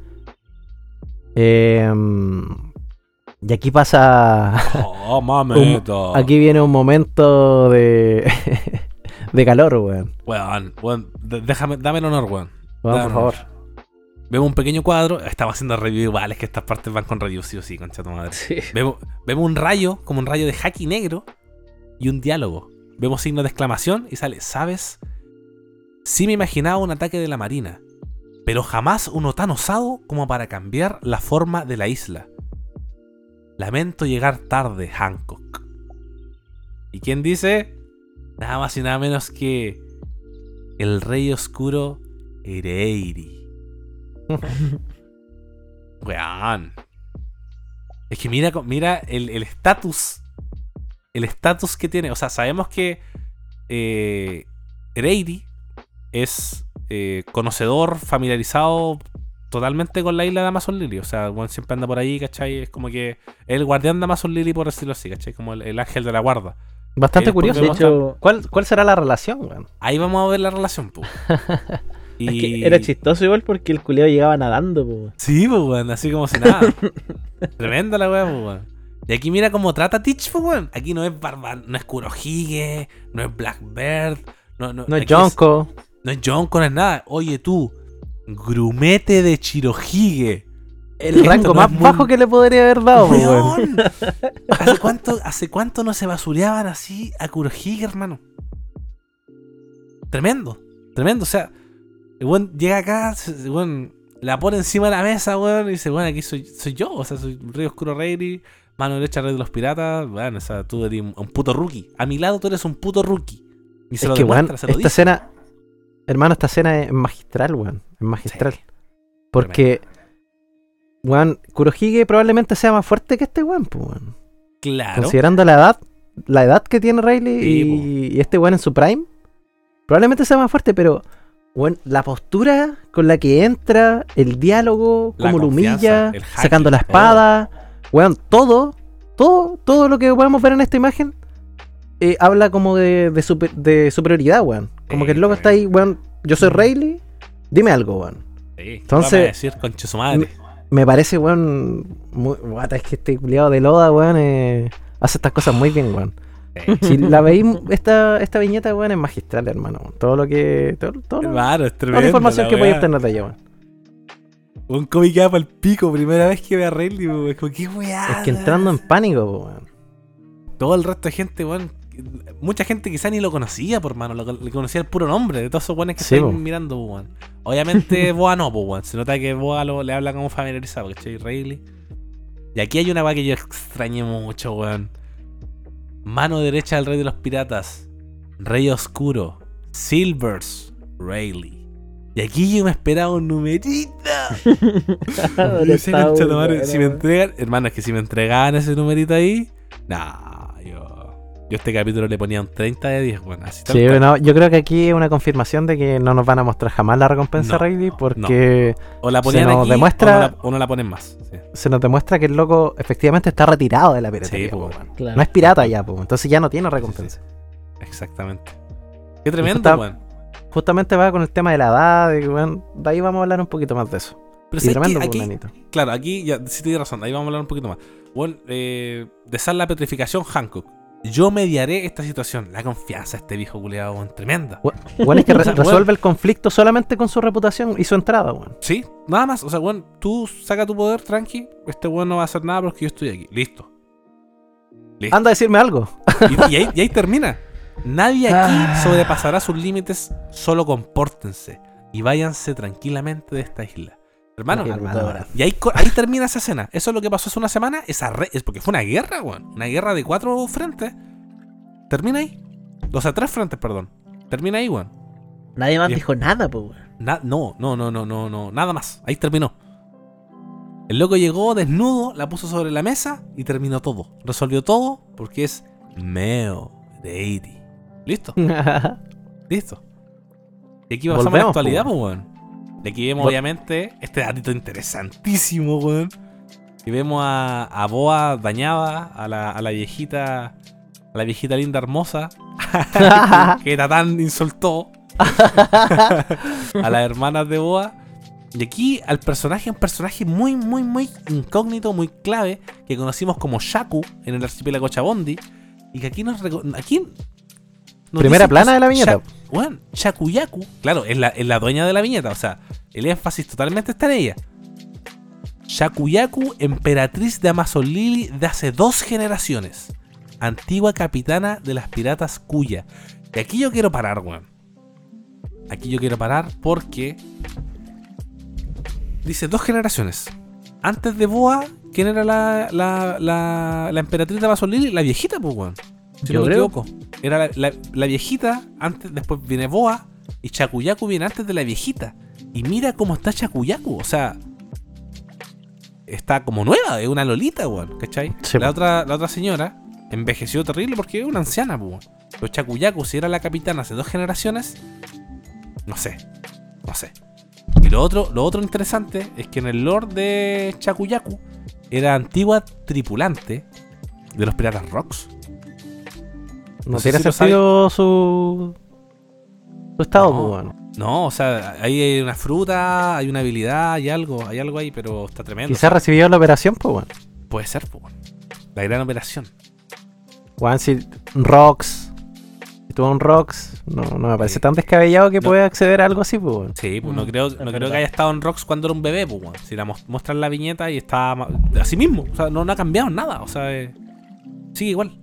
Em, y aquí pasa. Oh, mamito. aquí viene un momento de. de calor, weón. Weón, weón. Déjame, dame el honor, weón. Weón, por favor. Vemos un pequeño cuadro. Estamos haciendo review igual. Es que estas partes van con review, sí o sí, concha tu madre. Sí. Vemos, vemos un rayo, como un rayo de haki negro y un diálogo. Vemos signos de exclamación y sale, ¿sabes? Sí me imaginaba un ataque de la marina, pero jamás uno tan osado como para cambiar la forma de la isla. Lamento llegar tarde, Hancock. ¿Y quién dice? Nada más y nada menos que el rey oscuro Ereiri. Weón. Es que mira, mira el estatus. El estatus que tiene. O sea, sabemos que eh, es eh, conocedor, familiarizado totalmente con la isla de Amazon Lily. O sea, bueno, siempre anda por ahí, ¿cachai? Es como que el guardián de Amazon Lily, por decirlo así, ¿cachai? Como el, el ángel de la guarda. Bastante curioso. De vemos hecho, ¿Cuál, ¿Cuál será la relación? Ahí vamos a ver la relación, es que era chistoso igual porque el culiao llegaba nadando, po. Sí, pues, weón, así como si nada. Tremenda la weá, pues, weón. Y aquí mira cómo trata Teach, pues, weón. Aquí no es Barba, no es Kurohige, no es Blackbird, no, no, No es Jonko. no es Jonko, no es nada. Oye, tú, grumete de Chirohige. El rango no más muy- bajo que le podría haber dado, po, weón. ¿Hace cuánto, ¿Hace cuánto no se basureaban así a Kurohige, hermano? Tremendo, tremendo. O sea, weón llega acá, weón la pone encima de la mesa, weón, y dice, bueno, aquí soy, soy yo, o sea, soy Rey Oscuro Rey, mano derecha Rey de los Piratas, bueno, o sea, tú eres un, puto rookie. A mi lado tú eres un puto rookie. Y se Es lo que, weón, esta dice. escena. Hermano, esta escena es magistral, weón. Es magistral. Sí. Porque. Weón, Kurohige probablemente sea más fuerte que este weón, pues, weón. Claro. Considerando la edad, la edad que tiene Sí, y, y este weón en su prime, probablemente sea más fuerte, pero la postura con la que entra, el diálogo, La cómo lo humilla, sacando la espada, weón, todo, todo, todo lo que podemos ver en esta imagen eh, habla como de, de, super- de superioridad, weón. Como Sí, que el loco está ahí, weón, yo soy Riley, dime algo, weón. Sí, Entonces- decir su madre. Me parece, weón, muy, guata, es que este culiado de Loda, weón, eh, hace estas cosas muy bien, weón. Si la veis, esta, esta viñeta, weón, es magistral, hermano. Todo lo que. Todo, todo Hermano, es toda tremendo. la información la que podéis obtener de ella, weón. Un cómic queda para el pico, primera vez que ve a Rayleigh, weón. Es como, qué weá. Es que entrando en pánico, weón. Todo el resto de gente, weón. Mucha gente quizá ni lo conocía, por mano. Le conocía el puro nombre de todos esos weones que Sí, están mirando, weón. Obviamente, Boa no, weón. Se nota que Boa lo- le habla como familiarizado, ¿cachai? Rayleigh. Y aquí hay una weá que yo extrañé mucho, weón. Mano derecha del rey de los piratas. Rey oscuro. Silvers. Rayleigh. Y aquí yo me esperaba un numerito. Ahora Yo decía, está "Concha tu bueno, madre, si me entregan, hermano, es que si me entregaban ese numerito ahí, nah, yo, este capítulo le ponía un 30 de 10, bueno, así Sí, cual. no, yo creo que aquí es una confirmación de que no nos van a mostrar jamás la recompensa No, Riley porque O la ponían se nos aquí, demuestra- o, no la, o no la ponen más. Sí, se nos demuestra que el loco efectivamente está retirado de la piratería. Sí, po, po, weón. weón. Claro. No es pirata ya, po, entonces ya no tiene recompensa. exactamente. Qué tremendo, está-. Justamente va con el tema de la edad, de, de ahí vamos a hablar un poquito más de eso. Pero ¿sabes tremendo, aquí, claro, aquí ya sí tienes razón, ahí vamos a hablar un poquito más. Bueno, eh, de sal la petrificación, Hancock. Yo mediaré esta situación. La confianza de este viejo culiado, weón, tremenda. Bueno, es que re- resuelve weón. el conflicto solamente con su reputación y su entrada, weón. Sí, nada más. O sea, bueno, tú saca tu poder, tranqui. Este weón no va a hacer nada porque yo estoy aquí. Listo. Listo. Anda a decirme algo. Y, y ahí, y ahí termina. Nadie aquí sobrepasará sus límites, solo compórtense y váyanse tranquilamente de esta isla. Hermano, y ahí, ahí termina esa escena. Eso es lo que pasó hace una semana. Esa re- es porque fue una guerra, weón. Una guerra de cuatro frentes. Termina ahí. O sea, tres frentes, perdón. Termina ahí, weón. Nadie más dijo nada, pues, weón. Na- no, no, no, no, no, no. Nada más. Ahí terminó. El loco llegó desnudo, la puso sobre la mesa y terminó todo. Resolvió todo porque es Meo de 80. ¿Listo? Listo. Y aquí pasamos a la actualidad, pues, weón. Y aquí vemos, obviamente, este datito interesantísimo, weón. Y vemos a, a Boa dañada, a la, a la viejita. A la viejita linda hermosa. que, que Tatán insultó. a las hermanas de Boa. Y aquí al personaje, un personaje muy, muy, muy incógnito, muy clave, que conocimos como Shaku en el archipiélago Chabondi. Y que aquí nos. Aquí nos Primera plana de la viñeta. Bueno, Shakuyaku, claro, es la, es la dueña de la viñeta, o sea, el énfasis totalmente está en ella. Shakuyaku, emperatriz de Amazon Lily de hace dos generaciones. Antigua capitana de las piratas Kuya. Y aquí yo quiero parar, weón. Aquí yo quiero parar porque. Dice dos generaciones. Antes de Boa, ¿quién era la, la, la, la emperatriz de Amazon Lily? La viejita, pues, weón. Si Yo no me creo. equivoco. Era la, la- la viejita, antes, después viene Boa, y Chakuyaku viene antes de la viejita. Y mira cómo está Chakuyaku, o sea. Está como nueva, es una lolita, weón, ¿cachai? Sí, la, otra, la otra señora envejeció terrible porque es una anciana, weón. Pero Chakuyaku, si era la capitana hace dos generaciones, no sé, no sé. Y lo otro, lo otro interesante es que en el lore de Chakuyaku era antigua tripulante de los piratas Rocks. No, No sé tiene si sentido su. su estado, No. bueno. No, o sea, ahí hay una fruta, hay una habilidad, hay algo, hay algo ahí, pero está tremendo. Quizás recibió la operación, pues, bueno. Puede ser, pues. weón. La gran operación. Juan, si Rocks. Si tuvo un Rocks, no, no me parece Sí. tan descabellado que No. pueda acceder a algo así, pues, bueno. Sí, pues no creo, no creo que haya estado en Rocks cuando era un bebé, pues. weón. Si la muestran la viñeta y está ma- así mismo. O sea, no, no ha cambiado nada. O sea, eh, sigue igual.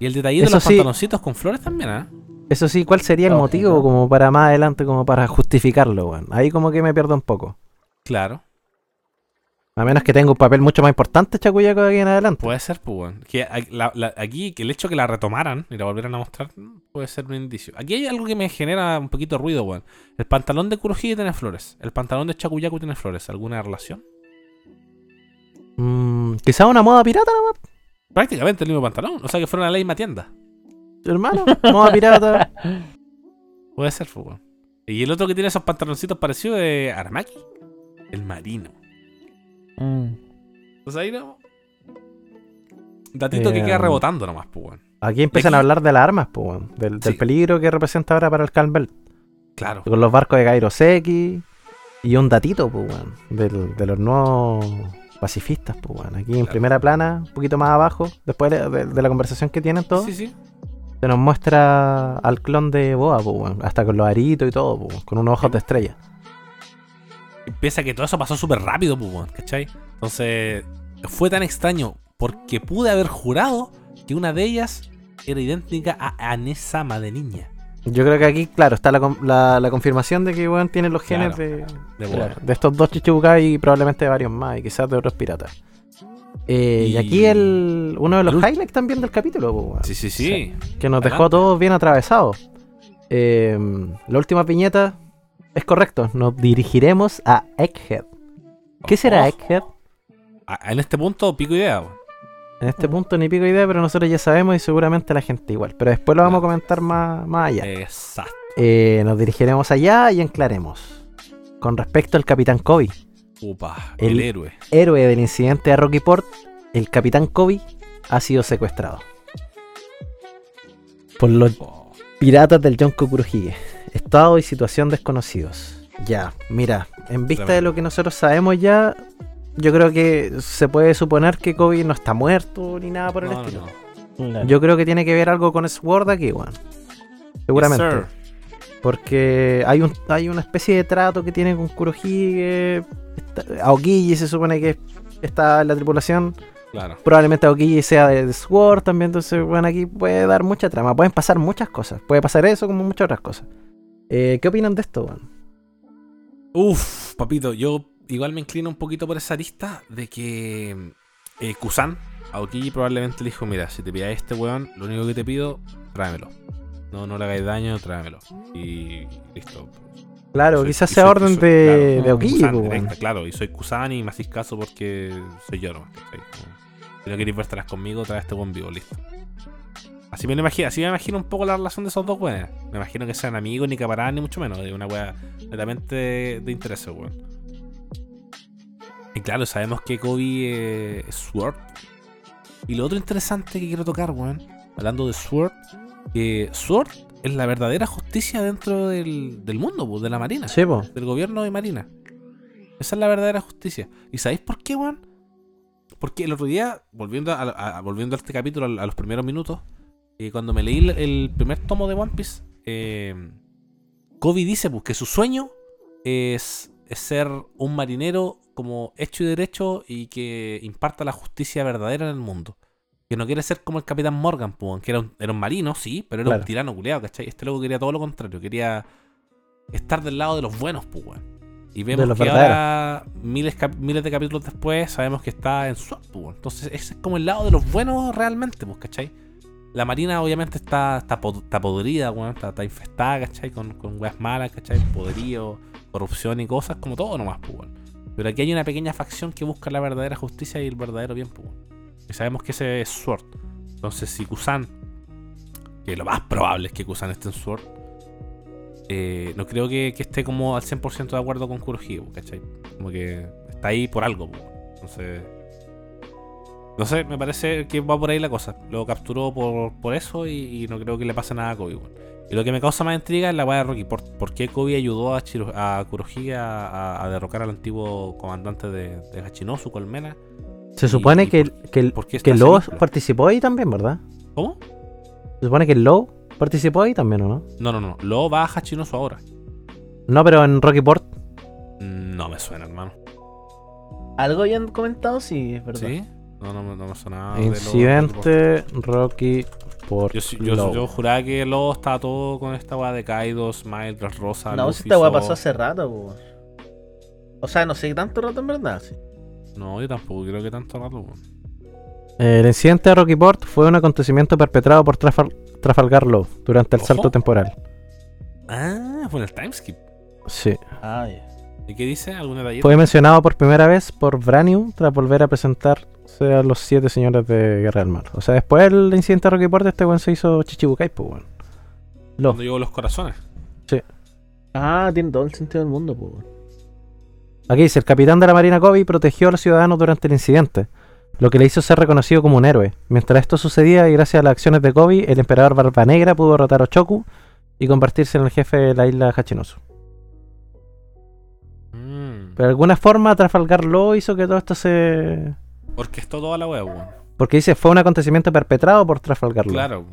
Y el detallito de los sí. pantaloncitos con flores también, ¿ah? Eso sí, ¿cuál sería el motivo no. como para más adelante, como para justificarlo, weón? Ahí como que me pierdo un poco. Claro. A menos que tenga un papel mucho más importante Chacuyaco de aquí en adelante. Puede ser, pues, weón. Que a- la- la- aquí, que el hecho que la retomaran y la volvieran a mostrar, mm, puede ser un indicio. Aquí hay algo que me genera un poquito de ruido, weón. El pantalón de Kurohige tiene flores. El pantalón de Chakuyaku tiene flores. ¿Alguna relación? Mm, quizá una moda pirata, nomás, Prácticamente el mismo pantalón. O sea que fueron a la misma tienda. Hermano. moda pirata. Puede ser, pues, weón. Y el otro que tiene esos pantaloncitos parecidos es Aramaki. El marino. Mm. Entonces ahí no. Datito que Eh, queda rebotando nomás, pues, weón. Aquí empiezan a hablar de las armas, pues, weón. Del, del Sí. peligro que representa ahora para el Calm Belt. Claro. Con los barcos de Kairoseki. Y un datito, pues, del- de los nuevos pacifistas, pues, weón. Aquí en Claro. primera plana, un poquito más abajo, después de, de- de la conversación que tienen todos, Sí, sí. Se nos muestra al clon de Boa. Hasta con los aritos y todo, con unos ojos de estrella. Piensa que todo eso pasó súper rápido, weón, ¿cachai? Entonces, fue tan extraño porque pude haber jurado que una de ellas era idéntica a Anesama de niña. Yo creo que aquí, claro, está la, con- la- la confirmación de que weón tiene los genes Claro, de, De claro, de estos dos chichucas y probablemente de varios más, y quizás de otros piratas. Eh, y... Y- aquí el, uno de los highlights también del capítulo, pues, weón, Sí, sí, sí. que nos dejó a todos bien atravesados. Eh, la última viñeta es correcto, nos dirigiremos a Egghead. ¿Qué será Oh, Egghead? a- En este punto, pico idea. En este punto ni pico idea, pero nosotros ya sabemos y seguramente la gente igual. Pero después lo vamos a comentar más, más allá. Exacto. Eh, nos dirigiremos allá y enclaremos. Con respecto al Capitán Kobe, Upa, El- el héroe. héroe del incidente de Rocky Port, el Capitán Kobe ha sido secuestrado. Por los Oh, piratas del Yonko Kurohige. Estado y situación desconocidos. Ya, mira, en vista Tremendo. de lo que nosotros sabemos ya, yo creo que se puede suponer que Kobe no está muerto ni nada por el No, estilo. no. Yo creo que tiene que ver algo con Sword aquí, weón. Seguramente. Yes. Porque hay un hay una especie de trato que tiene con Kurohige. está- Aokiji se supone que está en la tripulación. Claro. Probablemente Aokiji sea de, de Sword también. Entonces, bueno, aquí puede dar mucha trama. Pueden pasar muchas cosas. Puede pasar eso como muchas otras cosas. Eh, ¿Qué opinan de esto, weón? Uf, papito, yo igual me inclino un poquito por esa lista de que eh, Kusan, Aokiji probablemente le dijo, mira, si te pillas este weón, lo único que te pido, tráemelo. No, no le hagáis daño, tráemelo. Y listo. Claro, Soy- quizás sea soy- orden soy- de, claro, de Aokiji, Kusan, directa, weón. claro, y soy Kusan y me hacéis caso porque soy yo, ¿no? Si no queréis vértelas conmigo, trae este buen vivo, listo. Así me lo imagino, así me imagino un poco la relación de esos dos weones. Me imagino que sean amigos, ni caparán, ni mucho menos. Es una wea netamente de, de interés, weón. Y claro, sabemos que Kobe eh, es Sword. Y lo otro interesante que quiero tocar, weón, hablando de Sword, que Sword es la verdadera justicia dentro del, del mundo, pues, de la Marina Sí, po. del gobierno de Marina. Esa es la verdadera justicia. ¿Y sabéis por qué, weón? Porque el otro día, volviendo a, a- volviendo a este capítulo, a, a los primeros minutos, eh, cuando me leí el, el primer tomo de One Piece, eh, Kobe dice pues, que su sueño es, es ser un marinero como hecho y derecho y que imparta la justicia verdadera en el mundo. Que no quiere ser como el Capitán Morgan, pues, que era un, era un marino, sí, pero era Claro. un tirano culeado, ¿cachai? Este loco quería todo lo contrario, quería estar del lado de los buenos, pues. Y vemos que verdaderos. ahora, miles, miles de capítulos después, sabemos que está en SWAT, pues. Entonces, ese es como el lado de los buenos realmente, pues, ¿cachai? La marina obviamente está, está, está podrida, weón, está, está infestada, ¿cachai? Con, con weas malas, ¿cachai? Poderío, corrupción y cosas, como todo nomás, pues. Pero aquí hay una pequeña facción que busca la verdadera justicia y el verdadero bien, pues. Y sabemos que ese es Sword. Entonces, si Kusan, que lo más probable es que Kusan esté en Sword, eh, no creo que, esté como al 100% de acuerdo con Kurohige, ¿cachai? Como que está ahí por algo, entonces... No sé, me parece que va por ahí la cosa. Lo capturó por, por eso y, no creo que le pase nada a Kobe, weón. Y lo que me causa más intriga es la weá de Rocky. ¿Por, qué Kobe ayudó a, a Kurohige a- a derrocar al antiguo comandante de, de Hachinosu, Colmena? Se supone y que, por- que, por qué que está Low ese vínculo? participó ahí también, ¿verdad? ¿Cómo? Se supone que Low participó ahí también, ¿o no? No, no, no. Lo va a Hachinosu ahora. No, pero en Rocky Port. No me suena, hermano. Algo habían comentado, sí, es verdad. ¿Sí? No, no, me- no me suena. Incidente Rocky Port. Yo, yo, yo juraba que Lobo estaba todo con esta weá de Kaido, Smile, Rosa. No, Luffy, si esta weá pasó hace rato, po. O sea, no sé tanto rato en verdad, sí. No, yo tampoco creo que tanto rato. weón. El incidente de Rocky Port fue un acontecimiento perpetrado por Trafal- Trafalgar Law durante el Ojo. salto temporal. Ah, fue en el timeskip. Sí. Ah, ya. ¿Y qué dice? ¿Algún detallito? Fue mencionado por primera vez por Branium tras volver a presentarse a los siete señores de Guerra del Mar. O sea, después del incidente de Rocky Port, este weón se hizo Chichibukai, pues weón. Cuando llegó los corazones. Ah, tiene todo el sentido del mundo, weón. Aquí dice, el capitán de la Marina Kobe protegió a los ciudadanos durante el incidente, lo que le hizo ser reconocido como un héroe. Mientras esto sucedía y gracias a las acciones de Kobe, el emperador Barba Negra pudo derrotar a Ochoku y convertirse en el jefe de la isla Hachinosu. Mm. Pero de alguna forma Trafalgar Law hizo que todo esto se... Orquestó toda la weón. Porque dice, fue un acontecimiento perpetrado por Trafalgar Law. Claro.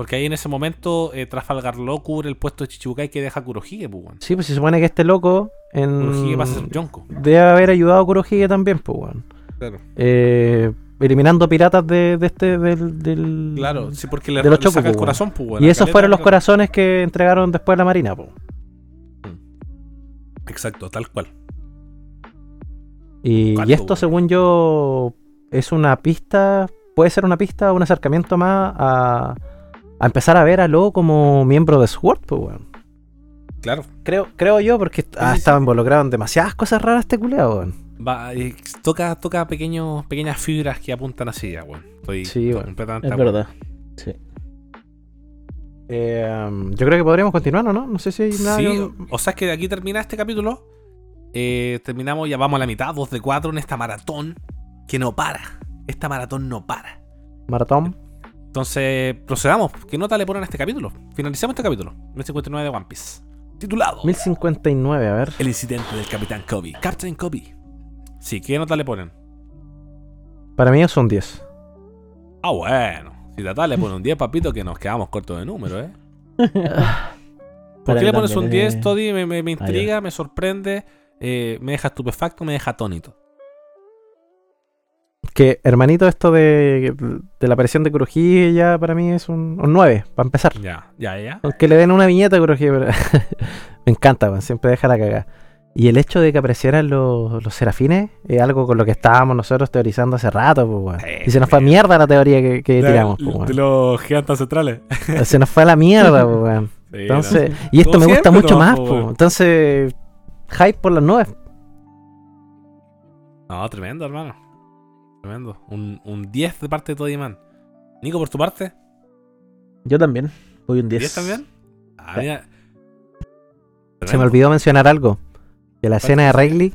Porque ahí en ese momento eh, Trafalgar Law cubre el puesto de Chichibukai que deja Kurohige, pues. Sí, pues se supone que este loco en... Kurohige pasa a ser Yonko. debe haber ayudado a Kurohige también, pues. Claro. Eh, eliminando piratas de, de este... Del, del- Claro, sí, porque le, de los le saca el corazón, pues. Y esos fueron los corazones que entregaron después a la Marina, pues. Exacto, tal cual. Y, esto, según yo, es una pista, puede ser una pista, un acercamiento más a, a empezar a ver a Lo como miembro de SWORD, pues, weón. Claro. Creo, creo yo, porque ha sí. estado involucrado en demasiadas cosas raras este culeado, weón. Va, eh, toca toca pequeños, pequeñas fibras que apuntan así, ya, weón. Estoy, Sí, estoy weón. completamente Es acuerdo. verdad. Sí. Eh, um, yo creo que podríamos continuar, ¿o no? No sé si hay nada. Sí, que- o- o sea, es que de aquí termina este capítulo. Eh, terminamos, ya vamos a la mitad, 2 de 4 en esta maratón que no para. Esta maratón no para. Maratón. Entonces, procedamos. ¿Qué nota le ponen a este capítulo? Finalicemos este capítulo. El 59 de One Piece. Titulado 1059, a ver. El incidente del Capitán Kobe. Captain Kobe. Sí, ¿qué nota le ponen? Para mí es un 10. Ah, bueno. Si Tata le pone un 10, papito, que nos quedamos cortos de número, ¿eh? ¿Por qué le pones un también 10, es- Toddy? Me, me- me intriga, me sorprende, eh, me deja estupefacto, me deja atónito. Que, hermanito, esto de, de la aparición de Kurohige ya para mí es un, un 9, para empezar. Ya, ya, ya. Aunque le den una viñeta a Kurohige, pero me encanta, weón, siempre deja la cagada. Y el hecho de que aparecieran los, los serafines es algo con lo que estábamos nosotros teorizando hace rato, pues. Sí, Y se nos fue a mierda la teoría que, que tiramos, pues, de weón. los gigantes centrales. Se nos fue a la mierda, pues, weón. Sí, Entonces, y esto Como me gusta mucho más, weón. Entonces, hype por las nubes. No, tremendo, hermano. Tremendo. Un, un 10 de parte de Toddy Man. Nico, por tu parte, Yo también. Voy un 10. 10 también. Ah, Sí. mira. Se me olvidó mencionar algo. Que la escena de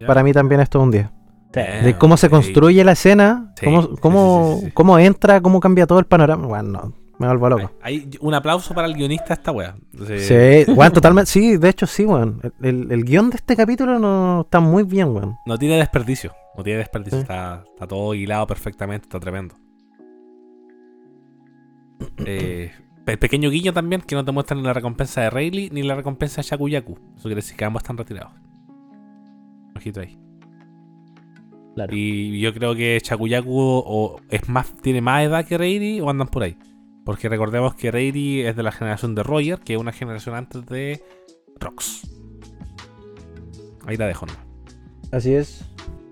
Ya. para mí también esto es un 10. Sí. De cómo se construye la escena, Sí, cómo, cómo, sí, cómo entra, cómo cambia todo el panorama. Bueno, no, me vuelvo loco. Hay un aplauso para el guionista de esta wea. Sí. Sí, weón, totalmente. Sí, de hecho, sí, weón. El, el- el guion de este capítulo no está muy bien, weón. No tiene desperdicio. No tiene desperdicio. Sí. Está, está todo hilado perfectamente. Está tremendo. Eh, pe- pequeño guiño también que no te muestran ni la recompensa de Rayleigh ni la recompensa de Shakuyaku. Eso quiere decir que ambos están retirados. Ojito ahí. Claro. Y yo creo que Shakuyaku o es más, tiene más edad que Rayleigh o andan por ahí. Porque recordemos que Rayleigh es de la generación de Roger, que es una generación antes de Rox. Ahí la dejo, ¿no? Así es.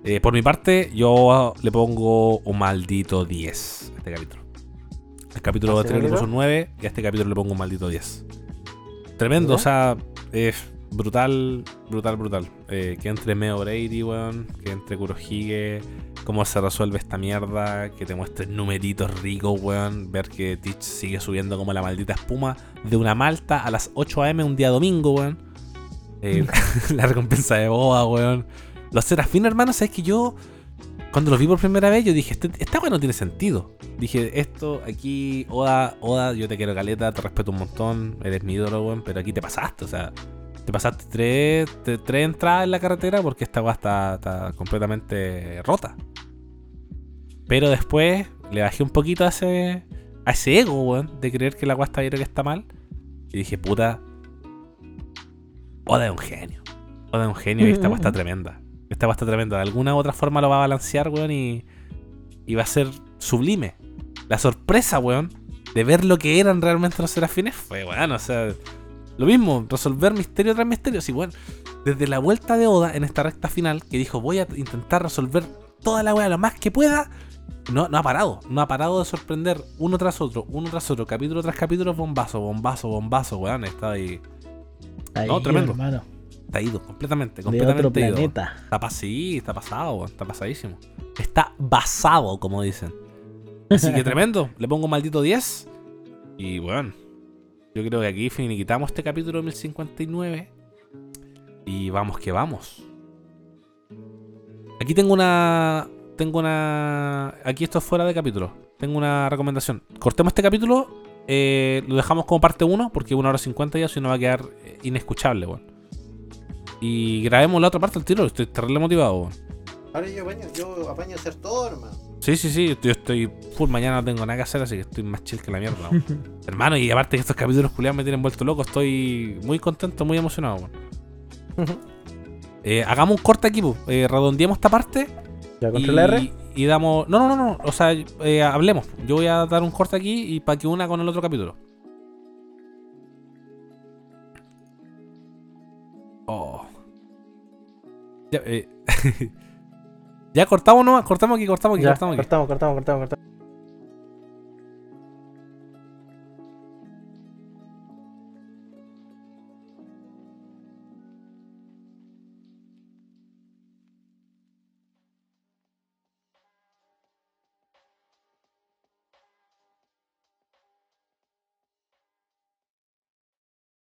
Eh, por mi parte, yo le pongo un maldito 10 a este capítulo. El capítulo ¿Ah, sí, anterior le puso un 9 y a este capítulo le pongo un maldito 10. Tremendo, o sea, es brutal, brutal, brutal. Eh, que entre Meo Brady, weón, que entre Kurohige, cómo se resuelve esta mierda, que te muestren numeritos ricos, weón, ver que Teach sigue subiendo como la maldita espuma de una malta a las 8 am un día domingo, weón. Eh, la recompensa de boda, weón. Los serafines, hermano, sabes que yo, cuando los vi por primera vez, yo dije, este, esta weá no tiene sentido. Dije, esto aquí, Oda, Oda, yo te quiero caleta, te respeto un montón, eres mi ídolo, weón, pero aquí te pasaste, o sea, te pasaste tres, te- tres entradas en la carretera porque esta weá está, está completamente rota. Pero después le bajé un poquito a ese, a ese ego, weón, de creer que la weá está bien o que está mal. Y dije, puta, Oda es un genio. Oda es un genio y esta weá está tremenda. Esta está tremenda. De alguna u otra forma lo va a balancear, weón, y, y va a ser sublime. La sorpresa, weón, de ver lo que eran realmente los serafines fue, weón, o sea, lo mismo, resolver misterio tras misterio. Sí, bueno, desde la vuelta de Oda en esta recta final, que dijo, voy a intentar resolver toda la weá lo más que pueda, no, no ha parado, no ha parado de sorprender uno tras otro, uno tras otro, capítulo tras capítulo, bombazo, bombazo, bombazo, weón, está ahí, Ahí, no, tremendo. hermano. Está ido, completamente, De otro completamente ido. planeta. Está pas sí, está pasado, está pasadísimo. Está basado, como dicen. Así que tremendo. Le pongo un maldito 10. Y bueno, yo creo que aquí finiquitamos este capítulo 1059. Y vamos que vamos. Aquí tengo una. Tengo una. Aquí esto es fuera de capítulo. Tengo una recomendación. Cortemos este capítulo. eh, lo dejamos como parte 1 porque una hora 50 ya, si no va a quedar eh, inescuchable, weón. Y grabemos la otra parte del tiro. Estoy terrible motivado, weón. Ahora yo apaño, yo apaño a hacer todo, hermano. Sí, sí, sí, yo estoy full, mañana no tengo nada que hacer, así que estoy más chill que la mierda. weón. Hermano, y aparte que estos capítulos culiados me tienen vuelto loco, estoy muy contento, muy emocionado. weón. Eh, hagamos un corte aquí, pues. Eh, redondeemos esta parte ¿Ya y, contra la R? y damos... No, no, no, no, o sea, eh, hablemos. Yo voy a dar un corte aquí y para que una con el otro capítulo. Oh. Ya, eh, ya cortamos nomás, cortamos aquí, cortamos aquí, Ya, cortamos aquí. cortamos, cortamos, cortamos, cortamos.